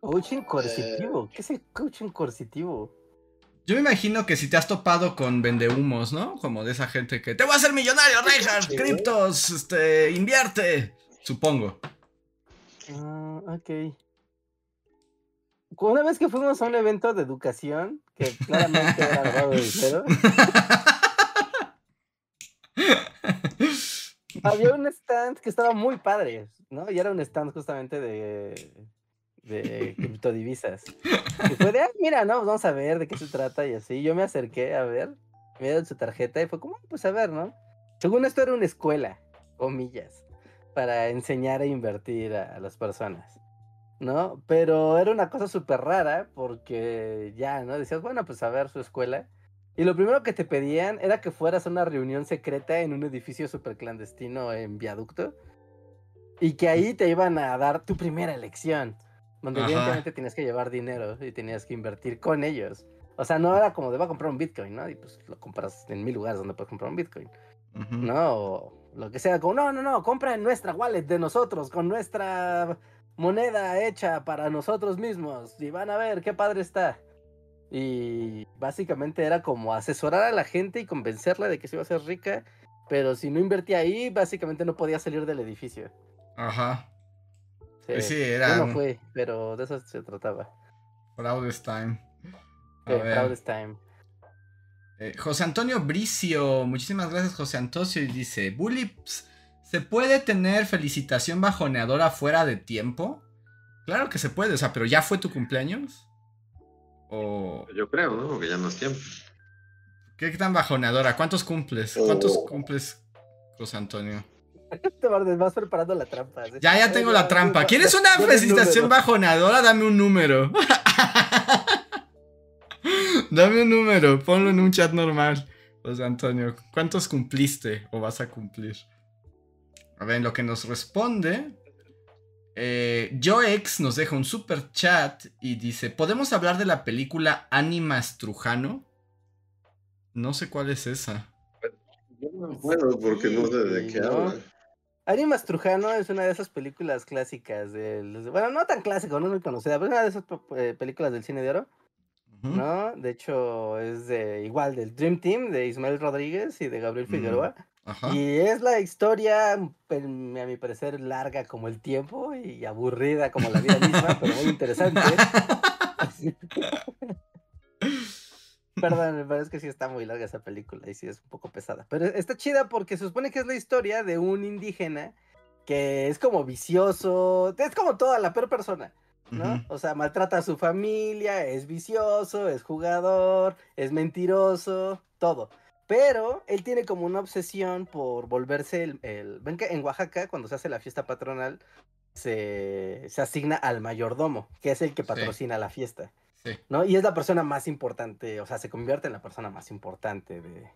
Coaching coercitivo. ¿Qué es el coaching coercitivo? Yo me imagino que si te has topado con vendehumos, ¿no? Como de esa gente que te voy a hacer millonario, Reinhardt, Sí. criptos, este, invierte. Supongo. Ah, ok. Una vez que fuimos a un evento de educación, que claramente era lavado de dinero, [laughs] había un stand que estaba muy padre, ¿no? Y era un stand justamente de, de [laughs] criptodivisas. Y fue de, ah, mira, no, vamos a ver de qué se trata y así. Yo me acerqué a ver, me dieron su tarjeta y fue como, "Ah, pues a ver, ¿no? Según esto era una escuela, comillas, para enseñar a invertir a, a las personas. ¿No? Pero era una cosa súper rara porque ya, ¿no? Decías, bueno, pues a ver su escuela. Y lo primero que te pedían era que fueras a una reunión secreta en un edificio súper clandestino en viaducto. Y que ahí te iban a dar tu primera elección. Donde Ajá. evidentemente tenías que llevar dinero y tenías que invertir con ellos. O sea, no era como de va a comprar un Bitcoin, ¿no? Y pues lo compras en mil lugares donde puedes comprar un Bitcoin. ¿no? O lo que sea, como, no, no, no, compra en nuestra wallet de nosotros, con nuestra moneda hecha para nosotros mismos, y van a ver qué padre está. Y básicamente era como asesorar a la gente y convencerla de que se iba a ser rica pero si no invertía ahí, básicamente no podía salir del edificio. Ajá. Sí, Pues sí, era Yo un- no fui, pero de eso se trataba. Proudest time. A De ver, Proudest Time. eh, José Antonio Bricio, muchísimas gracias José Antonio, y dice, Bully, ps, ¿se puede tener felicitación bajoneadora fuera de tiempo? Claro que se puede, o sea, pero ¿ya fue tu cumpleaños? ¿O Yo creo, ¿no? Porque ya no es tiempo. qué tan bajoneadora? ¿Cuántos cumples? ¿Cuántos Oh. cumples, José Antonio? [laughs] Te vas- vas preparando la trampa. ¿sí? Ya, ya tengo la trampa. ¿Quieres una felicitación número. bajoneadora? Dame un número. [laughs] Dame un número, ponlo en un chat normal. José Antonio, ¿cuántos cumpliste o vas a cumplir? A ver, en lo que nos responde. Eh, Joex nos deja un super chat y dice: ¿Podemos hablar de la película Animas Trujano? No sé cuál es esa. Yo no puedo porque no sé de qué habla. Animas Trujano es una de esas películas clásicas del... Bueno, no tan clásico, no muy conocida, pero es una de esas eh, películas del cine de oro. ¿no? De hecho, es de igual del Dream Team de Ismael Rodríguez y de Gabriel Figueroa. Y es la historia, pe- a mi parecer, larga como el tiempo y aburrida como la vida misma, pero muy interesante. [laughs] Perdón, me parece que sí está muy larga esa película y sí es un poco pesada. Pero está chida porque se supone que es la historia de un indígena que es como vicioso, es como toda la peor persona, ¿no? O sea, maltrata a su familia, es vicioso, es jugador, es mentiroso, todo. Pero él tiene como una obsesión por volverse el... el- Ven que en Oaxaca, cuando se hace la fiesta patronal, se, se asigna al mayordomo, que es el que Sí. patrocina la fiesta. Sí. ¿no? Y es la persona más importante, o sea, se convierte en la persona más importante de,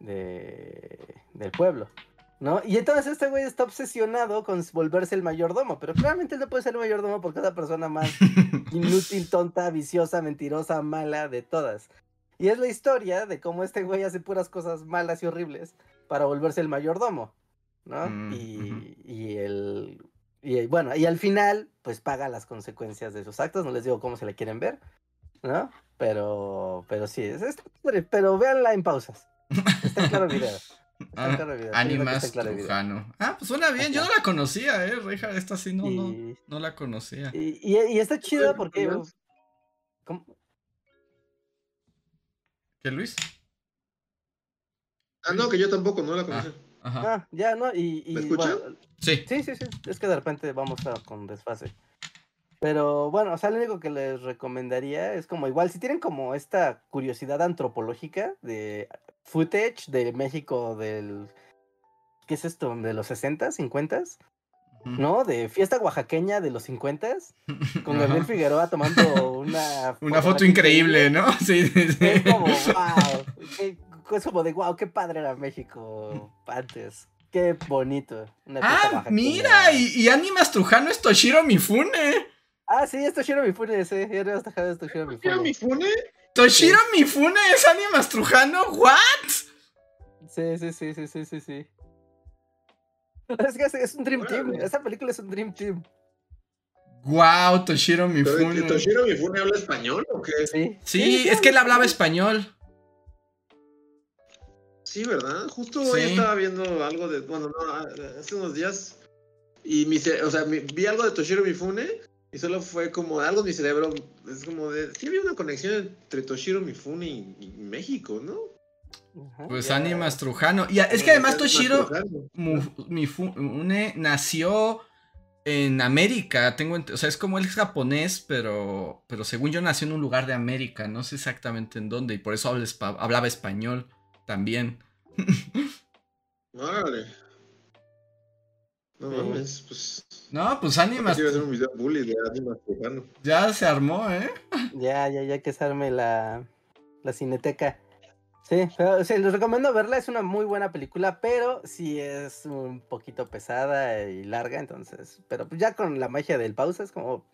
de del pueblo, ¿no? Y entonces este güey está obsesionado con volverse el mayordomo, pero claramente él no puede ser el mayordomo porque es la persona más [laughs] inútil, tonta, viciosa, mentirosa, mala de todas. Y es la historia de cómo este güey hace puras cosas malas y horribles para volverse el mayordomo, ¿no? Mm, y, y el y eh, bueno, y al final, pues paga las consecuencias de sus actos. No les digo cómo se la quieren ver, ¿no? Pero, pero sí, es, está padre, pero véanla en pausas. Está claro el video. [laughs] Está Ah, claro Animas está claro el video. Trujano. Ah, pues suena bien. Yo no la conocía, eh. Reija, esta sí no, no, Y, no la conocía. y, y- y está chida porque. ¿Qué, Luis? Ah, no, que yo tampoco, no la conocí. Ajá. Ah, ya, ¿no? Y, y ¿Me escuchan? bueno, Sí. Sí, sí, sí. Es que de repente vamos a, con desfase. Pero bueno, o sea, lo único que les recomendaría es como igual, si tienen como esta curiosidad antropológica de footage de México del... ¿Qué es esto? ¿De los 60, 50? Ujú. ¿No? De fiesta oaxaqueña de los 50 con Ajá. Gabriel Figueroa tomando una... [laughs] Una foto increíble, ¿no? [laughs] Sí, sí, sí. Es como, [laughs] wow. qué- Es como de, wow, qué padre era México antes. Qué bonito. una Ah, mira, y, y Animas Trujano es Toshiro Mifune. Ah, sí, es Toshiro Mifune, sí. Ya no de Toshiro ¿Era mi Mifune. fune? Toshiro Mifune es Animas Trujano, ¿what? Sí, sí, sí, sí, sí, sí, sí. Es que es, es un Dream Team. Esa película es un Dream Team. Wow, Toshiro ¿Pero de que Mifune. Toshiro Mifune habla español o qué? Sí, Sí, es que él hablaba español. Sí, ¿verdad? Justo Sí. hoy estaba viendo algo de. Bueno, no, ah, hace unos días. Y mi o sea, mi- vi algo de Toshiro Mifune. Y solo fue como algo en mi cerebro. Es como de. Sí, había una conexión entre Toshiro Mifune y, y México, ¿no? Pues. Animas Trujano. Y es que además Toshiro Mifune nació en América. Tengo, o sea, es como él es japonés, pero, pero según yo nació en un lugar de América. No sé exactamente en dónde. Y por eso habla hablaba español también. Órale. No Sí. mames, pues. No, pues Animas Iba a hacer un video bully de Animas Trujano. ya se armó, ¿eh? Ya, ya, ya que se arme la, la cineteca. Sí, pero sí, les recomiendo verla, es una muy buena película, pero sí es un poquito pesada y larga, entonces, pero pues ya con la magia del pausa es como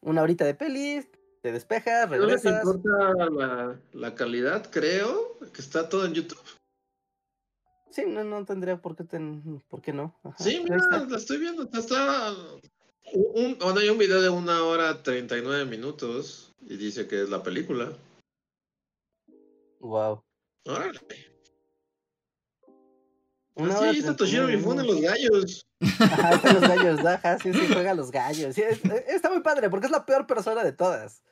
una horita de peli, te despejas, No les regresas. importa la, la calidad, creo, que está todo en YouTube. Sí, no, no tendría por qué, ten- por qué no. Ajá, Sí, mira, está. la estoy viendo. Está, está un, bueno, hay un video de una hora 39 minutos y dice que es la película. Wow. Órale. Una Ah, sí, está 31 Toshiro Mifune en los gallos. [laughs] Ajá, están los gallos, ajá, sí, sí, juega a los gallos. Sí, es- eh, está muy padre porque es la peor persona de todas.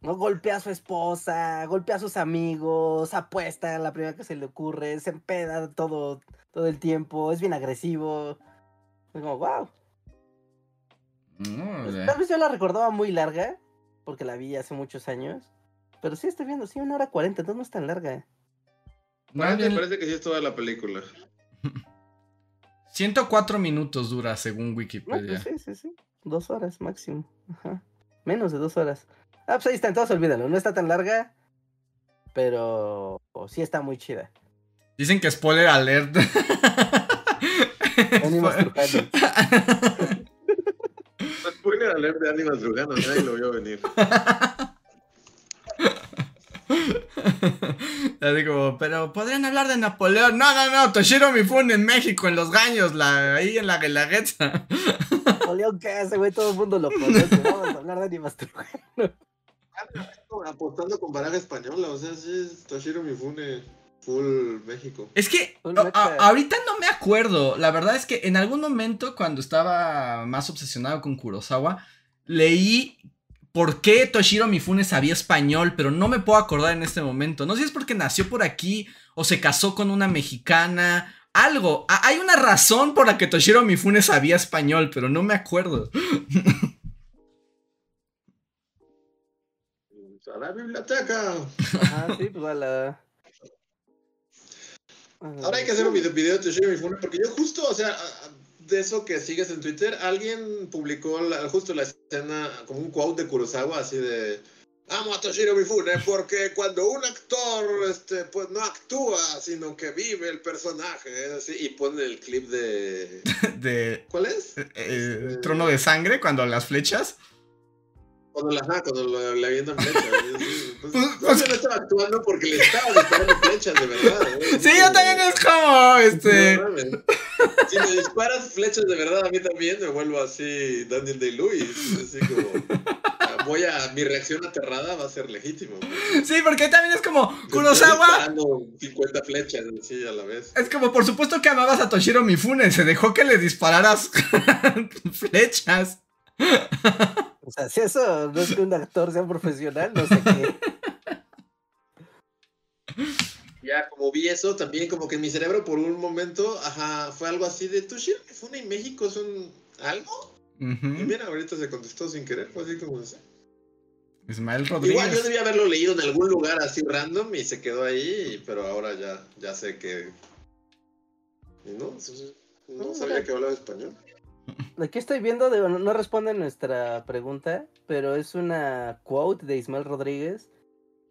No golpea a su esposa, golpea a sus amigos, apuesta a la primera que se le ocurre, se empeda todo, todo el tiempo, es bien agresivo. Es como, wow. Tal vez yo la recordaba muy larga, porque la vi hace muchos años. Pero sí estoy viendo, sí, una hora cuarenta, entonces no es tan larga. Más Me parece que sí es toda la película. [laughs] 104 minutos dura según No, Wikipedia. pues sí, sí, sí. Dos horas máximo. Ajá. Menos de dos horas. Ah, pues ahí está, entonces olvídalo. No está tan larga, pero sí está muy chida. Dicen que spoiler alert. [laughs] Ánimos Trujano. [laughs] Spoiler alert de Animas Drugano, nadie lo vio venir. [laughs] Ya digo, pero podrían hablar de Napoleón. No, no, no, Toshiro Mifune en México, en los gaños, la, ahí en la guelaguetza. Napoleón, ¿qué hace, güey? Todo el mundo lo conoce. Vamos a hablar de Ánimos Trujano. Apostando con baraja española, o sea, sí es Toshiro Mifune, full México. Es que a- ahorita no me acuerdo. La verdad es que en algún momento, cuando estaba más obsesionado con Kurosawa, leí por qué Toshiro Mifune sabía español, pero no me puedo acordar en este momento. No sé si es porque nació por aquí o se casó con una mexicana. Algo. A- hay una razón por la que Toshiro Mifune sabía español, pero no me acuerdo. [laughs] A la biblioteca. Ah, sí, pues a la. Ahora hay que hacer un video, video de Toshiro Mifune, porque yo justo, o sea, de eso que sigues en Twitter, alguien publicó la- justo la escena, como un quote de Kurosawa, así de... Amo a Toshiro Mifune porque cuando un actor este, pues no actúa, sino que vive el personaje, es así, y pone el clip de... [laughs] De ¿Cuál es? eh, Trono de Sangre, cuando las flechas. Cuando la cuando lo- le avientan flechas. sí, Pues, Pues- no estaba actuando porque le estaba disparando flechas, de verdad. ¿eh? [laughs] Sí, yo también es como, este... No. Si me disparas flechas de verdad, a mí también me vuelvo así Daniel Day-Lewis. Así como. ah, Voy a. Mi reacción aterrada va a ser legítimo. Sí, porque también es como, Kurosawa... disparando 50 flechas así a la vez. Es como, por supuesto que amabas a Toshiro Mifune, se dejó que le dispararas [laughs] flechas. O sea, si eso no es que un actor sea un profesional, no sé qué. [laughs] Ya, como vi eso, también como que en mi cerebro por un momento, ajá, fue algo así de Toshiro Mifune y México son algo. Y mira, ahorita se contestó sin querer, fue así como así. Ismael Igual yo Rodríguez. debía haberlo leído en algún lugar así random y se quedó ahí, pero ahora ya, ya sé que. No, no Ah, sabía que hablaba español. [laughs] Aquí estoy viendo, de, no, responde nuestra pregunta, pero es una quote de Ismael Rodríguez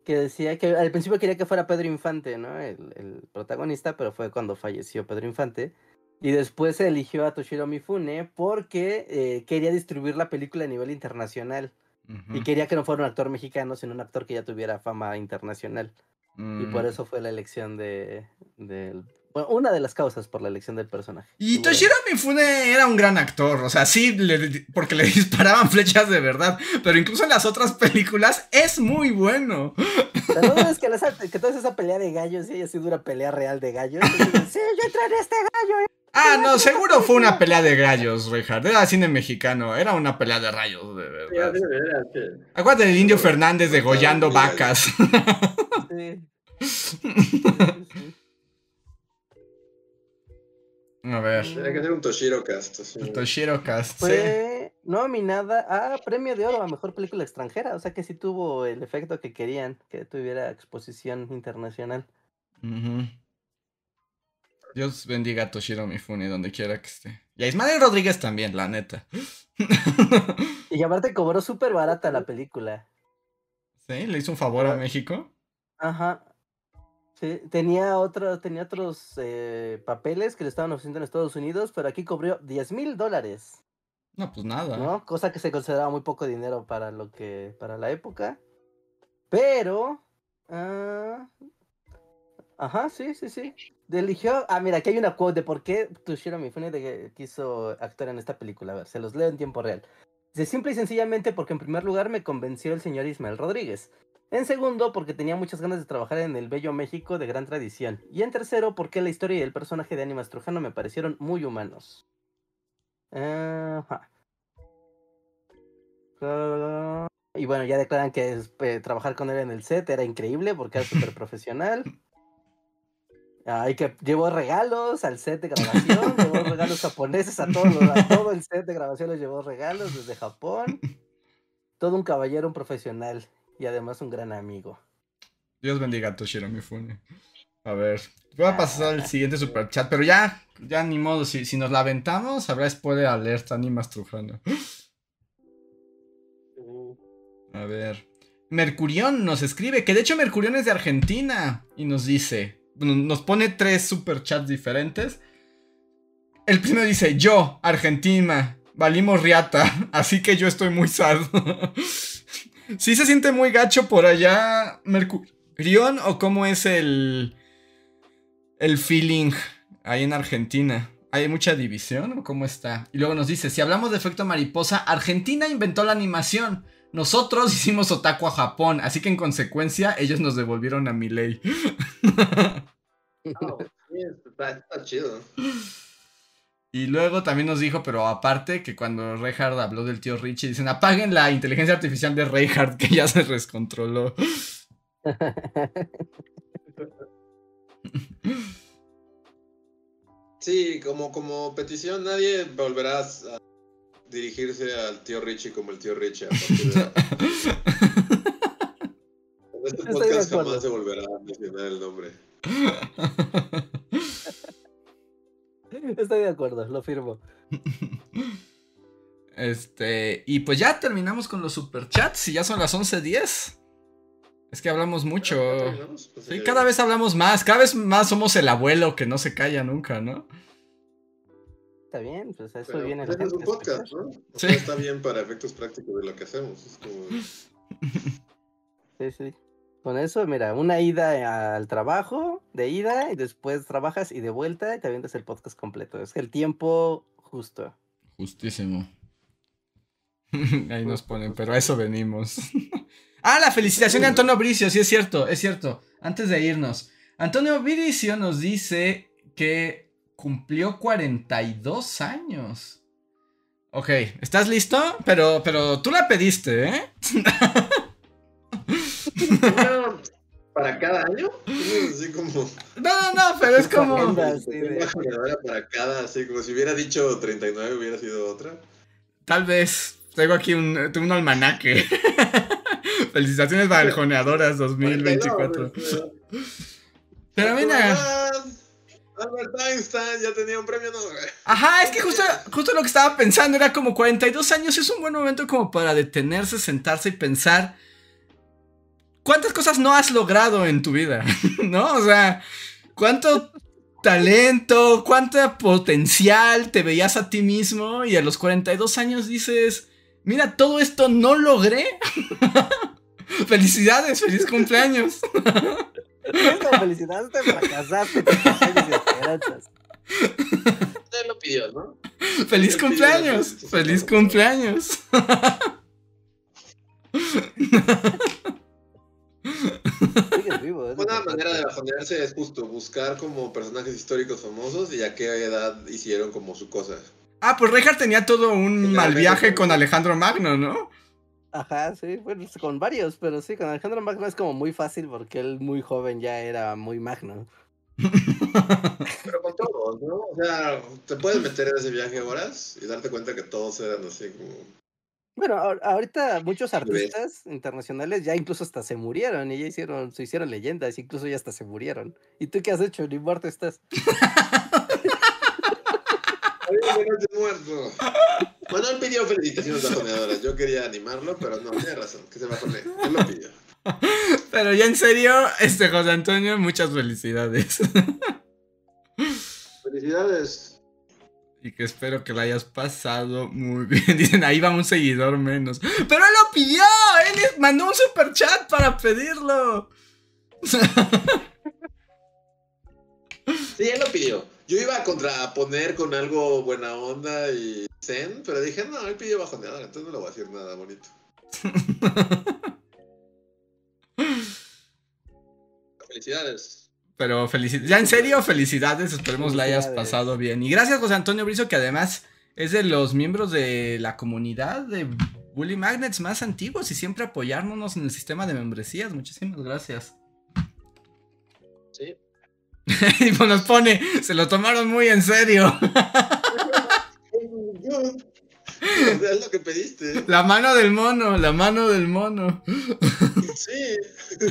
que decía que al principio quería que fuera Pedro Infante, ¿no? El, el protagonista, pero fue cuando falleció Pedro Infante. Y después se eligió a Toshiro Mifune porque eh, quería distribuir la película a nivel internacional. Y quería que no fuera un actor mexicano, sino un actor que ya tuviera fama internacional. Y por Mm. eso fue la elección de, del... Bueno, una de las causas por la elección del personaje. Y. Toshiro Mifune era un gran actor, o sea, sí, le- porque le [laughs] disparaban flechas de verdad, pero incluso en las otras películas es muy bueno. Sea, no es que, toda esa pelea de gallos sí haya sido una pelea real de gallos. Y dicen, sí, yo entré en este gallo. Ah, no, seguro fue una pelea de gallos, Richard. Era cine mexicano, era una pelea de rayos, de verdad. Acuérdate del Indio Fernández degollando vacas. Sí. [laughs] A ver, Tiene que ser un Toshiro Cast. así. Toshiro Cast. sí. Fue nominada a Premio de Oro a Mejor Película Extranjera. O sea que sí tuvo el efecto que querían, que tuviera exposición internacional. Dios bendiga a Toshiro Mifune donde quiera que esté. Y a Ismael Rodríguez también, la neta. [laughs] Y aparte cobró súper barata la película. ¿Sí? ¿Le hizo un favor a México? Ajá. Sí, tenía, otro, tenía otros eh, papeles que le estaban ofreciendo en Estados Unidos, pero aquí cobró 10 mil dólares, No, pues nada. ¿no? Cosa que se consideraba muy poco dinero para lo que, para la época. Pero, ah, ajá, sí, sí, sí. Eligió, ah, mira, aquí hay una quote de por qué Toshiro Mifune de- quiso actuar en esta película. A ver, se los leo en tiempo real. Dice, simple y sencillamente porque en primer lugar me convenció el señor Ismael Rodríguez. En segundo, porque tenía muchas ganas de trabajar en el Bello México de gran tradición. Y en tercero, porque la historia y el personaje de Animas Trujano me parecieron muy humanos. Ajá. Y bueno, ya declaran que eh, trabajar con él en el set era increíble porque era súper [laughs] profesional. Ay, que llevó regalos al set de grabación, llevó regalos japoneses a, todos a todo el set de grabación, les llevó regalos desde Japón. Todo un caballero, un profesional y además un gran amigo. Dios bendiga a Toshiro Mifune. A ver, voy a pasar al siguiente super chat, pero ya, ya ni modo, si, si nos la aventamos, habrá spoiler alerta, ni más trujano. A ver. Mercurión nos escribe, que de hecho Mercurión es de Argentina, y nos dice, nos pone tres super chats diferentes. El primero dice, yo, Argentina, valimos riata, [laughs] así que yo estoy muy sad. ¿Sí se siente muy gacho por allá, Mercurión, o cómo es el, el feeling ahí en Argentina? ¿Hay mucha división o cómo está? Y luego nos dice, si hablamos de efecto mariposa, Argentina inventó la animación. Nosotros hicimos otaku a Japón, así que en consecuencia ellos nos devolvieron a mi ley. [laughs] está, chido. Y luego también nos dijo, pero aparte, que cuando Reinhardt habló del tío Richie, dicen, apaguen la inteligencia artificial de Reinhardt, que ya se descontroló. [laughs] Sí, como, como petición, nadie volverá a dirigirse al tío Richie como el tío Richie. A en [laughs] este podcast jamás se volverá a mencionar el nombre. [laughs] [laughs] Estoy de acuerdo, lo firmo. [laughs] Este, y pues ya terminamos con los superchats y ya son las 11.10. Es que hablamos mucho. Pues sí, cada vez hablamos más, cada vez más somos el abuelo que no se calla nunca, ¿no? Está bien, pues eso viene pues es un podcast, ¿no? sí. está bien para efectos prácticos de lo que hacemos. Es como... [laughs] Sí, sí. Con eso, mira, una ida al trabajo, de ida, y después trabajas y de vuelta y te avientas el podcast completo. Es el tiempo justo. Justísimo. [laughs] Ahí nos ponen, pero a eso venimos. [laughs] ah, la felicitación de Antonio Bricio, sí es cierto, es cierto. Antes de irnos, Antonio Bricio nos dice que cumplió 42 años. Ok, ¿estás listo? Pero, pero tú la pediste, ¿eh? [laughs] ¿Para cada año? Así como... No, no, no, pero es como... para cada, así como si hubiera dicho 39 hubiera sido otra. Tal vez. Tengo aquí un, un almanaque. [laughs] Felicitaciones baljoneadoras 2024. Pero mira... Albert Einstein ya tenía un premio Nobel. Ajá, es que justo, justo lo que estaba pensando era como 42 años es un buen momento como para detenerse, sentarse y pensar ¿cuántas cosas no has logrado en tu vida? [laughs] ¿No? O sea, ¿cuánto talento, cuánto potencial te veías a ti mismo y a los 42 años dices, mira, todo esto no logré? [laughs] Felicidades, feliz cumpleaños. felicidades, te fracasaste Usted lo pidió, ¿no? Feliz cumpleaños, feliz cumpleaños. [laughs] Una manera de bajonearse es justo buscar como personajes históricos famosos y a qué edad hicieron como su cosa. Ah, pues Reinhardt tenía todo un mal viaje con Alejandro Magno, ¿no? Ajá, sí, bueno, con varios, pero sí, con Alejandro Magno es como muy fácil porque él muy joven ya era muy magno. [laughs] pero con todos, ¿no? O sea, te puedes meter en ese viaje horas y darte cuenta que todos eran así como bueno, ahorita muchos artistas internacionales ya incluso hasta se murieron y ya hicieron, se hicieron leyendas, incluso ya hasta se murieron. ¿Y tú qué has hecho? Ni muerto estás. [laughs] muerto. Él pidió felicitaciones bajoneadoras. Yo quería animarlo, pero no, tiene razón, que se bajone. Él lo pidió. [laughs] Pero ya en serio, este José Antonio, muchas felicidades. [laughs] Felicidades y que espero que lo hayas pasado muy [laughs] bien. Dicen, ahí va un seguidor menos. Pero él lo pidió, él mandó un super chat para pedirlo. [laughs] Sí, él lo pidió. Yo iba a contraponer con algo buena onda y zen, pero dije, no, él pidió bajoneador, entonces no le voy a decir nada bonito. [laughs] Felicidades. Pero felicidades. Ya en serio, felicidades. Esperemos la hayas pasado bien. Y gracias, José Antonio Brizo, que además es de los miembros de la comunidad de Bully Magnets más antiguos y siempre apoyarnos en el sistema de membresías. Muchísimas gracias. Sí. [laughs] y pues nos pone, se lo tomaron muy en serio. [laughs] Es lo que pediste. La mano del mono, la mano del mono. Sí. [laughs]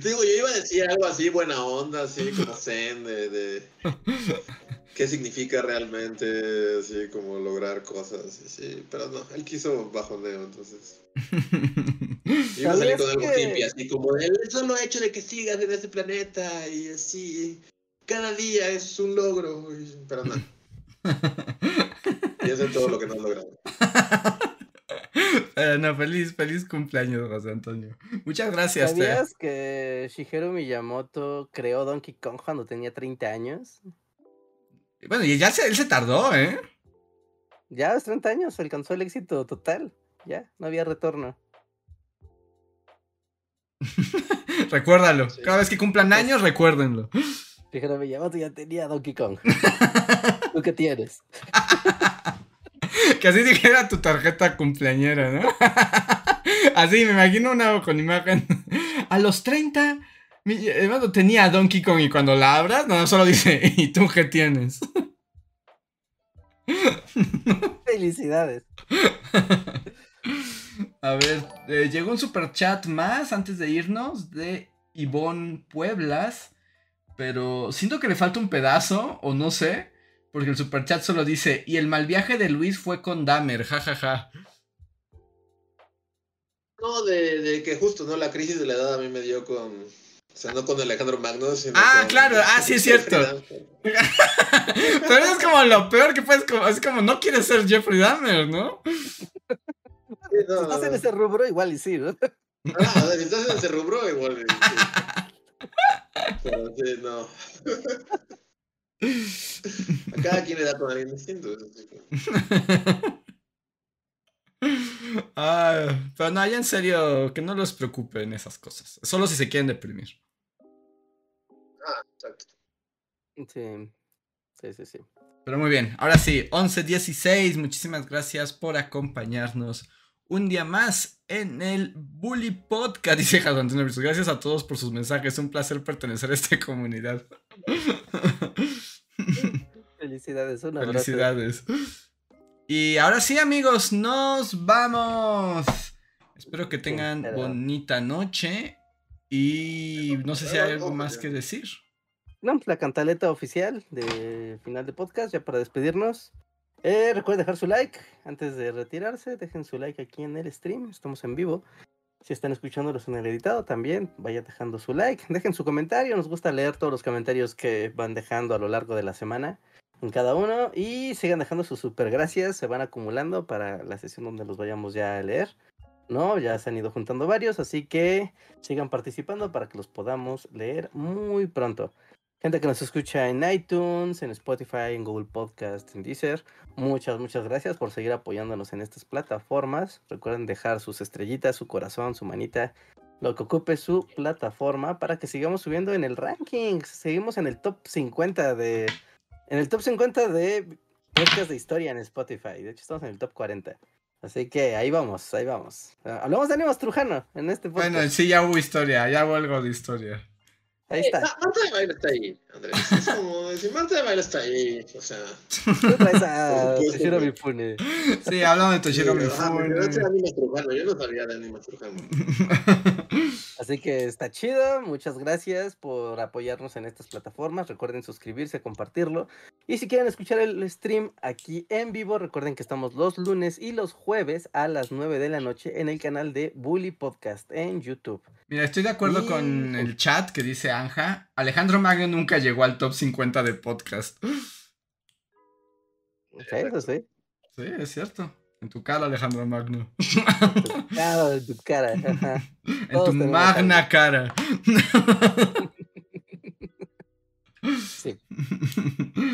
Te digo, yo iba a decir algo así, buena onda, así como zen, de, de [laughs] qué significa realmente, así como lograr cosas, y sí, pero no, él quiso bajoneo, entonces. Iba a salir con ¿Sabías algo que- hippie, así como el solo hecho de que sigas en este planeta y así, cada día es un logro, y- pero no. [laughs] Y eso es todo lo que no has logrado. [laughs] Pero [laughs] no, feliz, feliz cumpleaños, José Antonio. Muchas gracias. te- ¿Sabías que Shigeru Miyamoto creó Donkey Kong cuando tenía 30 años? Bueno, y ya se, él se tardó, ¿eh? Ya a los 30 años alcanzó el éxito total. Ya, no había retorno. [laughs] Recuérdalo. Sí. Cada vez que cumplan años, recuérdenlo. Shigeru Miyamoto ya tenía Donkey Kong. [laughs] ¿Tú qué tienes? Que así dijera tu tarjeta cumpleañera, ¿no? [laughs] Así, me imagino una con imagen. A los 30, mi hermano tenía a Donkey Kong y cuando la abras, no, solo dice, [laughs] ¿y tú qué tienes? [laughs] Felicidades. A ver, eh, llegó un super chat más antes de irnos de Ivonne Pueblas. Pero siento que le falta un pedazo, o no sé. Porque el super chat solo dice: Y el mal viaje de Luis fue con Dahmer, jajaja. No, de, de que justo, ¿no? La crisis de la edad a mí me dio con. O sea, no con Alejandro Magno, sino Ah, con- claro, ah, sí es cierto. [laughs] Pero es como lo peor que puedes. como- Es como no quieres ser Jeffrey Dahmer, ¿no? Sí, no, Si estás en ese rubro, igual y sí, ¿no? Ah, si estás en ese rubro, igual. sí. [laughs] Pero sí, no. A cada quien le da con alguien distinto. eso sí. Ah, [laughs] pero no, ya en serio, que no los preocupen esas cosas. Solo si se quieren deprimir. Ah, exacto. Sí. Sí, sí, sí. Pero muy bien, ahora sí, 11.16, muchísimas gracias por acompañarnos un día más en el Bully Podcast. [laughs] Dice Jadon Gracias a todos por sus mensajes, un placer pertenecer a esta comunidad. [laughs] Felicidades, un abrazo. Felicidades. Y ahora sí, amigos, nos vamos. Espero que tengan bonita noche. Y no sé si hay algo más que decir. No, pues, la cantaleta oficial de final de podcast, ya para despedirnos. Eh, recuerden dejar su like antes de retirarse. Dejen su like aquí en el stream. Estamos en vivo. Si están escuchándolos en el editado, también vayan dejando su like. [laughs] Dejen su comentario. Nos gusta leer todos los comentarios que van dejando a lo largo de la semana en cada uno. Y sigan dejando sus super gracias. Se van acumulando para la sesión donde los vayamos ya a leer. No, ya se han ido juntando varios. Así que sigan participando para que los podamos leer muy pronto. Gente que nos escucha en iTunes, en Spotify, en Google Podcast, en Deezer. Muchas, muchas gracias por seguir apoyándonos en estas plataformas. Recuerden dejar sus estrellitas, su corazón, su manita, lo que ocupe su plataforma para que sigamos subiendo en el ranking. Seguimos en el top 50 de. En el top 50 de podcast de historia en Spotify. De hecho, estamos en el top 40. Así que ahí vamos, ahí vamos. Ah, Hablamos de Animas Trujano en este podcast. Bueno, sí, ya hubo historia, ya hubo algo de historia. Ahí está. Marta de baile está ahí, Andrés. Es [laughs] como decir, Marta de baile está ahí. O sea. Tú traes a Toshiro. Mifune. Sí, hablamos de Toshiro sí, no Mifune. Anima Trujano, Yo no sabía de Anima Trujano. [laughs] Así que está chido, muchas gracias por apoyarnos en estas plataformas. Recuerden suscribirse, compartirlo. Y si quieren escuchar el stream aquí en vivo, recuerden que estamos los lunes y los jueves a las 9 de la noche en el canal de Bully Podcast en YouTube. Mira, estoy de acuerdo con el chat que dice Anja. Alejandro Magno nunca llegó al top 50 de podcast. Sí, eso sí. Sí, es cierto. En tu cara, Alejandro Magno. En tu cara. [laughs] ajá. En Todos tu tenemos magna cara. Sí.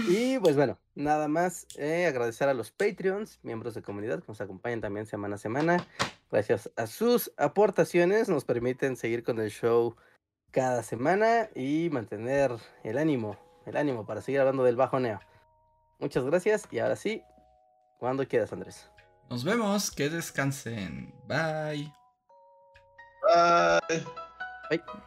Y pues bueno, nada más eh, agradecer a los Patreons, miembros de comunidad que nos acompañan también semana a semana. Gracias a sus aportaciones nos permiten seguir con el show cada semana y mantener el ánimo, el ánimo para seguir hablando del bajo neo. Muchas gracias y ahora sí, cuando quieras, Andrés. Nos vemos, que descansen. Bye. Bye. Bye.